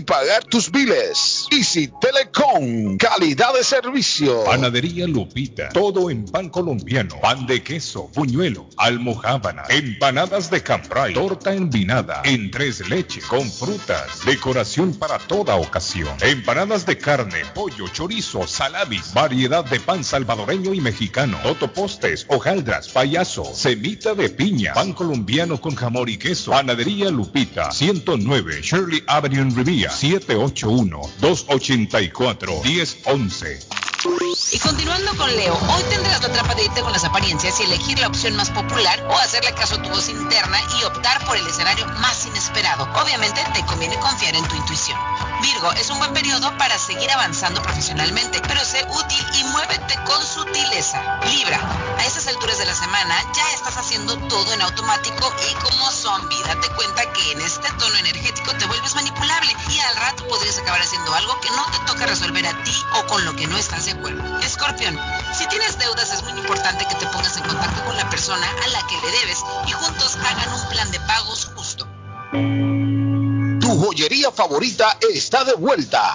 pagar tus biles. Easy Telecom, calidad de servicio. Panadería Lupita, todo en pan colombiano, pan de queso, buñuelo, almohábana, empanadas de cambray, torta envinada, en tres leches, con frutas, decoración para toda ocasión, empanadas de carne, pollo, chorizo, saladis, variedad de pan salvadoreño y mexicano, totopostes, hojaldras, payaso, semita de piña, pan colombiano con jamón y queso, panadería Lupita, 109 Shirley Avenue en Rivia, 781-284-1011. Y continuando con Leo, hoy tendrás la trampa de irte con las apariencias y elegir la opción más popular o hacerle caso a tu voz interna y optar por el escenario más inesperado. Obviamente te conviene confiar en tu intuición. Virgo, es un buen periodo para seguir avanzando profesionalmente, pero sé útil y muévete con sutileza. Libra, a estas alturas de la semana ya estás haciendo todo en automático y como zombie, date cuenta que en este tono energético te vuelves manipulable y al rato podrías acabar haciendo algo que no te toca resolver a ti o con lo que no estás de Escorpión, si tienes deudas es muy importante que te pongas en contacto con la persona a la que le debes y juntos hagan un plan de pagos justo. Tu joyería favorita está de vuelta.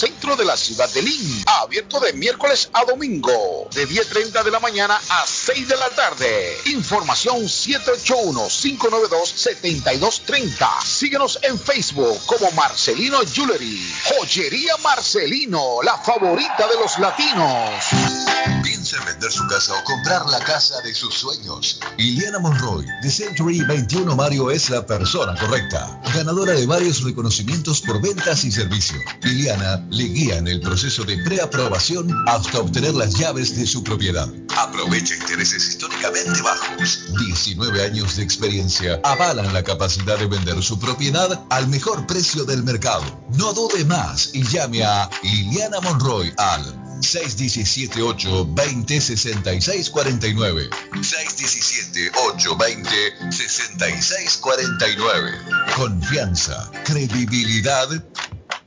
de la ciudad de Lynn. Abierto de miércoles a domingo, de 10.30 de la mañana a 6 de la tarde. Información 781-592-7230. Síguenos en Facebook como Marcelino Jewelry. Joyería Marcelino, la favorita de los latinos. Piensa en vender su casa o comprar la casa de sus sueños. Iliana Monroy, de Century 21 Mario, es la persona correcta. Ganadora de varios reconocimientos por ventas y servicio. Iliana le guía en el proceso de preaprobación hasta obtener las llaves de su propiedad. Aprovecha intereses históricamente bajos. 19 años de experiencia avalan la capacidad de vender su propiedad al mejor precio del mercado. No dude más y llame a Iliana Monroy al 617-820-6649. 617-820-6649. Confianza, credibilidad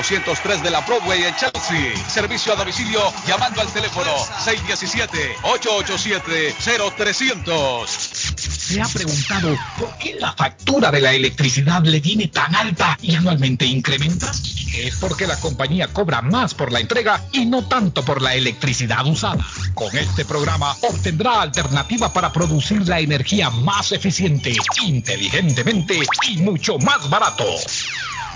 403 de la Broadway en Chelsea. Servicio a domicilio llamando al teléfono 617-887-0300. ¿Se ha preguntado por qué la factura de la electricidad le viene tan alta y anualmente incrementa? Es porque la compañía cobra más por la entrega y no tanto por la electricidad usada. Con este programa obtendrá alternativa para producir la energía más eficiente, inteligentemente y mucho más barato.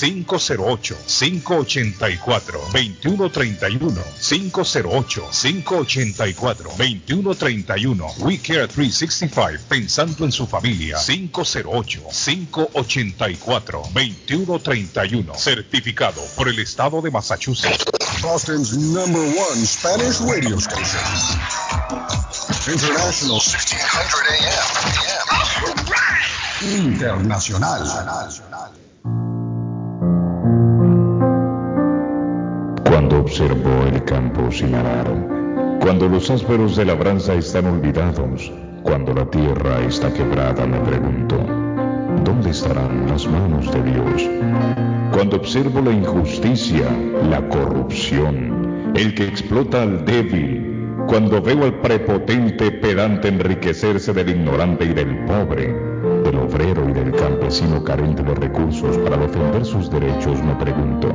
508-584-2131. 508-584-2131. We Care 365, pensando en su familia. 508-584-2131. Certificado por el Estado de Massachusetts. Boston's number one Spanish radio station. International 1600 AM. Internacional. Cuando observo el campo sin arar, cuando los ásperos de labranza están olvidados, cuando la tierra está quebrada, me pregunto, ¿dónde estarán las manos de Dios? Cuando observo la injusticia, la corrupción, el que explota al débil, cuando veo al prepotente pedante enriquecerse del ignorante y del pobre, del obrero y del campesino carente de recursos para defender sus derechos, me pregunto,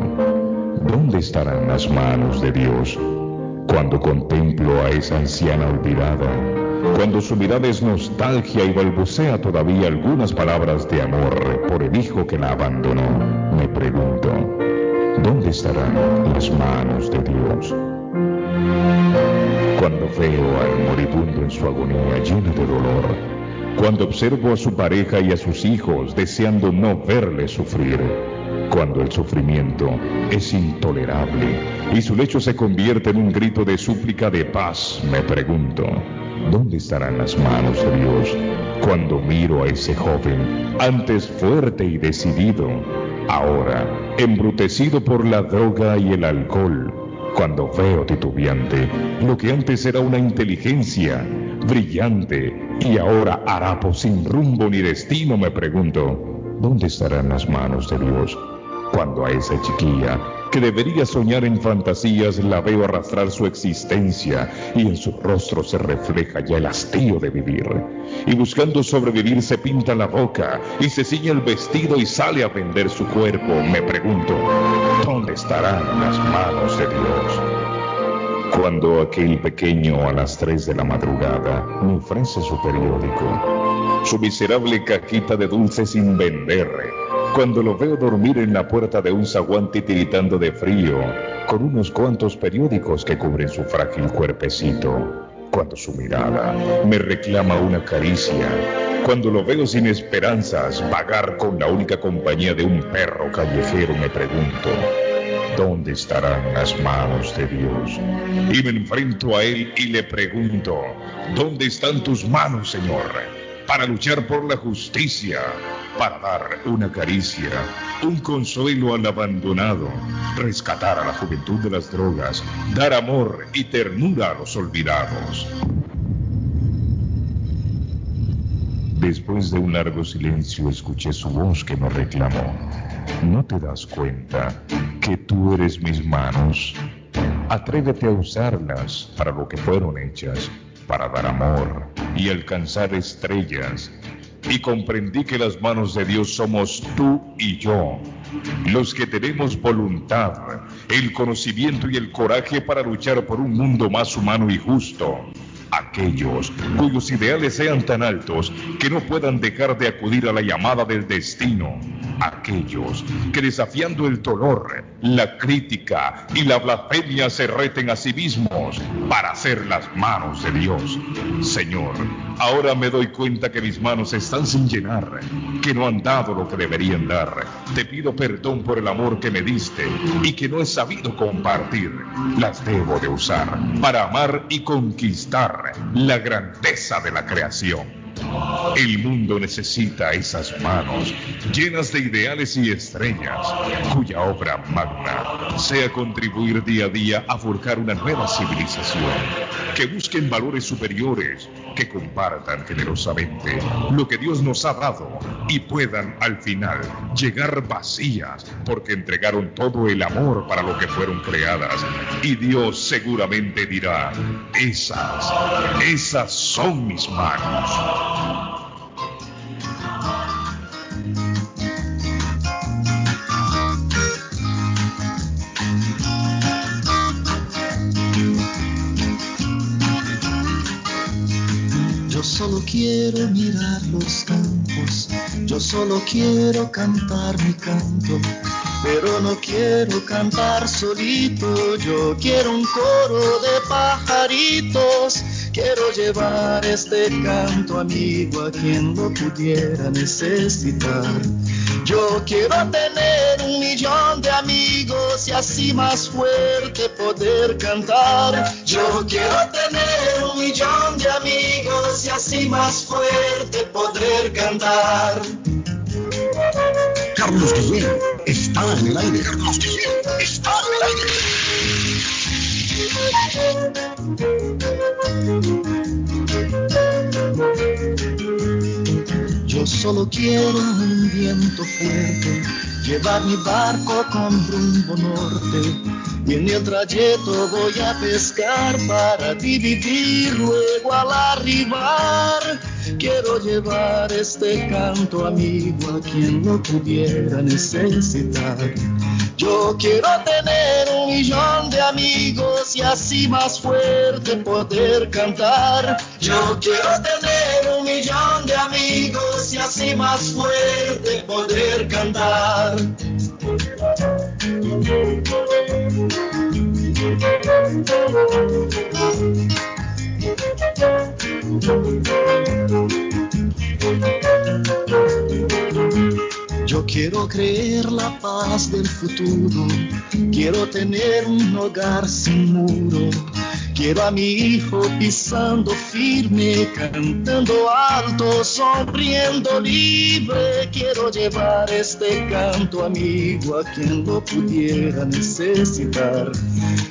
¿dónde estarán las manos de Dios? Cuando contemplo a esa anciana olvidada, cuando su mirada es nostalgia y balbucea todavía algunas palabras de amor por el hijo que la abandonó, me pregunto, ¿dónde estarán las manos de Dios? Cuando veo al moribundo en su agonía lleno de dolor, cuando observo a su pareja y a sus hijos deseando no verle sufrir, cuando el sufrimiento es intolerable y su lecho se convierte en un grito de súplica de paz, me pregunto, ¿dónde estarán las manos de Dios cuando miro a ese joven, antes fuerte y decidido, ahora embrutecido por la droga y el alcohol? Cuando veo titubeante lo que antes era una inteligencia brillante y ahora harapo sin rumbo ni destino, me pregunto, ¿dónde estarán las manos de Dios? Cuando a esa chiquilla que debería soñar en fantasías la veo arrastrar su existencia y en su rostro se refleja ya el hastío de vivir. Y buscando sobrevivir se pinta la boca y se ciñe el vestido y sale a vender su cuerpo, me pregunto, ¿dónde estarán las manos de Dios? Cuando aquel pequeño a las 3 de la madrugada me ofrece su periódico, su miserable caquita de dulce sin vender, cuando lo veo dormir en la puerta de un zaguán titiritando de frío, con unos cuantos periódicos que cubren su frágil cuerpecito, cuando su mirada me reclama una caricia, cuando lo veo sin esperanzas vagar con la única compañía de un perro callejero, me pregunto, ¿dónde estarán las manos de Dios? Y me enfrento a Él y le pregunto, ¿dónde están tus manos, Señor? Para luchar por la justicia, para dar una caricia, un consuelo al abandonado, rescatar a la juventud de las drogas, dar amor y ternura a los olvidados. Después de un largo silencio escuché su voz que me reclamó. ¿No te das cuenta que tú eres mis manos? Atrévete a usarlas para lo que fueron hechas, para dar amor y alcanzar estrellas. Y comprendí que las manos de Dios somos tú y yo, los que tenemos voluntad, el conocimiento y el coraje para luchar por un mundo más humano y justo aquellos cuyos ideales sean tan altos que no puedan dejar de acudir a la llamada del destino, aquellos que desafiando el dolor, la crítica y la blasfemia se reten a sí mismos para ser las manos de Dios. Señor, ahora me doy cuenta que mis manos están sin llenar, que no han dado lo que deberían dar. Te pido perdón por el amor que me diste y que no he sabido compartir. Las debo de usar para amar y conquistar la grandeza de la creación. El mundo necesita esas manos llenas de ideales y estrellas, cuya obra magna sea contribuir día a día a forjar una nueva civilización, que busquen valores superiores, que compartan generosamente lo que Dios nos ha dado y puedan al final llegar vacías porque entregaron todo el amor para lo que fueron creadas. Y Dios seguramente dirá, esas, esas son mis manos. Yo solo quiero mirar los campos, yo solo quiero cantar mi canto, pero no quiero cantar solito, yo quiero un coro de pajaritos, quiero llevar este canto amigo a quien lo pudiera necesitar. Yo quiero tener un millón de amigos y así más fuerte poder cantar. Yo quiero tener un millón de amigos y así más fuerte poder cantar. Carlos Guillén está en el aire. Carlos Guillén está en el aire. Yo solo quiero un viento fuerte, llevar mi barco con rumbo norte. Y en el trayecto voy a pescar para dividir luego al arribar. Quiero llevar este canto amigo a quien lo pudiera necesitar. Yo quiero tener un millón de amigos y así más fuerte poder cantar. Yo quiero tener un millón de amigos y así más fuerte poder cantar. Thank you. Yo quiero creer la paz del futuro, quiero tener un hogar sin muro. Quiero a mi hijo pisando firme, cantando alto, sonriendo libre. Quiero llevar este canto amigo a quien lo pudiera necesitar.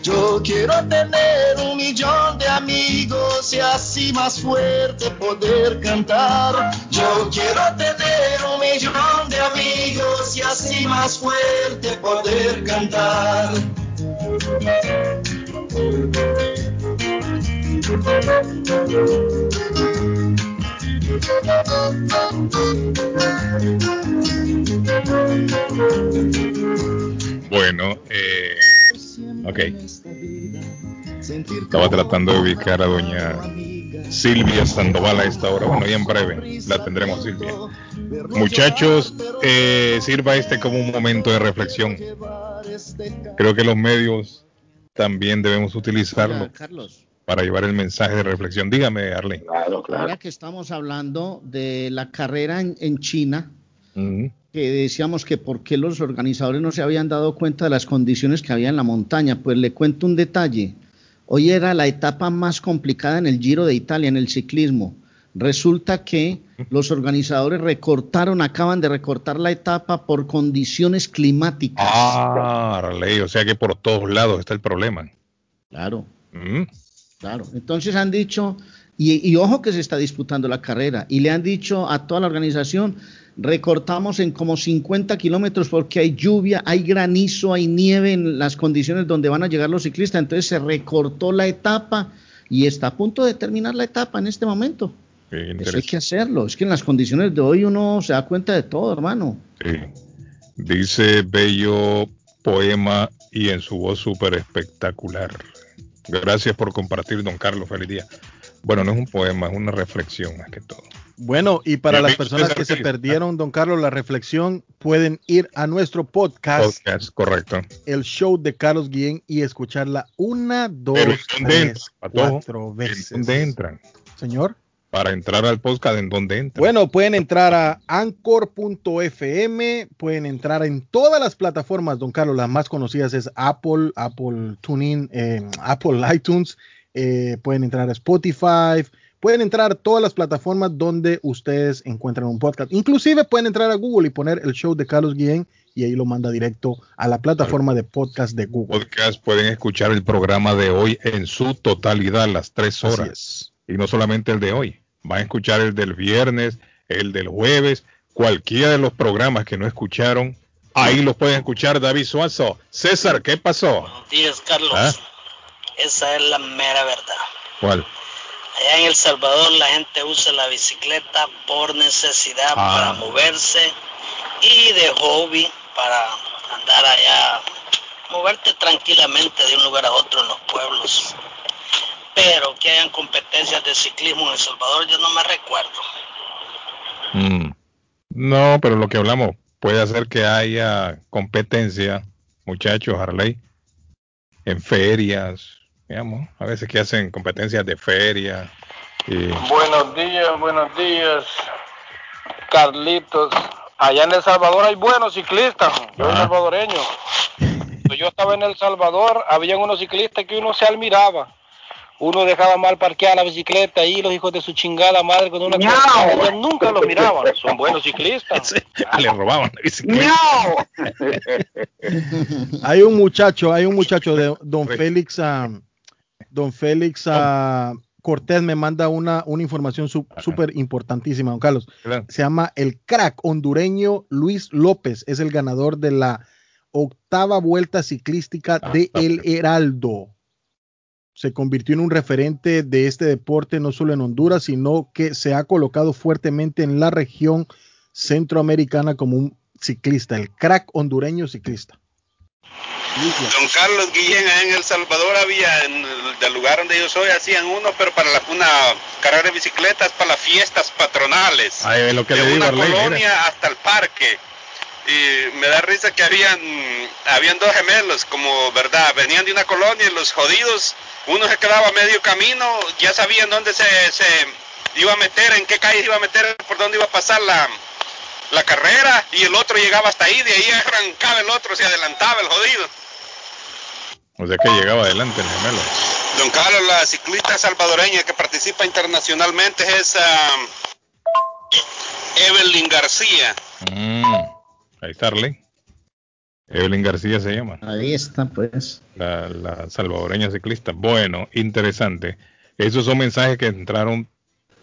Yo quiero tener un millón de amigos y así más fuerte poder cantar. Yo quiero tener un millón de amigos y así más fuerte poder cantar. Bueno, eh, ok. Estaba tratando de ubicar a doña Silvia Sandoval a esta hora. Bueno, ya en breve la tendremos, Silvia. Muchachos, eh, sirva este como un momento de reflexión. Creo que los medios también debemos utilizarlo para llevar el mensaje de reflexión. Dígame, Arlene. Ahora que estamos hablando de la carrera en, en China, que decíamos que por qué los organizadores no se habían dado cuenta de las condiciones que había en la montaña. Pues le cuento un detalle. Hoy era la etapa más complicada en el Giro de Italia, en el ciclismo. Resulta que los organizadores recortaron, acaban de recortar la etapa por condiciones climáticas. Ah, Arley, o sea que por todos lados está el problema. Claro. Mm. Claro, entonces han dicho Y, y, ojo que se está disputando la carrera. Y le han dicho a toda la organización, recortamos en como 50 kilómetros porque hay lluvia, hay granizo, hay nieve en las condiciones donde van a llegar los ciclistas. Entonces se recortó la etapa y está a punto de terminar la etapa en este momento. Eso hay que hacerlo. Es que en las condiciones de hoy uno se da cuenta de todo, hermano. Sí. Dice Bello Poema y en su voz súper espectacular. Gracias por compartir, don Carlos. Feliz día. Bueno, no es un poema, es una reflexión más que todo. Bueno, y para las personas que se perdieron, don Carlos, la reflexión, pueden ir a nuestro podcast. Podcast, correcto. El show de Carlos Guillén y escucharla una, dos, tres, cuatro veces. ¿Dónde entran? Señor. Para entrar al podcast, ¿en dónde entran? Bueno, pueden entrar a anchor.fm, pueden entrar en todas las plataformas, don Carlos, las más conocidas es Apple, Apple TuneIn, eh, Apple iTunes, eh, pueden entrar a Spotify, pueden entrar a todas las plataformas donde ustedes encuentran un podcast. Inclusive pueden entrar a Google y poner el show de Carlos Guillén y ahí lo manda directo a la plataforma de podcast de Google. Podcast pueden escuchar el programa de hoy en su totalidad, las tres horas. Y no solamente el de hoy. Van a escuchar el del viernes, el del jueves, cualquiera de los programas que no escucharon. Ahí los pueden escuchar David Suazo. César, ¿qué pasó? Buenos días, Carlos. ¿Ah? Esa es la mera verdad. ¿Cuál? Allá en El Salvador la gente usa la bicicleta por necesidad ah. para moverse y de hobby para andar allá, moverte tranquilamente de un lugar a otro en los pueblos. Pero que hayan competencias de ciclismo en El Salvador yo no me recuerdo. Mm. No, pero lo que hablamos puede hacer que haya competencia, muchachos, Harley, en ferias, digamos, a veces que hacen competencias de feria. Y... Buenos días, buenos días, Carlitos. Allá en El Salvador hay buenos ciclistas, yo soy salvadoreño. Cuando yo estaba en El Salvador, había unos ciclistas que uno se admiraba. Uno dejaba mal parqueada la bicicleta y los hijos de su chingada madre con una cosa, nunca los miraban. Son buenos ciclistas. Le robaban la bicicleta. hay un muchacho, hay un muchacho de Don Félix, Don Félix uh, Cortés me manda una, una información súper importantísima, don Carlos. Se llama el crack hondureño Luis López, es el ganador de la octava vuelta ciclística Ah, de El Heraldo. Se convirtió en un referente de este deporte no solo en Honduras, sino que se ha colocado fuertemente en la región centroamericana como un ciclista, el crack hondureño ciclista. Don Carlos Guillén, en El Salvador había, en el del lugar donde yo soy, hacían uno, pero para la- una carrera de bicicletas para las fiestas patronales. Lo que de le digo, una Arley, colonia hasta el parque. Y me da risa que habían, habían dos gemelos, como verdad, venían de una colonia y los jodidos, uno se quedaba a medio camino, ya sabían dónde se, se iba a meter, en qué calle se iba a meter, por dónde iba a pasar la, la carrera, y el otro llegaba hasta ahí, de ahí arrancaba el otro, se adelantaba el jodido. O sea que llegaba adelante el gemelo. Don Carlos, la ciclista salvadoreña que participa internacionalmente es ah, Evelyn García. Mm, ahí está Arley. Evelyn García se llama. Ahí está, pues. La, la salvadoreña ciclista. Bueno, interesante. Esos son mensajes que entraron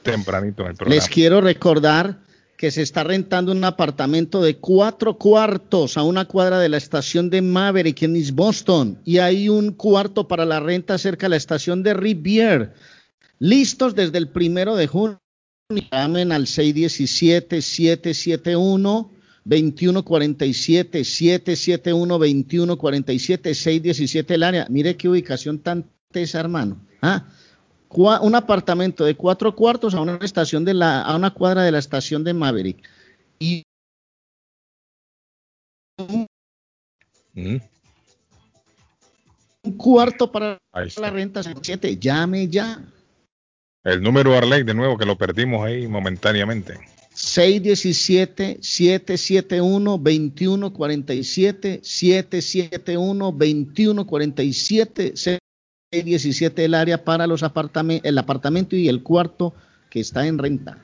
tempranito en el programa. Les quiero recordar que se está rentando un apartamento de cuatro cuartos a una cuadra de la estación de Maverick en East Boston y hay un cuarto para la renta cerca de la estación de Rivier. Listos desde el primero de junio. Llamen al 617-771. 2147 771 2147 617 el área. Mire qué ubicación tan tesa, hermano. Ah, un apartamento de cuatro cuartos a una estación de la a una cuadra de la estación de Maverick. Y Mm, un cuarto para la renta 7 llame ya. El número Arley, de nuevo, que lo perdimos ahí momentáneamente. 617 771 2147 771 2147 617 el área para los apartamentos el apartamento y el cuarto que está en renta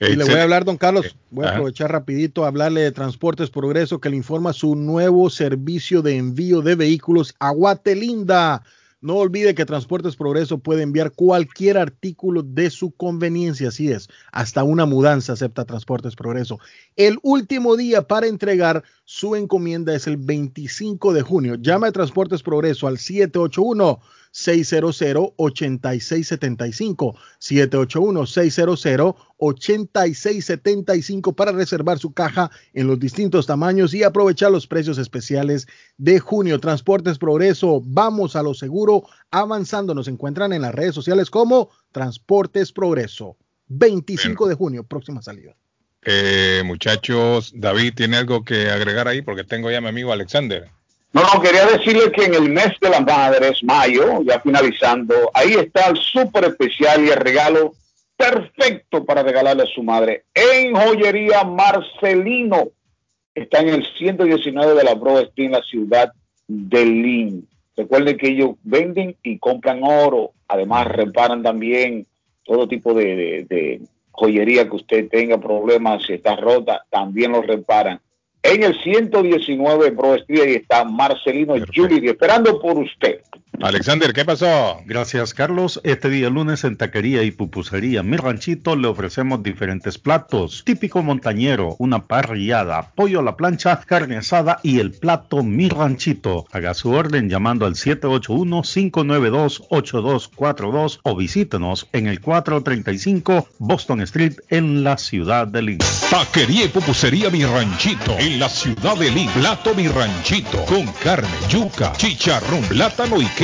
Y le voy a hablar, don Carlos, voy a aprovechar rapidito a hablarle de Transportes Progreso que le informa su nuevo servicio de envío de vehículos a Guatelinda. No olvide que Transportes Progreso puede enviar cualquier artículo de su conveniencia, así es, hasta una mudanza acepta Transportes Progreso. El último día para entregar su encomienda es el 25 de junio. Llama a Transportes Progreso al 781 600-8675, 781-600-8675 para reservar su caja en los distintos tamaños y aprovechar los precios especiales de junio. Transportes Progreso, vamos a lo seguro, avanzando. Nos encuentran en las redes sociales como Transportes Progreso. 25 de junio, próxima salida. Eh, muchachos, David tiene algo que agregar ahí porque tengo ya a mi amigo Alexander. No, no, quería decirle que en el mes de las madres, mayo, ya finalizando, ahí está el súper especial y el regalo perfecto para regalarle a su madre. En joyería Marcelino. Está en el 119 de la Street en la ciudad de Lynn. Recuerden que ellos venden y compran oro. Además, reparan también todo tipo de, de, de joyería que usted tenga problemas, si está rota, también lo reparan en el 119 Bro Street. y está Marcelino Julie esperando por usted. Alexander, ¿qué pasó? Gracias, Carlos. Este día lunes en Taquería y Pupusería Mi Ranchito le ofrecemos diferentes platos. Típico montañero, una parrillada, pollo a la plancha, carne asada y el plato Mi Ranchito. Haga su orden llamando al 781-592-8242 o visítenos en el 435 Boston Street en la ciudad de Lynn. Taquería y Pupusería Mi Ranchito en la ciudad de Lynn. Plato Mi Ranchito con carne, yuca, chicharrón, plátano y queso.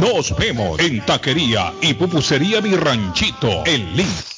nos vemos en Taquería y Pupusería Mi Ranchito, en Link.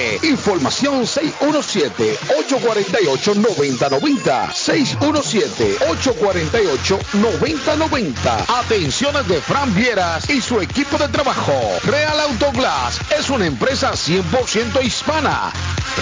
Información 617-848-9090. 617-848-9090. Atenciones de Fran Vieras y su equipo de trabajo. Real Autoglass es una empresa 100% hispana.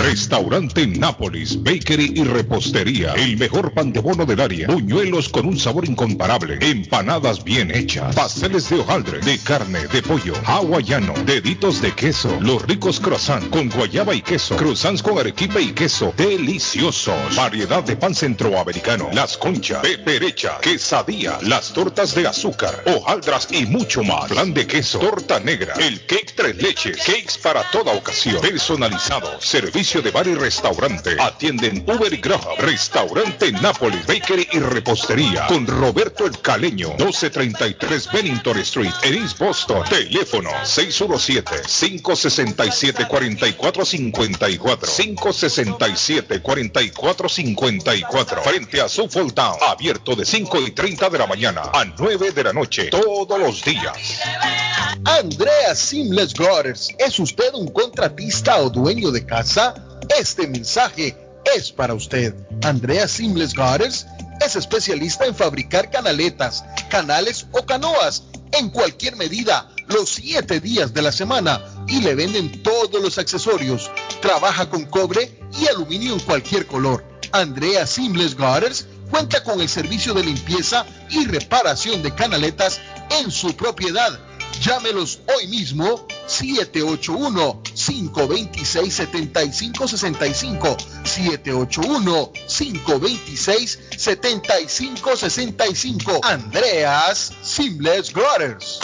Restaurante Nápoles, Bakery y Repostería. El mejor pan de bono del área. Buñuelos con un sabor incomparable. Empanadas bien hechas. Pasteles de hojaldre, de carne, de pollo, hawaiano, deditos de queso. Los ricos croissants con guayaba y queso. Croissants con arequipe y queso. Deliciosos. Variedad de pan centroamericano. Las conchas, peperecha, quesadilla, las tortas de azúcar, hojaldras y mucho más. Plan de queso, torta negra, el cake tres leches, cakes para toda ocasión. Personalizado. Servicio de bar y restaurante. Atienden Uber y Graham. Restaurante Nápoles, Bakery y Repostería. Con Roberto El Caleño. 1233 Bennington Street. En East Boston. Teléfono 617 567 4454 567 4454 frente a Suffolk Town abierto de 5 y 30 de la mañana a 9 de la noche todos los días Andrea Simles Gutters ¿es usted un contratista o dueño de casa? Este mensaje es para usted. Andrea Simles Gutters es especialista en fabricar canaletas, canales o canoas en cualquier medida, los siete días de la semana y le venden todos los accesorios. Trabaja con cobre y aluminio en cualquier color. Andrea Simles Gutters cuenta con el servicio de limpieza y reparación de canaletas en su propiedad. Llámelos hoy mismo 781-526-7565. 781-526-7565. Andreas Simles Brothers.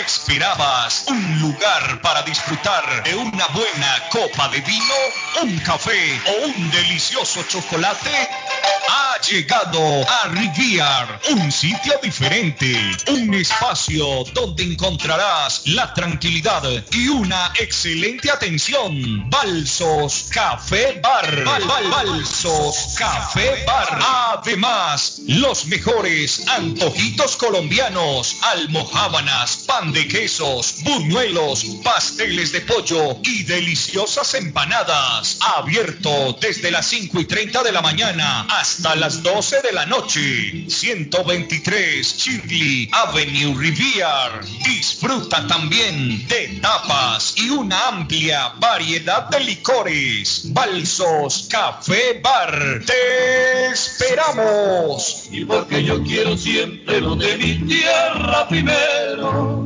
¿Expirabas un lugar para disfrutar de una buena copa de vino, un café o un delicioso chocolate? Ha llegado a Riviar, un sitio diferente, un espacio donde encontrarás la tranquilidad y una excelente atención. Balsos Café Bar. Balsos Café Bar. Además, los mejores antojitos colombianos, almohábanas, pan de quesos, buñuelos, pasteles de pollo y deliciosas empanadas. Abierto desde las 5 y 30 de la mañana hasta las 12 de la noche. 123 Chirley Avenue Rivier. Disfruta también de tapas y una amplia variedad de licores. Balsos Café Bar. ¡Te esperamos! Y porque yo quiero siempre lo de mi tierra primero.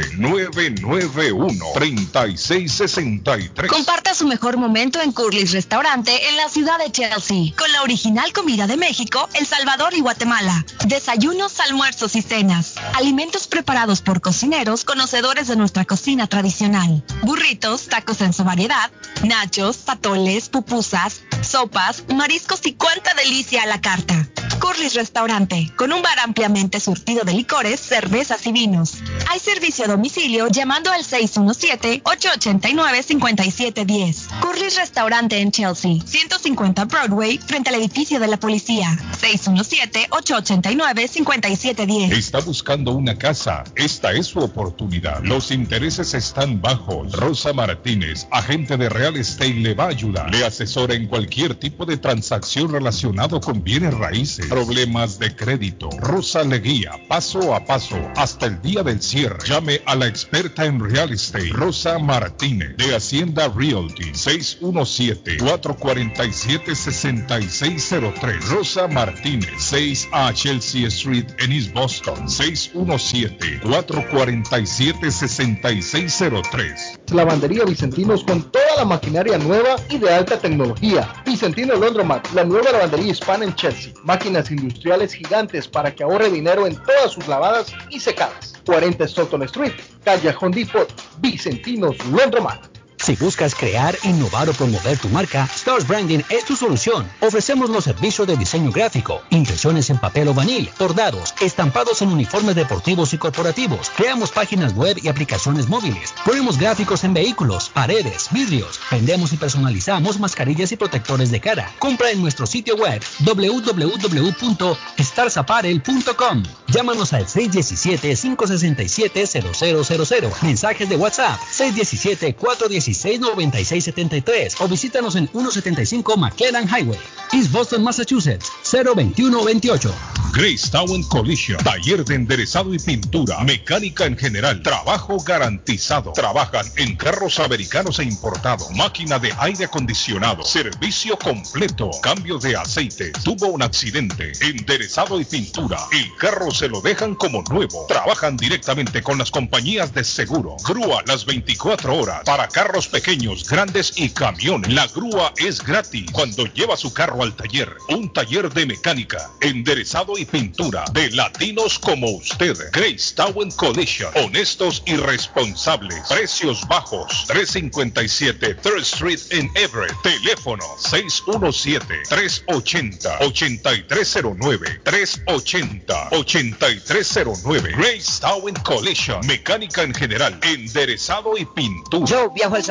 991-3663. Comparta su mejor momento en Curly's Restaurante en la ciudad de Chelsea, con la original comida de México, El Salvador y Guatemala. Desayunos, almuerzos y cenas. Alimentos preparados por cocineros conocedores de nuestra cocina tradicional. Burritos, tacos en su variedad, nachos, patoles, pupusas, sopas, mariscos y cuánta delicia a la carta. Curly's Restaurante, con un bar ampliamente surtido de licores, cervezas y vinos. Hay servicio a domicilio llamando al 617-889-5710. Curly's Restaurante en Chelsea, 150 Broadway, frente al edificio de la policía. 617-889-5710. Está buscando una casa. Esta es su oportunidad. Los intereses están bajos. Rosa Martínez, agente de Real Estate, le va a ayudar. Le asesora en cualquier tipo de transacción relacionado con bienes raíces, problemas de crédito. Rosa le guía paso a paso hasta el día del cierre. Llame a la experta en real estate, Rosa Martínez, de Hacienda Realty, 617-447-6603. Rosa Martínez, 6 a Chelsea Street en East Boston, 617-447-6603. Lavandería Vicentinos con toda la maquinaria nueva y de alta tecnología. Vicentino Laundromat, la nueva lavandería hispana en Chelsea. Máquinas industriales gigantes para que ahorre dinero en todas sus lavadas y secadas. 40 Stoughton Street, calle Home Depot, Vicentinos Laundromat. Si buscas crear, innovar o promover tu marca, Stars Branding es tu solución. Ofrecemos los servicios de diseño gráfico, impresiones en papel o vanil, bordados, estampados en uniformes deportivos y corporativos. Creamos páginas web y aplicaciones móviles. Ponemos gráficos en vehículos, paredes, vidrios. Vendemos y personalizamos mascarillas y protectores de cara. Compra en nuestro sitio web www.starsapparel.com. Llámanos al 617-567-0000. Mensajes de WhatsApp 617 417 169673 o visítanos en 175 McLennan Highway, East Boston, Massachusetts, 02128. Grace Town Collision, taller de enderezado y pintura, mecánica en general, trabajo garantizado. Trabajan en carros americanos e importados, máquina de aire acondicionado, servicio completo, cambio de aceite, tuvo un accidente, enderezado y pintura. El carro se lo dejan como nuevo. Trabajan directamente con las compañías de seguro. Grúa las 24 horas para carros pequeños, grandes y camiones. La grúa es gratis cuando lleva su carro al taller. Un taller de mecánica, enderezado y pintura de latinos como usted. Grace Town Collision. Honestos y responsables. Precios bajos. 357 3rd Street en Everett. Teléfono 617 380 8309 380 3309. Grace Town Collision. Mecánica en general. Enderezado y pintura. Yo viajo a El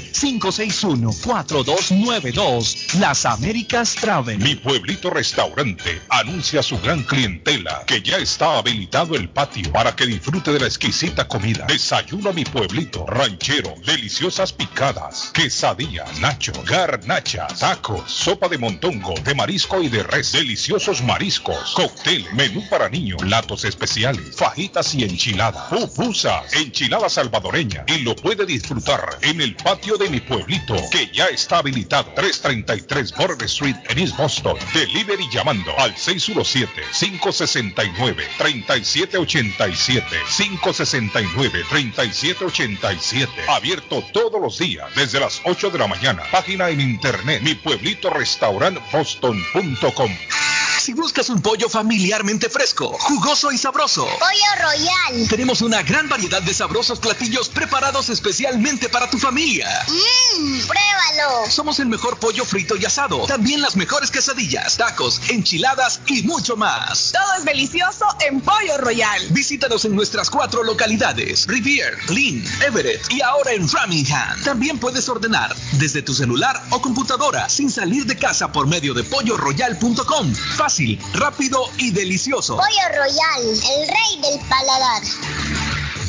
617-561-4292. Las Américas Travel. Mi pueblito restaurante anuncia a su gran clientela que ya está habilitado el patio para que disfrute de la exquisita comida. Desayuno a mi pueblito ranchero, deliciosas picadas, quesadilla, nacho, garnachas, tacos, sopa de montongo, de marisco y de res, deliciosos mariscos, cóctel, menú para niños, platos especiales, fajitas y enchiladas, pupusas, enchilada salvadoreña y lo puede disfrutar en el patio de mi pueblito que ya está habilitado 333 Border Street en East Boston. Delivery llamando al 617-569-3787. 569-3787. Abierto todos los días desde las 8 de la mañana. Página en internet mi pueblito boston.com. Si buscas un pollo familiarmente fresco, jugoso y sabroso, Pollo Royal. tenemos una gran variedad de sabrosos platillos preparados especialmente para tu familia. Mmm, pruébalo. Somos el mejor pollo frito y asado, también las mejores quesadillas, tacos, enchiladas y mucho más. Todo es delicioso en Pollo Royal. Visítanos en nuestras cuatro localidades, Rivier, Lynn, Everett y ahora en Framingham. También puedes ordenar desde tu celular o computadora sin salir de casa por medio de polloroyal.com. Fácil, rápido y delicioso. Pollo Royal, el rey del paladar.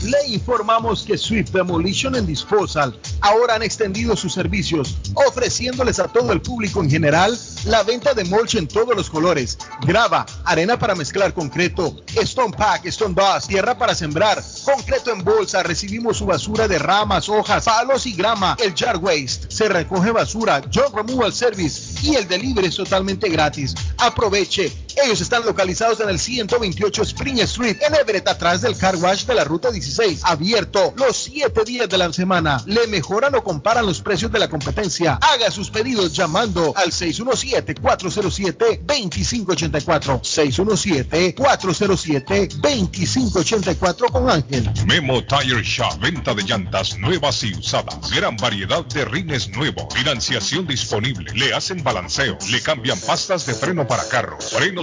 Le informamos que Swift Demolition and Disposal ahora han extendido sus servicios, ofreciéndoles a todo el público en general la venta de mulch en todos los colores, grava, arena para mezclar concreto, stone pack, stone dust, tierra para sembrar, concreto en bolsa, recibimos su basura de ramas, hojas, palos y grama, el jar waste, se recoge basura, junk removal service y el delivery es totalmente gratis. Aproveche, ellos están localizados en el 128 Spring Street, en Everett, atrás del car wash de la ruta 16, abierto los 7 días de la semana. Le mejoran o comparan los precios de la competencia. Haga sus pedidos llamando al 617-407-2584. 617-407-2584 con Ángel. Memo Tire Shop, venta de llantas nuevas y usadas. Gran variedad de rines nuevos. Financiación disponible. Le hacen balanceo. Le cambian pastas de freno para carros. Frenos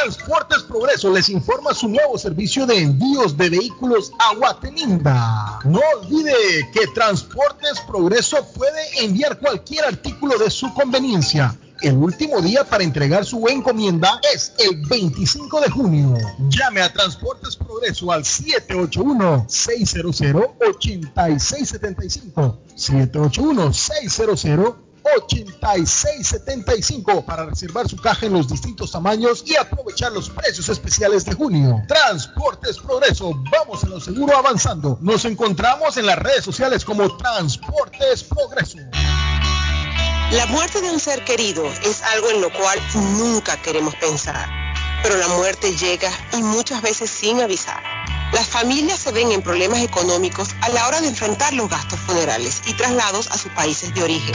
Transportes Progreso les informa su nuevo servicio de envíos de vehículos a Guatemala. No olvide que Transportes Progreso puede enviar cualquier artículo de su conveniencia. El último día para entregar su encomienda es el 25 de junio. Llame a Transportes Progreso al 781-600-8675. 781-600. 8675 para reservar su caja en los distintos tamaños y aprovechar los precios especiales de junio. Transportes Progreso, vamos a lo seguro avanzando. Nos encontramos en las redes sociales como Transportes Progreso. La muerte de un ser querido es algo en lo cual nunca queremos pensar, pero la muerte llega y muchas veces sin avisar. Las familias se ven en problemas económicos a la hora de enfrentar los gastos funerales y traslados a sus países de origen.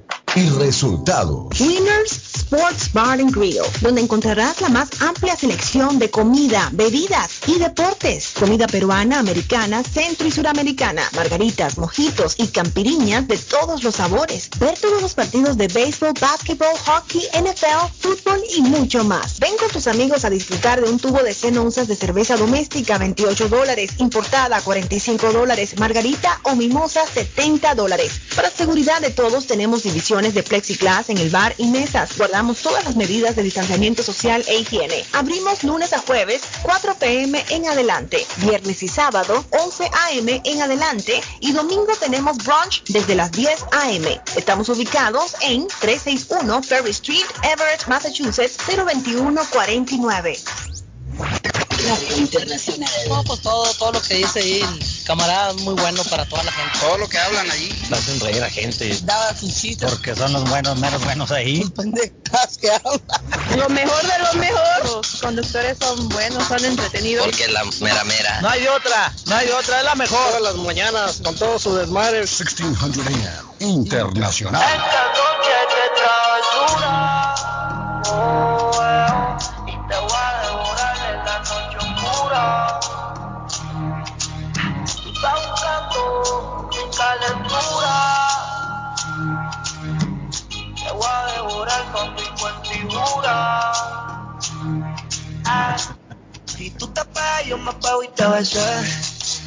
y resultados. Winners Sports Bar and Grill, donde encontrarás la más amplia selección de comida, bebidas y deportes. Comida peruana, americana, centro y suramericana, margaritas, mojitos y campiriñas de todos los sabores. Ver todos los partidos de béisbol, básquetbol, hockey, NFL, fútbol y mucho más. Ven con tus amigos a disfrutar de un tubo de 100 onzas de cerveza doméstica, 28 dólares, importada, 45 dólares, margarita o mimosa, 70 dólares. Para seguridad de todos tenemos de plexiglas en el bar y mesas. Guardamos todas las medidas de distanciamiento social e higiene. Abrimos lunes a jueves, 4 pm en adelante. Viernes y sábado, 11 am en adelante. Y domingo tenemos brunch desde las 10 am. Estamos ubicados en 361 Ferry Street, Everett, Massachusetts, 02149. Internacional. No, pues todo, todo lo que dice ahí, el camarada, muy bueno para toda la gente. Todo lo que hablan ahí. Hacen reír a gente. Daba sus chistes. Porque son los buenos, menos buenos ahí. pendejas que hablan. Lo mejor de lo mejor. Los conductores son buenos, son entretenidos. Porque la mera mera. No hay otra, no hay otra, es la mejor. Todas las mañanas, con todo su desmadre. 1600 AM, Internacional. Esta noche me pego y te besé.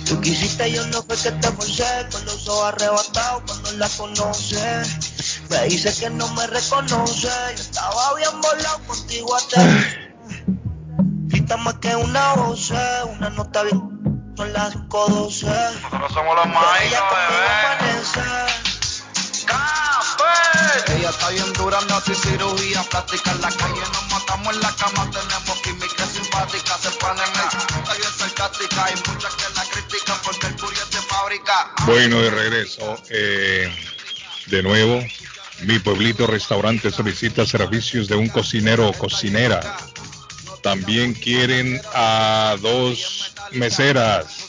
Tú quisiste, yo no fue que te forcé. Con los ojos arrebatados cuando la conoce. Me dice que no me reconoce. Yo estaba bien volado contigo hasta. Grita más que una voz, una nota bien. Son las 5.12. Nosotros somos los mágicos, Ella está bien dura, no sin cirugía plástica en la calle, nos matamos en la cama, tenemos química Bueno, de regreso. eh, de nuevo, mi pueblito restaurante solicita servicios de un cocinero o cocinera. También quieren a dos meseras.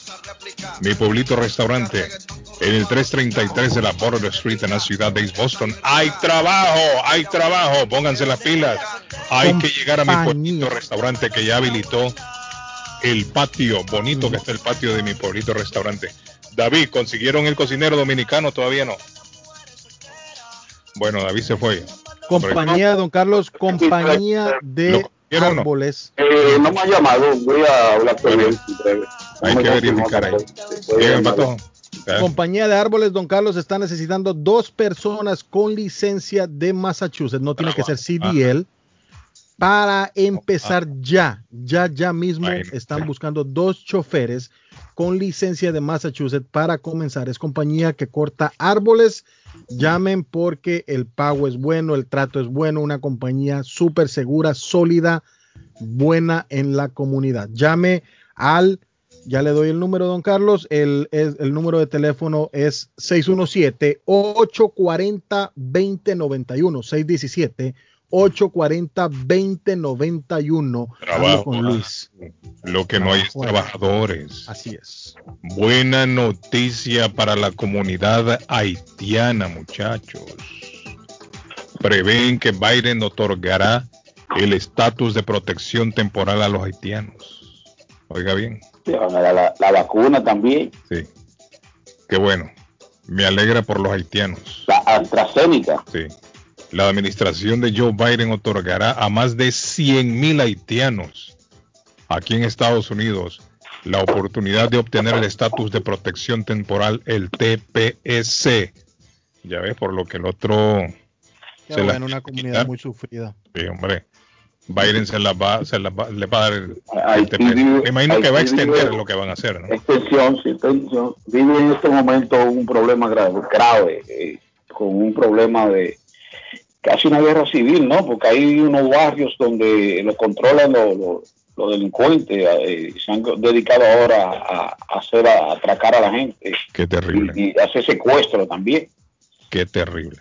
Mi pueblito restaurante en el 333 de la Border Street en la ciudad de East Boston. Hay trabajo, hay trabajo. Pónganse las pilas. Hay que llegar a mi pueblito restaurante que ya habilitó el patio bonito que está el patio de mi pueblito restaurante. David, ¿consiguieron el cocinero dominicano? Todavía no. Bueno, David se fue. Compañía, don Carlos, compañía de o no? árboles. Eh, no me ha llamado, voy a hablar con él. Hay que verificar ahí. Pato. Compañía de árboles, don Carlos, está necesitando dos personas con licencia de Massachusetts. No tiene que ser CDL. Para empezar ya, ya, ya mismo están buscando dos choferes con licencia de Massachusetts para comenzar. Es compañía que corta árboles. Llamen porque el pago es bueno, el trato es bueno, una compañía súper segura, sólida, buena en la comunidad. Llame al, ya le doy el número, don Carlos, el, número de teléfono es 617-840-2091, 617-840-2091. Hablo Trabajo. con Luis. Lo que no hay es trabajadores. Así es. Buena noticia para la comunidad haitiana, muchachos. Prevén que Biden otorgará el estatus de protección temporal a los haitianos. Oiga bien, Le van a dar la, la vacuna también. sí. Qué bueno. Me alegra por los haitianos. La AstraZeneca. Sí. La administración de Joe Biden otorgará a más de 100 mil haitianos aquí en Estados Unidos la oportunidad de obtener el estatus de protección temporal, el TPS. Ya ves, por lo que el otro se la una comunidad muy sufrida. Sí, hombre. Biden se las va, se las va, le va a dar el, el TPS. Me imagino que va a extender lo que van a hacer, ¿no? Extensión, sí, extensión. Vive en este momento un problema grave, grave eh, con un problema de casi una guerra civil, ¿no? Porque hay unos barrios donde lo controlan los, los, los delincuentes, eh, se han dedicado ahora a, a hacer, a atracar a la gente. Qué terrible. Y, y hacer secuestro también. Qué terrible.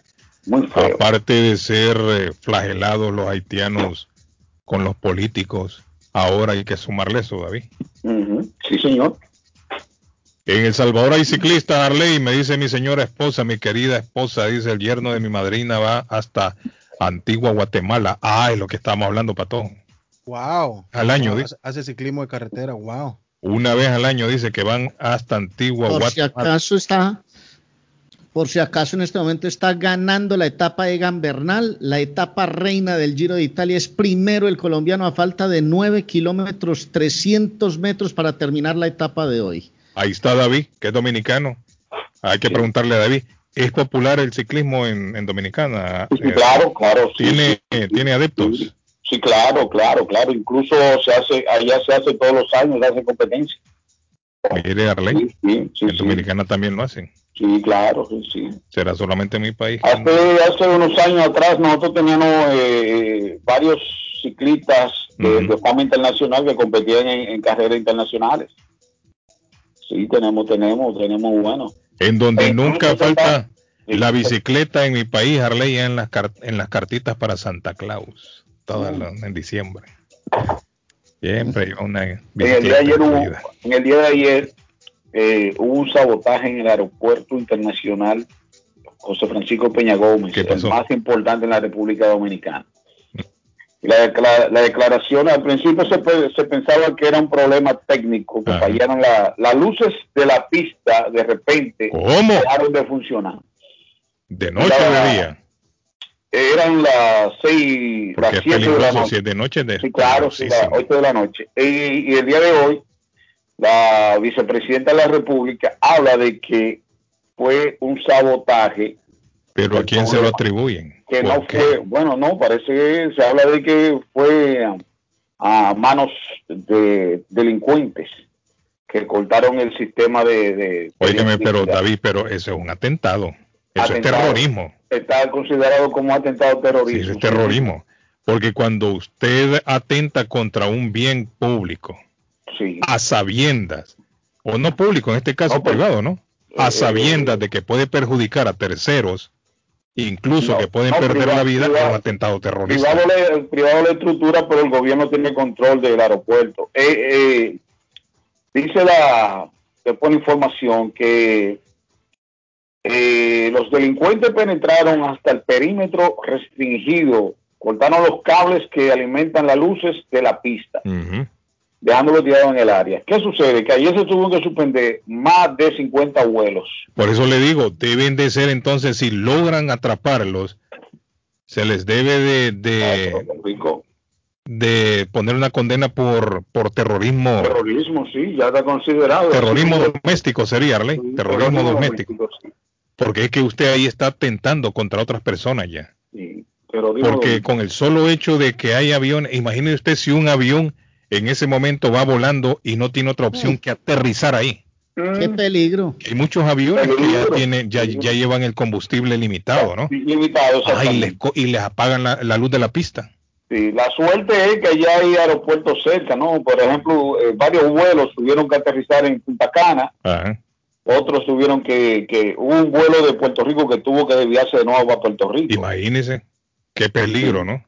Muy feo. Aparte de ser eh, flagelados los haitianos con los políticos, ahora hay que sumarle eso, David. Uh -huh. Sí, señor. En El Salvador hay ciclistas, Arley, me dice mi señora esposa, mi querida esposa, dice el yerno de mi madrina va hasta Antigua Guatemala. Ah, es lo que estamos hablando, Patón. Wow. Al año, Wow, dice. Hace ciclismo de carretera, wow. Una vez al año dice que van hasta Antigua Por si Guatemala. acaso está, por si acaso en este momento está ganando la etapa de Gambernal, la etapa reina del Giro de Italia es primero el colombiano a falta de 9 kilómetros 300 metros para terminar la etapa de hoy. Ahí está David, que es dominicano. Hay que preguntarle a David. ¿Es popular el ciclismo en, en Dominicana? Sí, claro, claro. Sí, ¿Tiene, sí. eh, ¿Tiene adeptos? Sí, claro, claro, claro. Incluso se hace, allá se hace todos los años, se hace competencia. Mire, Arley. Sí, sí, sí, en sí. Dominicana también lo hacen. Sí, claro, sí, sí. Será solamente en mi país. Hace, hace unos años atrás nosotros teníamos eh, varios ciclistas de, fama internacional que competían en, en carreras internacionales. Sí, tenemos, tenemos, tenemos bueno. En donde Eh, nunca falta Sí. la bicicleta en mi país, Arley, en las, en las cartitas para Santa Claus. Todas Mm. las- en diciembre. Siempre una En el día bicicleta de ayer hubo, incluida. en el día de ayer eh, hubo un sabotaje en el aeropuerto internacional José Francisco Peña Gómez, ¿Qué el más importante en la República Dominicana. La, decla- la declaración, al principio se, pe- se pensaba que era un problema técnico, que Ajá. fallaron la- las luces de la pista de repente ¿Cómo? dejaron de funcionar. ¿De noche o de día? Eran las seis, Porque las siete de la noche. si es de noche. De, Sí, claro, sí, las. 8 de la noche. Y, y el día de hoy, la vicepresidenta de la República habla de que fue un sabotaje Pero ¿a quién se lo atribuyen? que ¿Por no qué? fue, bueno, no, parece que se habla de que fue a, a manos de delincuentes que cortaron el sistema de... de Óigame, pero David, pero eso es un atentado. Eso Atentado. es terrorismo. Está considerado como atentado Sí, terrorismo. eso es terrorismo. Porque cuando usted atenta contra un bien público, Sí. a sabiendas, o no público, en este caso No, pues, privado, ¿no? A eh, sabiendas de que puede perjudicar a terceros, incluso No, que pueden no, perder privado- la vida, privado- un atentado terrorista. privado le, el privado la estructura, pero el gobierno tiene control del aeropuerto. Eh, eh, dice la, se pone información que eh, los delincuentes penetraron hasta el perímetro restringido, cortaron los cables que alimentan las luces de la pista. Dejándolo tirado en el área. ¿Qué sucede? Que ayer se tuvo que suspender más de 50 vuelos. Por eso le digo, deben de ser entonces, si logran atraparlos, se les debe de, de, de poner una condena por, por terrorismo. Terrorismo, sí, ya está considerado. Terrorismo Sí, doméstico sería, Arley. Terrorismo doméstico. sí. Porque es que usted ahí está atentando contra otras personas ya. Porque doméstico. con el solo hecho de que hay aviones, imagine usted si un avión en ese momento va volando y no tiene otra opción que aterrizar ahí. Qué peligro. Hay muchos aviones que ya tienen, ya, ya llevan el combustible limitado, ¿no? Limitado, Ah, y les, co- y les apagan la, la luz de la pista. Sí, la suerte es que ya hay aeropuertos cerca, ¿no? Por ejemplo, eh, varios vuelos tuvieron que aterrizar en Punta Cana, Ajá. otros tuvieron que, que hubo un vuelo de Puerto Rico que tuvo que desviarse de nuevo a Puerto Rico. Imagínese qué peligro, ¿no?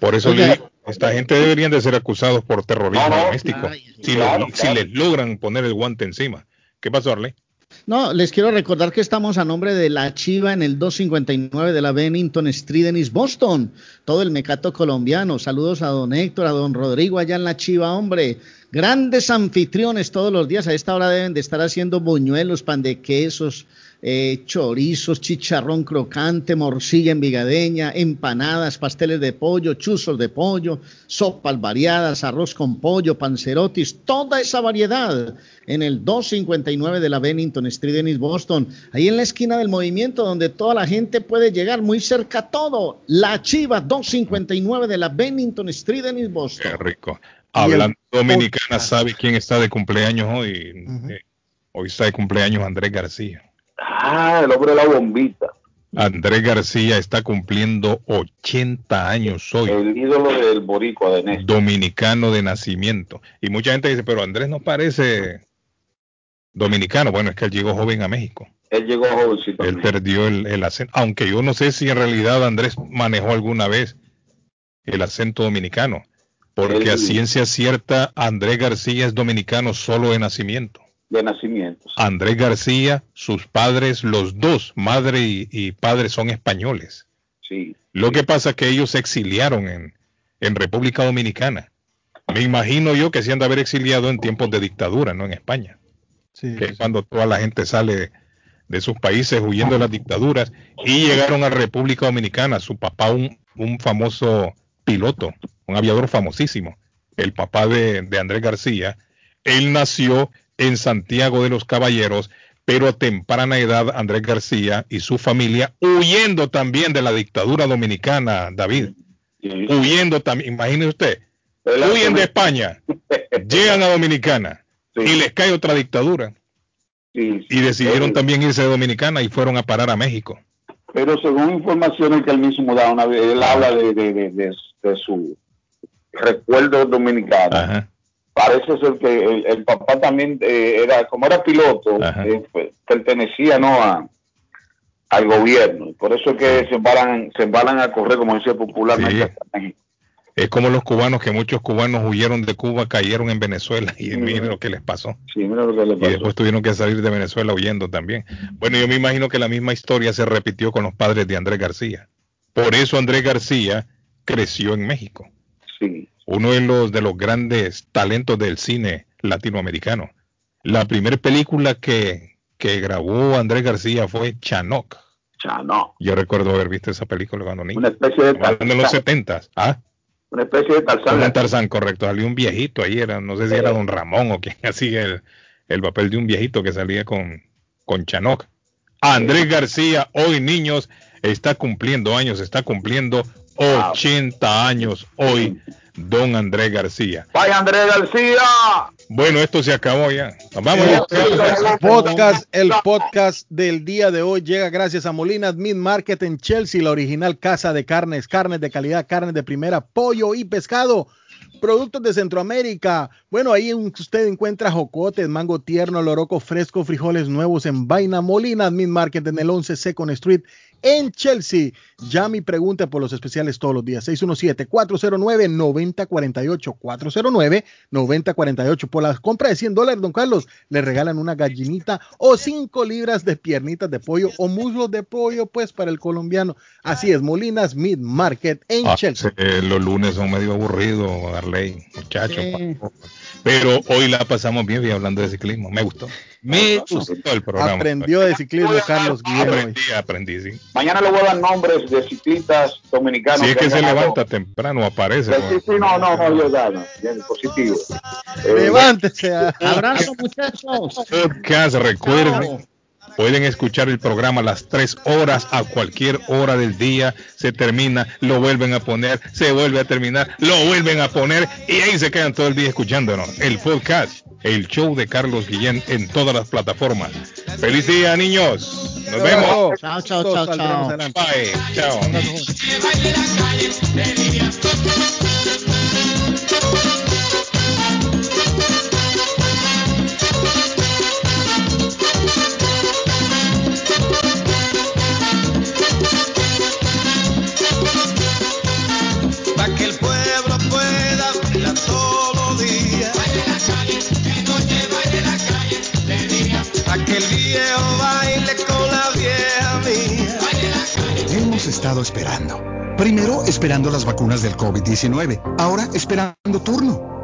Por eso Oiga. le digo, esta gente deberían de ser acusados por terrorismo No, no. doméstico. Ay, si, claro, lo- si les logran poner el guante encima. ¿Qué pasó, Arley? No, les quiero recordar que estamos a nombre de La Chiva en el 259 de la Bennington Street en East Boston. Todo el mecato colombiano. Saludos a don Héctor, a don Rodrigo allá en La Chiva, hombre. Grandes anfitriones todos los días. A esta hora deben de estar haciendo buñuelos, pan de quesos, eh, chorizos, chicharrón crocante, morcilla envigadeña, empanadas, pasteles de pollo, chuzos de pollo, sopas variadas, arroz con pollo, pancerotis, toda esa variedad en el 259 de la Bennington Street en East Boston, ahí en la esquina del movimiento donde toda la gente puede llegar muy cerca a todo. La Chiva 259 de la Bennington Street en East Boston. Qué rico. Hablando dominicana, ¿sabe quién está de cumpleaños hoy? Eh, hoy está de cumpleaños Andrés García. Ah, el hombre de la bombita. Andrés García está cumpliendo 80 años hoy. El ídolo del boricua de Néstor. Dominicano de nacimiento. Y mucha gente dice, pero Andrés no parece dominicano. Bueno, es que él llegó joven a México. Él llegó jovencito. Él perdió el, el acento. Aunque yo no sé si en realidad Andrés manejó alguna vez el acento dominicano. Porque a ciencia cierta, Andrés García es dominicano solo de nacimiento. De nacimiento. Andrés García, sus padres, los dos, madre y, y padre, son españoles. Sí. Lo que pasa es que ellos se exiliaron en, en República Dominicana. Me imagino yo que se han de haber exiliado en tiempos de dictadura, no en España. que es cuando toda la gente sale de sus países huyendo de las dictaduras y llegaron a República Dominicana. Su papá, un, un famoso piloto, un aviador famosísimo, el papá de, de Andrés García, él nació en Santiago de los Caballeros, pero a temprana edad Andrés García y su familia huyendo también de la dictadura dominicana, David. Huyendo también, imagínese usted, huyen de España, llegan a Dominicana y les cae otra dictadura. Y decidieron también irse de Dominicana y fueron a parar a México. Pero según informaciones que él mismo da una vez, él habla de, de, de, de- de su recuerdo dominicano. Parece ser que el, el papá también eh, era, como era piloto, eh, pues, pertenecía no a al gobierno. Y Por eso es que se embalan, se embalan a correr, como decía popularmente, Sí. Es como los cubanos, que muchos cubanos huyeron de Cuba, cayeron en Venezuela y miren lo que les pasó. Sí, mira lo que le Y pasó. después tuvieron que salir de Venezuela huyendo también. Bueno, yo me imagino que la misma historia se repitió con los padres de Andrés García. Por eso Andrés García creció en México. Sí. Uno de los, de los grandes talentos del cine latinoamericano. La primera película que, que grabó Andrés García fue Chanoc. Chanoc. Yo recuerdo haber visto esa película cuando niño. Una especie de Hablando en los Tarzán. setentas. ¿Ah? Una especie de Tarzán. Un Tarzán, correcto. Salió un viejito ahí, era, no sé si era Don Ramón o quien hacía el, el papel de un viejito que salía con, con Chanoc. Andrés García, hoy niños, está cumpliendo años, está cumpliendo 80 años hoy, don Andrés García. ¡Vaya Andrés García! Bueno, esto se acabó ya. Vamos ya. Podcast, el podcast del día de hoy llega gracias a Molinas Meat Market en Chelsea, la original casa de carnes, carnes de calidad, carnes de primera, pollo y pescado. Productos de Centroamérica. Bueno, ahí usted encuentra jocotes, mango tierno, loroco fresco, frijoles nuevos en vaina. Molinas Meat Market en el 11 Second Street en Chelsea. Llame y pregunte por los especiales todos los días. 617-409-9048. 409-9048. Por la compra de 100 dólares, don Carlos, le regalan una gallinita o 5 libras de piernitas de pollo o muslos de pollo, pues, para el colombiano. Así es, Molinas Meat Market en Ah, Chelsea. eh, los lunes son medio aburridos, Darley, muchachos. Sí. Pero hoy la pasamos bien, bien hablando de ciclismo. Me gustó. Me gustó el programa. Aprendió de ciclismo Carlos Guillermo. Aprendí, aprendí, sí. Mañana le voy a dar nombres de ciclistas dominicanos. Si es que han se ganado. levanta temprano, aparece. Sí, pues. sí, sí, no, no, no, yo ya, no, bien, positivo. Eh, Levántese. Abrazo, muchachos. Podcast, recuerden, pueden escuchar el programa a las 3 horas, a cualquier hora del día, se termina, lo vuelven a poner, se vuelve a terminar, lo vuelven a poner y ahí se quedan todo el día escuchándonos. El podcast, el show de Carlos Guillén en todas las plataformas. Feliz día, niños. Nos vemos. Chao, chao, chao, chao. Bye. Chao. Hemos estado esperando. Primero esperando las vacunas del COVID-19, ahora esperando turno